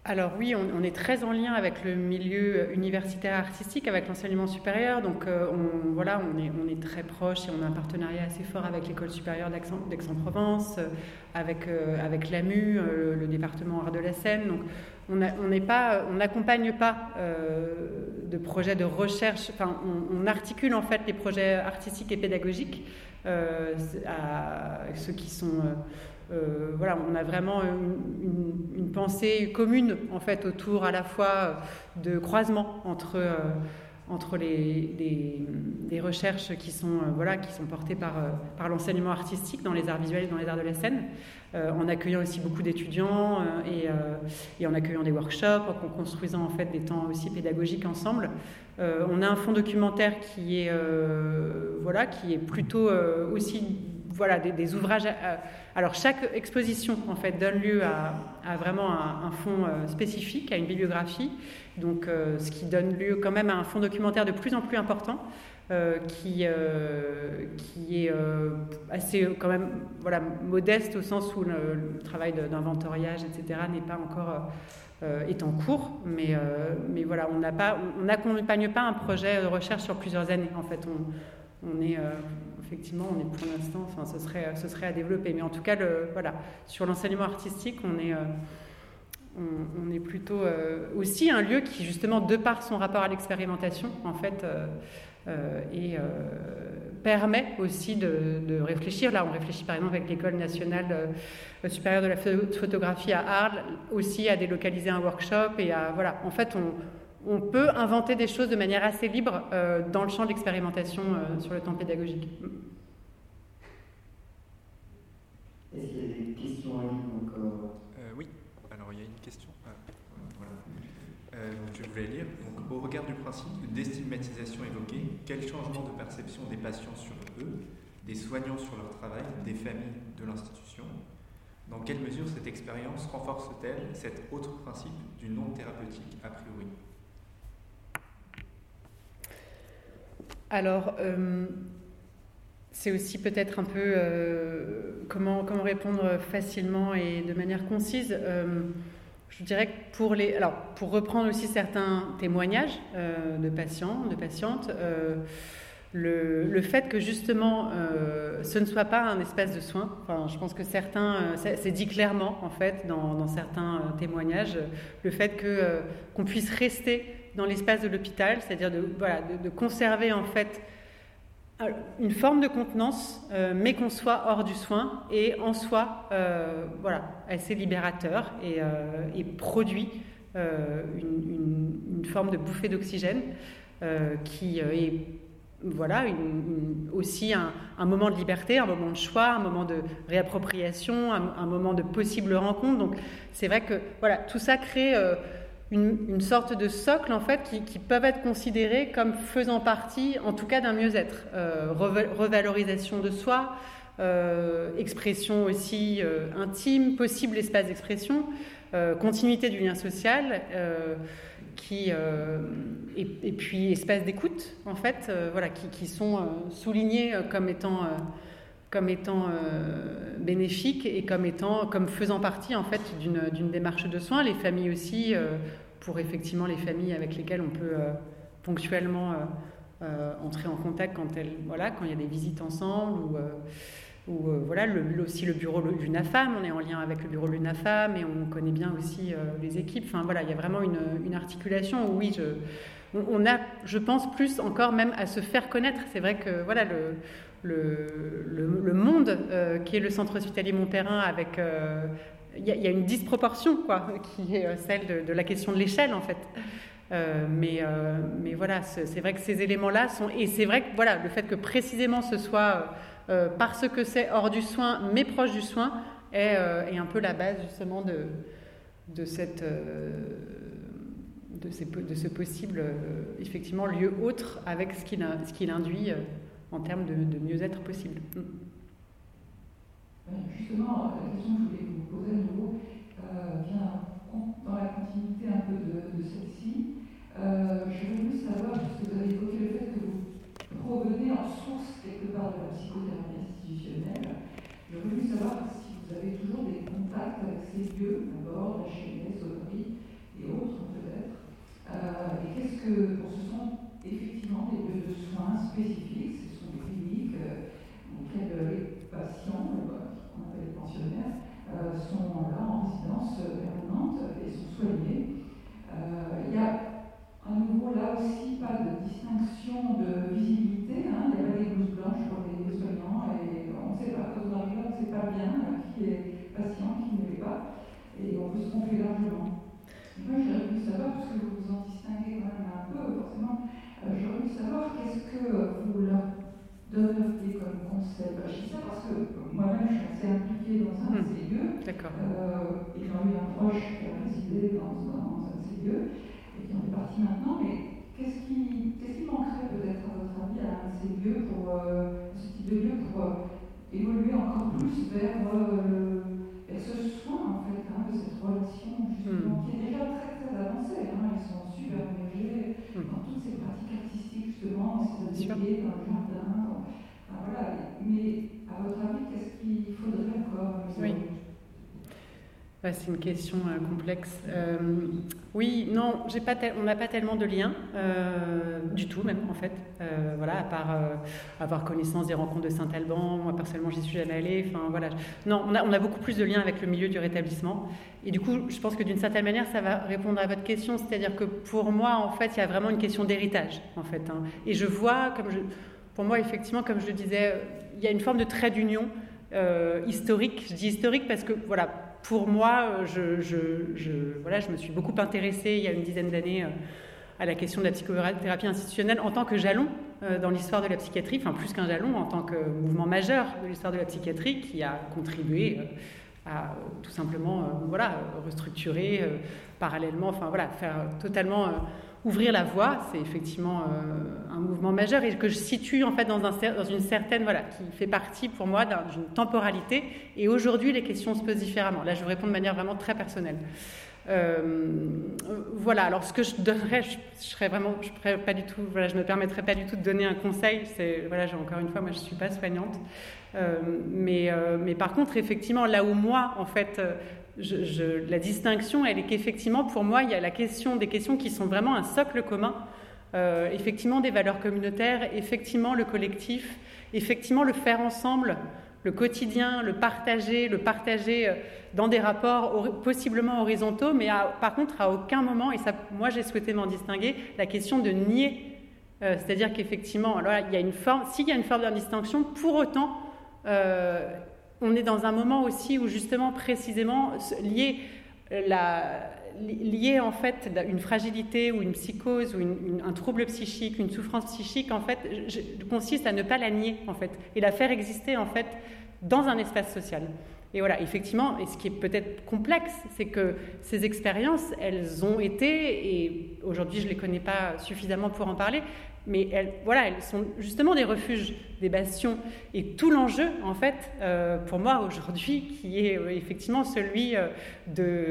alors oui, on, on, est très en lien avec le milieu universitaire artistique, avec l'enseignement supérieur. Donc euh, on, voilà, on est, on très proche et on a un partenariat assez fort avec l'école supérieure d'Aix-en-Provence, euh, avec, euh, avec l'AMU, le département art de la Seine. Donc on n'accompagne pas, pas euh, de projets de recherche, enfin on, on, articule en fait les projets artistiques et pédagogiques à ceux qui sont euh, voilà, on a vraiment une, pensée commune en fait autour à la fois de croisement entre euh, entre les, les, recherches qui sont euh, voilà qui sont portées par par l'enseignement artistique dans les arts visuels et dans les arts de la scène, en accueillant aussi beaucoup d'étudiants et, et, en accueillant des workshops, en construisant en fait des temps aussi pédagogiques ensemble. on a un fonds documentaire qui est voilà qui est plutôt aussi voilà des, ouvrages alors chaque exposition en fait donne lieu à, vraiment un, un fond euh, spécifique, à une bibliographie, donc euh, ce qui donne lieu quand même à un fond documentaire de plus en plus important. Euh, qui, euh, qui est euh, assez quand même voilà, modeste au sens où le, le travail d'inventoriage, etc., n'est pas encore est en cours, mais, mais voilà, on n'accompagne pas, pas un projet de recherche sur plusieurs années. En fait, on, on est effectivement, on est pour l'instant, ce serait, à développer. Mais en tout cas, sur l'enseignement artistique, on est, euh, plutôt euh, aussi un lieu qui, justement, de par son rapport à l'expérimentation, en fait, euh, et permet aussi de, réfléchir. Là, on réfléchit par exemple avec l'école nationale supérieure de la photographie à Arles, aussi à délocaliser un workshop et voilà. En fait, on on peut inventer des choses de manière assez libre euh, dans le champ de l'expérimentation euh, sur le temps pédagogique. Est-ce qu'il y a des questions en ligne encore? Euh, Oui, alors il y a une question. Ah, voilà. Euh, je voulais lire. Donc, au regard du principe de déstigmatisation évoqué, quel changement de perception des patients sur eux, des soignants sur leur travail, des familles, de l'institution? Dans quelle mesure cette expérience renforce-t-elle cet autre principe du non thérapeutique a priori? Alors, euh, c'est aussi peut-être un peu euh, comment, comment répondre facilement et de manière concise. Euh, je dirais que pour les, alors pour reprendre aussi certains témoignages de patients, de patientes le, le, fait que justement ce ne soit pas un espace de soins, enfin, je pense que certains, c'est dit clairement en fait dans, dans certains témoignages, le fait qu'on puisse rester dans l'espace de l'hôpital, c'est-à-dire de, voilà, de, conserver en fait une forme de contenance, mais qu'on soit hors du soin et en soi, voilà, assez libérateur et, produit une, forme de bouffée d'oxygène qui est voilà, aussi un, moment de liberté, un moment de choix, un moment de réappropriation, un, moment de possible rencontre. Donc c'est vrai que voilà, tout ça crée euh, une, sorte de socle en fait qui, peuvent être considérés comme faisant partie, en tout cas, d'un mieux-être, euh, revalorisation de soi, euh, expression aussi intime, possible espace d'expression, continuité du lien social qui, euh, et, puis espace d'écoute, en fait, euh, voilà, qui, sont euh, soulignés comme étant, comme étant bénéfiques et comme, étant, comme faisant partie en fait, d'une démarche de soins. Les familles aussi, pour effectivement les familles avec lesquelles on peut ponctuellement entrer en contact quand, elles, voilà, quand il y a des visites ensemble ou ou euh, voilà, le, aussi le bureau l'UNAFAM, on est en lien avec le bureau l'UNAFAM et on connaît bien aussi euh, les équipes. Enfin voilà, il y a vraiment une, articulation où oui, je, on, a, je pense, plus encore même à se faire connaître. C'est vrai que voilà, le, monde euh, qui est le centre hospitalier Montperrin avec il y, a une disproportion quoi, qui est celle de, la question de l'échelle en fait. Euh, mais, euh, mais voilà, c'est vrai que ces éléments-là sont. Et c'est vrai que voilà, le fait que précisément ce soit euh, parce que c'est hors du soin, mais proche du soin, est, euh, est un peu la base justement de, de, cette, euh, de, ce possible effectivement lieu autre avec ce qu'il qu induit en termes de, mieux-être possible. Mm. Justement, la question que je voulais vous poser à nouveau vient dans la continuité un peu de, celle-ci. Euh, je voulais savoir, puisque vous avez évoqué le fait que vous provenez en source quelque part de la psychothérapie institutionnelle. J'aurais voulu savoir si vous avez toujours des contacts avec ces lieux, d'abord, la HMS, Audrey et autres peut-être. Euh, et qu'est-ce que, ce sont effectivement des lieux de soins spécifiques, ce sont des cliniques euh, les patients, euh, qu'on appelle les pensionnaires, euh, sont là en résidence permanente et sont soignés. Euh, il y a à nouveau, là aussi, pas de distinction de visibilité. Hein. Il y a des blouses blanches pour les soignants et on ne sait pas, quand on arrive on ne sait pas bien qui est patient, qui ne l'est pas. Et on peut se tromper largement. Moi, j'aurais voulu savoir, parce que vous vous en distinguez quand même un peu, forcément, j'aurais voulu savoir qu'est-ce que vous leur donneriez comme conseil. je dis ça parce que moi-même, je suis assez impliquée dans un de hmm. ces lieux. D'accord. Euh, ayant eu un proche qui a résidé dans, dans un de ces lieux qui en est parti maintenant, mais qu'est-ce qui, qu qui, manquerait peut-être à votre avis à ces lieux, pour, euh, ce type de lieu, pour euh, évoluer encore plus vers, euh, vers, ce soin en fait, hein, de cette relation justement, mm. qui est déjà très très avancée. Hein, ils sont super engagés mm. dans toutes ces pratiques artistiques justement, ces ateliers, dans le voilà. Mais à votre avis, qu'est-ce qu'il faudrait encore oui c'est une question euh, complexe. Euh, oui, non, pas on n'a pas tellement de liens, euh, du tout même en fait. Voilà, à part avoir connaissance des rencontres de Saint-Alban, moi personnellement j'y suis jamais allée. Enfin voilà, non, on a, on a, beaucoup plus de liens avec le milieu du rétablissement. Et du coup, je pense que d'une certaine manière, ça va répondre à votre question, c'est-à-dire que pour moi, en fait, il y a vraiment une question d'héritage, en fait. Hein. Et je vois, comme je, pour moi, effectivement, comme je le disais, il y a une forme de trait d'union historique. Je dis historique parce que voilà pour moi, je, je, voilà, je me suis beaucoup intéressée il y a une dizaine d'années euh, à la question de la psychothérapie institutionnelle en tant que jalon euh, dans l'histoire de la psychiatrie, enfin plus qu'un jalon, en tant que mouvement majeur de l'histoire de la psychiatrie qui a contribué euh, à tout simplement voilà, restructurer parallèlement, enfin voilà, faire totalement ouvrir la voie, c'est effectivement euh, un mouvement majeur et que je situe en fait dans, un, dans une certaine, voilà, qui fait partie pour moi d'une temporalité. Et aujourd'hui, les questions se posent différemment. Là, je vous réponds de manière vraiment très personnelle. Euh, voilà. Alors, ce que je donnerais, je, je serais vraiment, je pas du tout, voilà, je me permettrais pas du tout de donner un conseil. C'est, voilà, encore une fois, moi, je suis pas soignante, euh, mais, mais par contre, effectivement, là où moi, en fait, la distinction, elle est qu'effectivement, pour moi, il y a la question des questions qui sont vraiment un socle commun. Euh, effectivement, des valeurs communautaires, effectivement, le collectif, effectivement, le faire ensemble, le quotidien, le partager, le partager euh, dans des rapports possiblement horizontaux, mais par contre, à aucun moment, et ça, moi j'ai souhaité m'en distinguer, la question de nier. Euh, c'est-à-dire qu'effectivement, alors il y a une forme, s'il y a une forme d'indistinction, pour autant, on est dans un moment aussi où justement, précisément, lié, la, lié en fait une fragilité ou une psychose ou un trouble psychique, une souffrance psychique, en fait, consiste à ne pas la nier en fait et la faire exister en fait dans un espace social. Et voilà, effectivement, et ce qui est peut-être complexe, c'est que ces expériences, elles ont été, et aujourd'hui je ne les connais pas suffisamment pour en parler, mais elles, voilà, elles sont justement des refuges, des bastions. Et tout l'enjeu, en fait, euh, pour moi aujourd'hui, qui est euh, effectivement celui euh,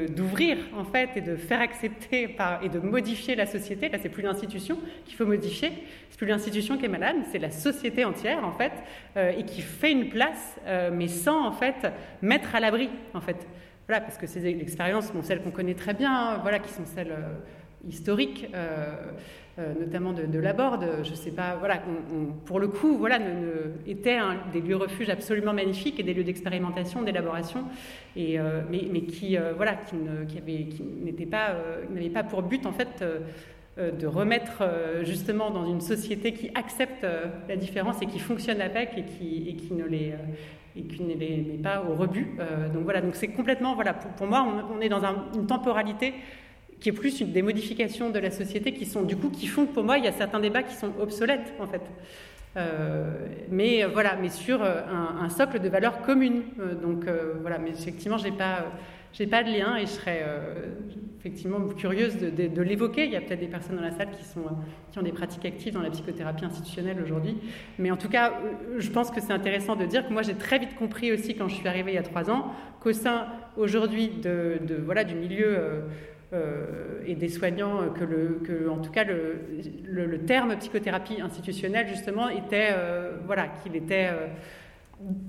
d'ouvrir, en fait, et de faire accepter et de modifier la société. Là, c'est plus l'institution qu'il faut modifier, c'est plus l'institution qui est malade, c'est la société entière, en fait, et qui fait une place, mais sans, en fait, mettre à l'abri, en fait. Voilà, parce que c'est l'expérience, bon, celles qu'on connaît très bien, hein, voilà, qui sont celles historiques. Euh, notamment de, de Laborde, je sais pas, voilà, pour le coup, voilà, ne, étaient des lieux refuges absolument magnifiques et des lieux d'expérimentation, d'élaboration, et euh, mais, qui, euh, voilà, qui, qui n'étaient pas, n'avaient pas pour but en fait de remettre justement dans une société qui accepte la différence et qui fonctionne avec et qui, et qui ne les et qui ne met pas au rebut. donc voilà, donc c'est complètement, voilà, pour moi, on, est dans une temporalité qui est plus une, des modifications de la société qui sont du coup qui font que pour moi il y a certains débats qui sont obsolètes en fait. Euh, mais euh, voilà, mais sur euh, un, socle de valeurs communes. donc voilà, mais effectivement, j'ai pas, j'ai pas de lien et je serais effectivement curieuse de, l'évoquer. Il y a peut-être des personnes dans la salle qui sont, qui ont des pratiques actives dans la psychothérapie institutionnelle aujourd'hui. Mais en tout cas, je pense que c'est intéressant de dire que moi, j'ai très vite compris aussi quand je suis arrivée il y a trois ans qu'au sein aujourd'hui de, voilà du milieu euh, et des soignants euh, que, le, que en tout cas, le, terme psychothérapie institutionnelle, justement, était, euh, voilà, qu'il était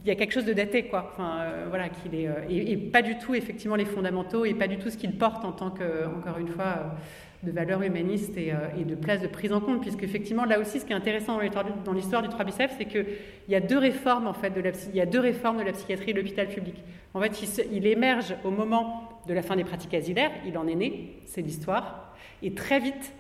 il y a quelque chose de daté, quoi. Enfin, voilà, qu'il est et, pas du tout effectivement les fondamentaux et pas du tout ce qu'il porte en tant que, encore une fois, de valeurs humanistes et, et, de place de prise en compte, puisque effectivement là aussi, ce qui est intéressant dans l'histoire du 3 biceps, c'est qu'il y a deux réformes en fait de la, il y a deux réformes de la psychiatrie de l'hôpital public. En fait, il émerge au moment de la fin des pratiques asilaires, il en est né, c'est l'histoire, et très vite,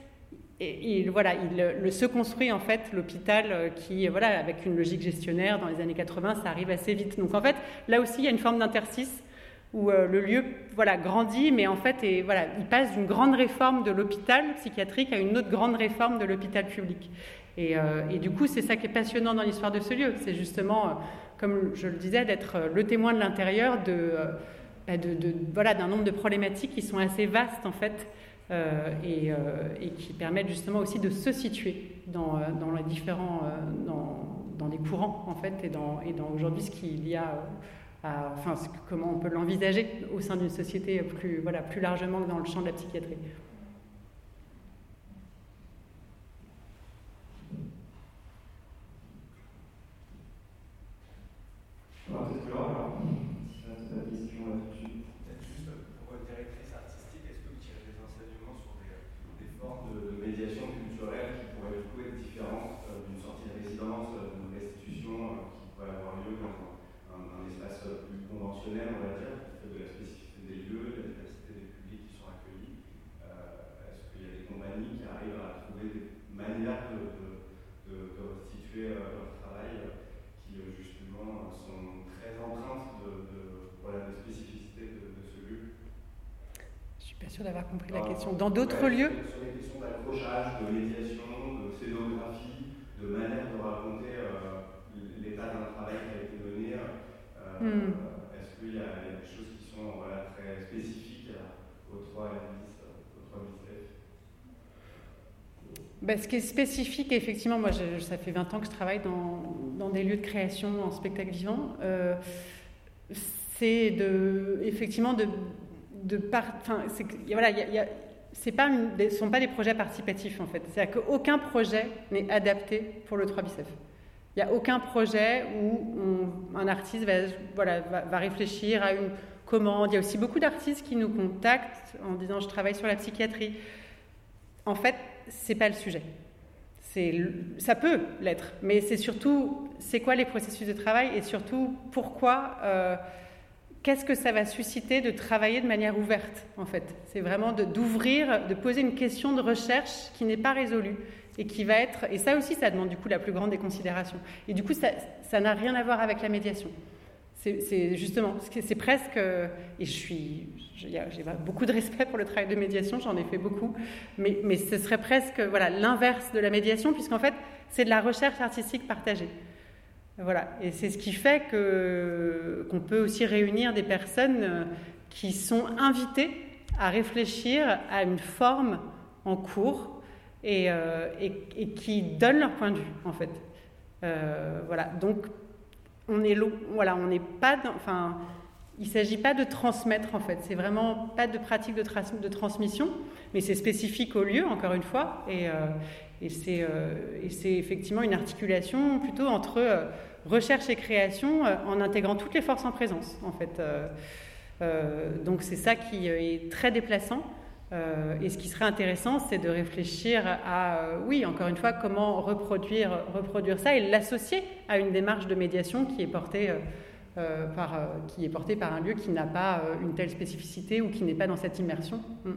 et, voilà, il, se construit en fait l'hôpital euh, qui, voilà, avec une logique gestionnaire dans les années 80, ça arrive assez vite. Donc en fait, là aussi, il y a une forme d'interstice où euh, le lieu, voilà, grandit, mais en fait, et, voilà, il passe d'une grande réforme de l'hôpital psychiatrique à une autre grande réforme de l'hôpital public. Et, euh, et, du coup, c'est ça qui est passionnant dans l'histoire de ce lieu, c'est justement, comme je le disais, d'être le témoin de l'intérieur de bah, d'un nombre de problématiques qui sont assez vastes en fait euh, et, euh, et, qui permettent justement aussi de se situer dans, euh, les différents dans, les courants en fait et dans, aujourd'hui ce qu'il y a enfin comment on peut l'envisager au sein d'une société plus voilà plus largement que dans le champ de la psychiatrie. de médiation culturelle qui pourrait du coup être différente euh, d'une sortie de résidence, euh, d'une restitution euh, qui pourrait avoir lieu dans un, espace plus conventionnel, on va dire, de la spécificité des lieux, de la diversité des publics qui sont accueillis. Est-ce qu'il y a des compagnies qui arrivent à trouver des manières de, restituer leur travail qui justement sont très empreintes de, de, voilà, de spécificité d'avoir compris la question. Dans d'autres lieux Sur les questions d'accrochage, de médiation, de scénographie, de manière de raconter euh, l'état d'un travail qui a été mené, euh, hmm. est-ce qu'il y, a des choses qui sont voilà, très spécifiques aux trois bis, aux trois ben, ce qui est spécifique, effectivement, moi ça fait 20 ans que je travaille dans, dans des lieux de création en spectacle vivant, euh, c'est de, effectivement de, de enfin, y a, c'est sont pas des projets participatifs en fait. C'est-à-dire qu'aucun projet n'est adapté pour le 3 bicef. Il n'y a aucun projet où un artiste va, voilà, va, réfléchir à une comment. Il y a aussi beaucoup d'artistes qui nous contactent en disant je travaille sur la psychiatrie. En fait, c'est pas le sujet. C'est, ça peut l'être, mais c'est surtout c'est quoi les processus de travail et surtout pourquoi, euh, qu'est-ce que ça va susciter de travailler de manière ouverte en fait. C'est vraiment d'ouvrir, de poser une question de recherche qui n'est pas résolue et qui va être, et ça aussi ça demande du coup la plus grande des considérations. Et du coup ça, ça n'a rien à voir avec la médiation. C'est justement, c'est presque, et je suis, j'ai beaucoup de respect pour le travail de médiation, j'en ai fait beaucoup, mais, mais ce serait presque voilà l'inverse de la médiation, puisqu'en fait c'est de la recherche artistique partagée. Voilà, et c'est ce qui fait que qu'on peut aussi réunir des personnes euh, qui sont invitées à réfléchir à une forme en cours et, euh, et, qui donnent leur point de vue en fait. Euh, voilà, donc on est voilà, on n'est pas, enfin, il ne s'agit pas de transmettre en fait, c'est vraiment pas de pratique de, de transmission, mais c'est spécifique au lieu, encore une fois, et, et c'est effectivement une articulation plutôt entre recherche et création en intégrant toutes les forces en présence en fait. donc c'est ça qui est très déplaçant. Euh, et ce qui serait intéressant, c'est de réfléchir à, euh, oui, encore une fois, comment reproduire, reproduire ça et l'associer à une démarche de médiation qui est portée, euh, par, qui est par un lieu qui n'a pas une telle spécificité ou qui n'est pas dans cette immersion. Mm.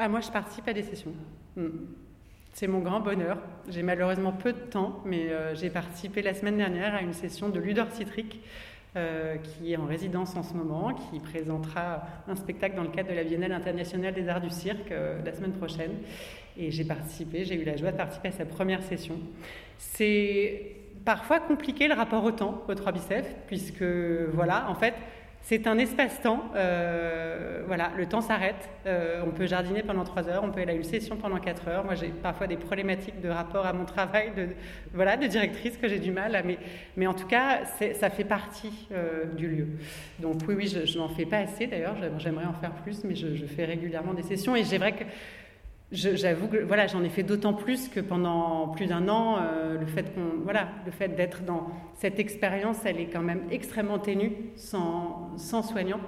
Ah, moi, je participe à des sessions. Hmm. C'est mon grand bonheur. J'ai malheureusement peu de temps, mais euh, j'ai participé la semaine dernière à une session de Ludor Citric, euh, qui est en résidence en ce moment, qui présentera un spectacle dans le cadre de la Biennale internationale des arts du cirque euh, la semaine prochaine. Et j'ai participé, j'ai eu la joie de participer à sa première session. C'est parfois compliqué le rapport au temps au 3 bicef, puisque voilà, en fait, c'est un espace-temps. Euh, voilà, le temps s'arrête. Euh, on peut jardiner pendant trois heures, on peut aller à une session pendant quatre heures. Moi, j'ai parfois des problématiques de rapport à mon travail, de, voilà, de directrice que j'ai du mal. À, mais, mais en tout cas, ça fait partie euh, du lieu. Donc oui, oui, je, n'en fais pas assez d'ailleurs. J'aimerais en faire plus, mais je, je, fais régulièrement des sessions. Et j'ai vrai que J'avoue que voilà, j'en ai fait d'autant plus que pendant plus d'un an, euh, le fait qu'on voilà, le fait d'être dans cette expérience, elle est quand même extrêmement ténue, sans, sans soignant.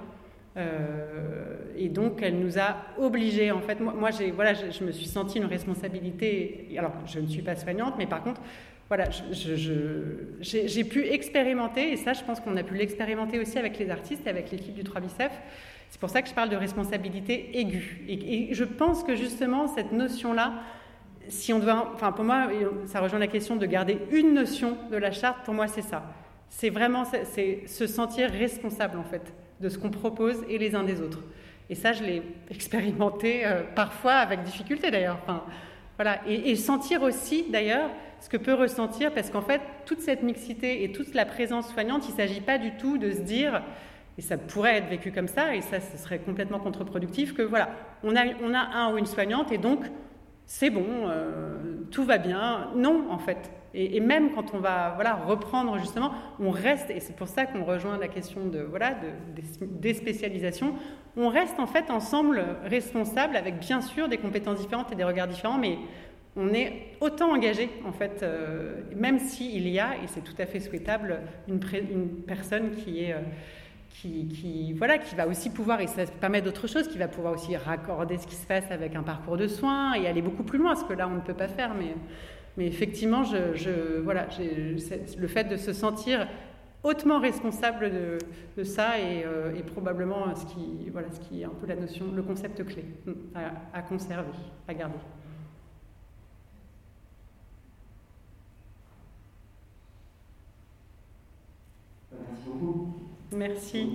Euh, et donc, elle nous a obligés. En fait, moi, moi j'ai voilà, je, me suis sentie une responsabilité. Alors, je ne suis pas soignante, mais par contre, voilà, j'ai pu expérimenter, et ça, je pense qu'on a pu l'expérimenter aussi avec les artistes, et avec l'équipe du 3 Bicef c'est pour ça que je parle de responsabilité aiguë. Et, je pense que justement, cette notion-là, si on doit, enfin pour moi, ça rejoint la question de garder une notion de la charte, pour moi c'est ça. C'est vraiment c'est se sentir responsable en fait de ce qu'on propose et les uns des autres. Et ça, je l'ai expérimenté euh, parfois avec difficulté d'ailleurs. Enfin, voilà. Et, et, sentir aussi d'ailleurs ce que peut ressentir, parce qu'en fait, toute cette mixité et toute la présence soignante, il ne s'agit pas du tout de se dire et ça pourrait être vécu comme ça, et ça, ce serait complètement contre-productif, que voilà, on a, on a un ou une soignante, et donc c'est bon, euh, tout va bien. Non, en fait. Et, même quand on va voilà, reprendre, justement, on reste, et c'est pour ça qu'on rejoint la question de, voilà, de, des spécialisations, on reste en fait ensemble responsables, avec bien sûr des compétences différentes et des regards différents, mais on est autant engagé, en fait, euh, même s'il y a, et c'est tout à fait souhaitable, une, personne qui est... Euh, qui, voilà, qui va aussi pouvoir, et ça permet d'autres choses, qui va pouvoir aussi raccorder ce qui se passe avec un parcours de soins et aller beaucoup plus loin, ce que là on ne peut pas faire. Mais, mais effectivement, je, voilà, le fait de se sentir hautement responsable de, ça est, euh, probablement ce qui, voilà, ce qui est un peu la notion, le concept clé mm, à, à conserver, à garder. Merci beaucoup. Merci.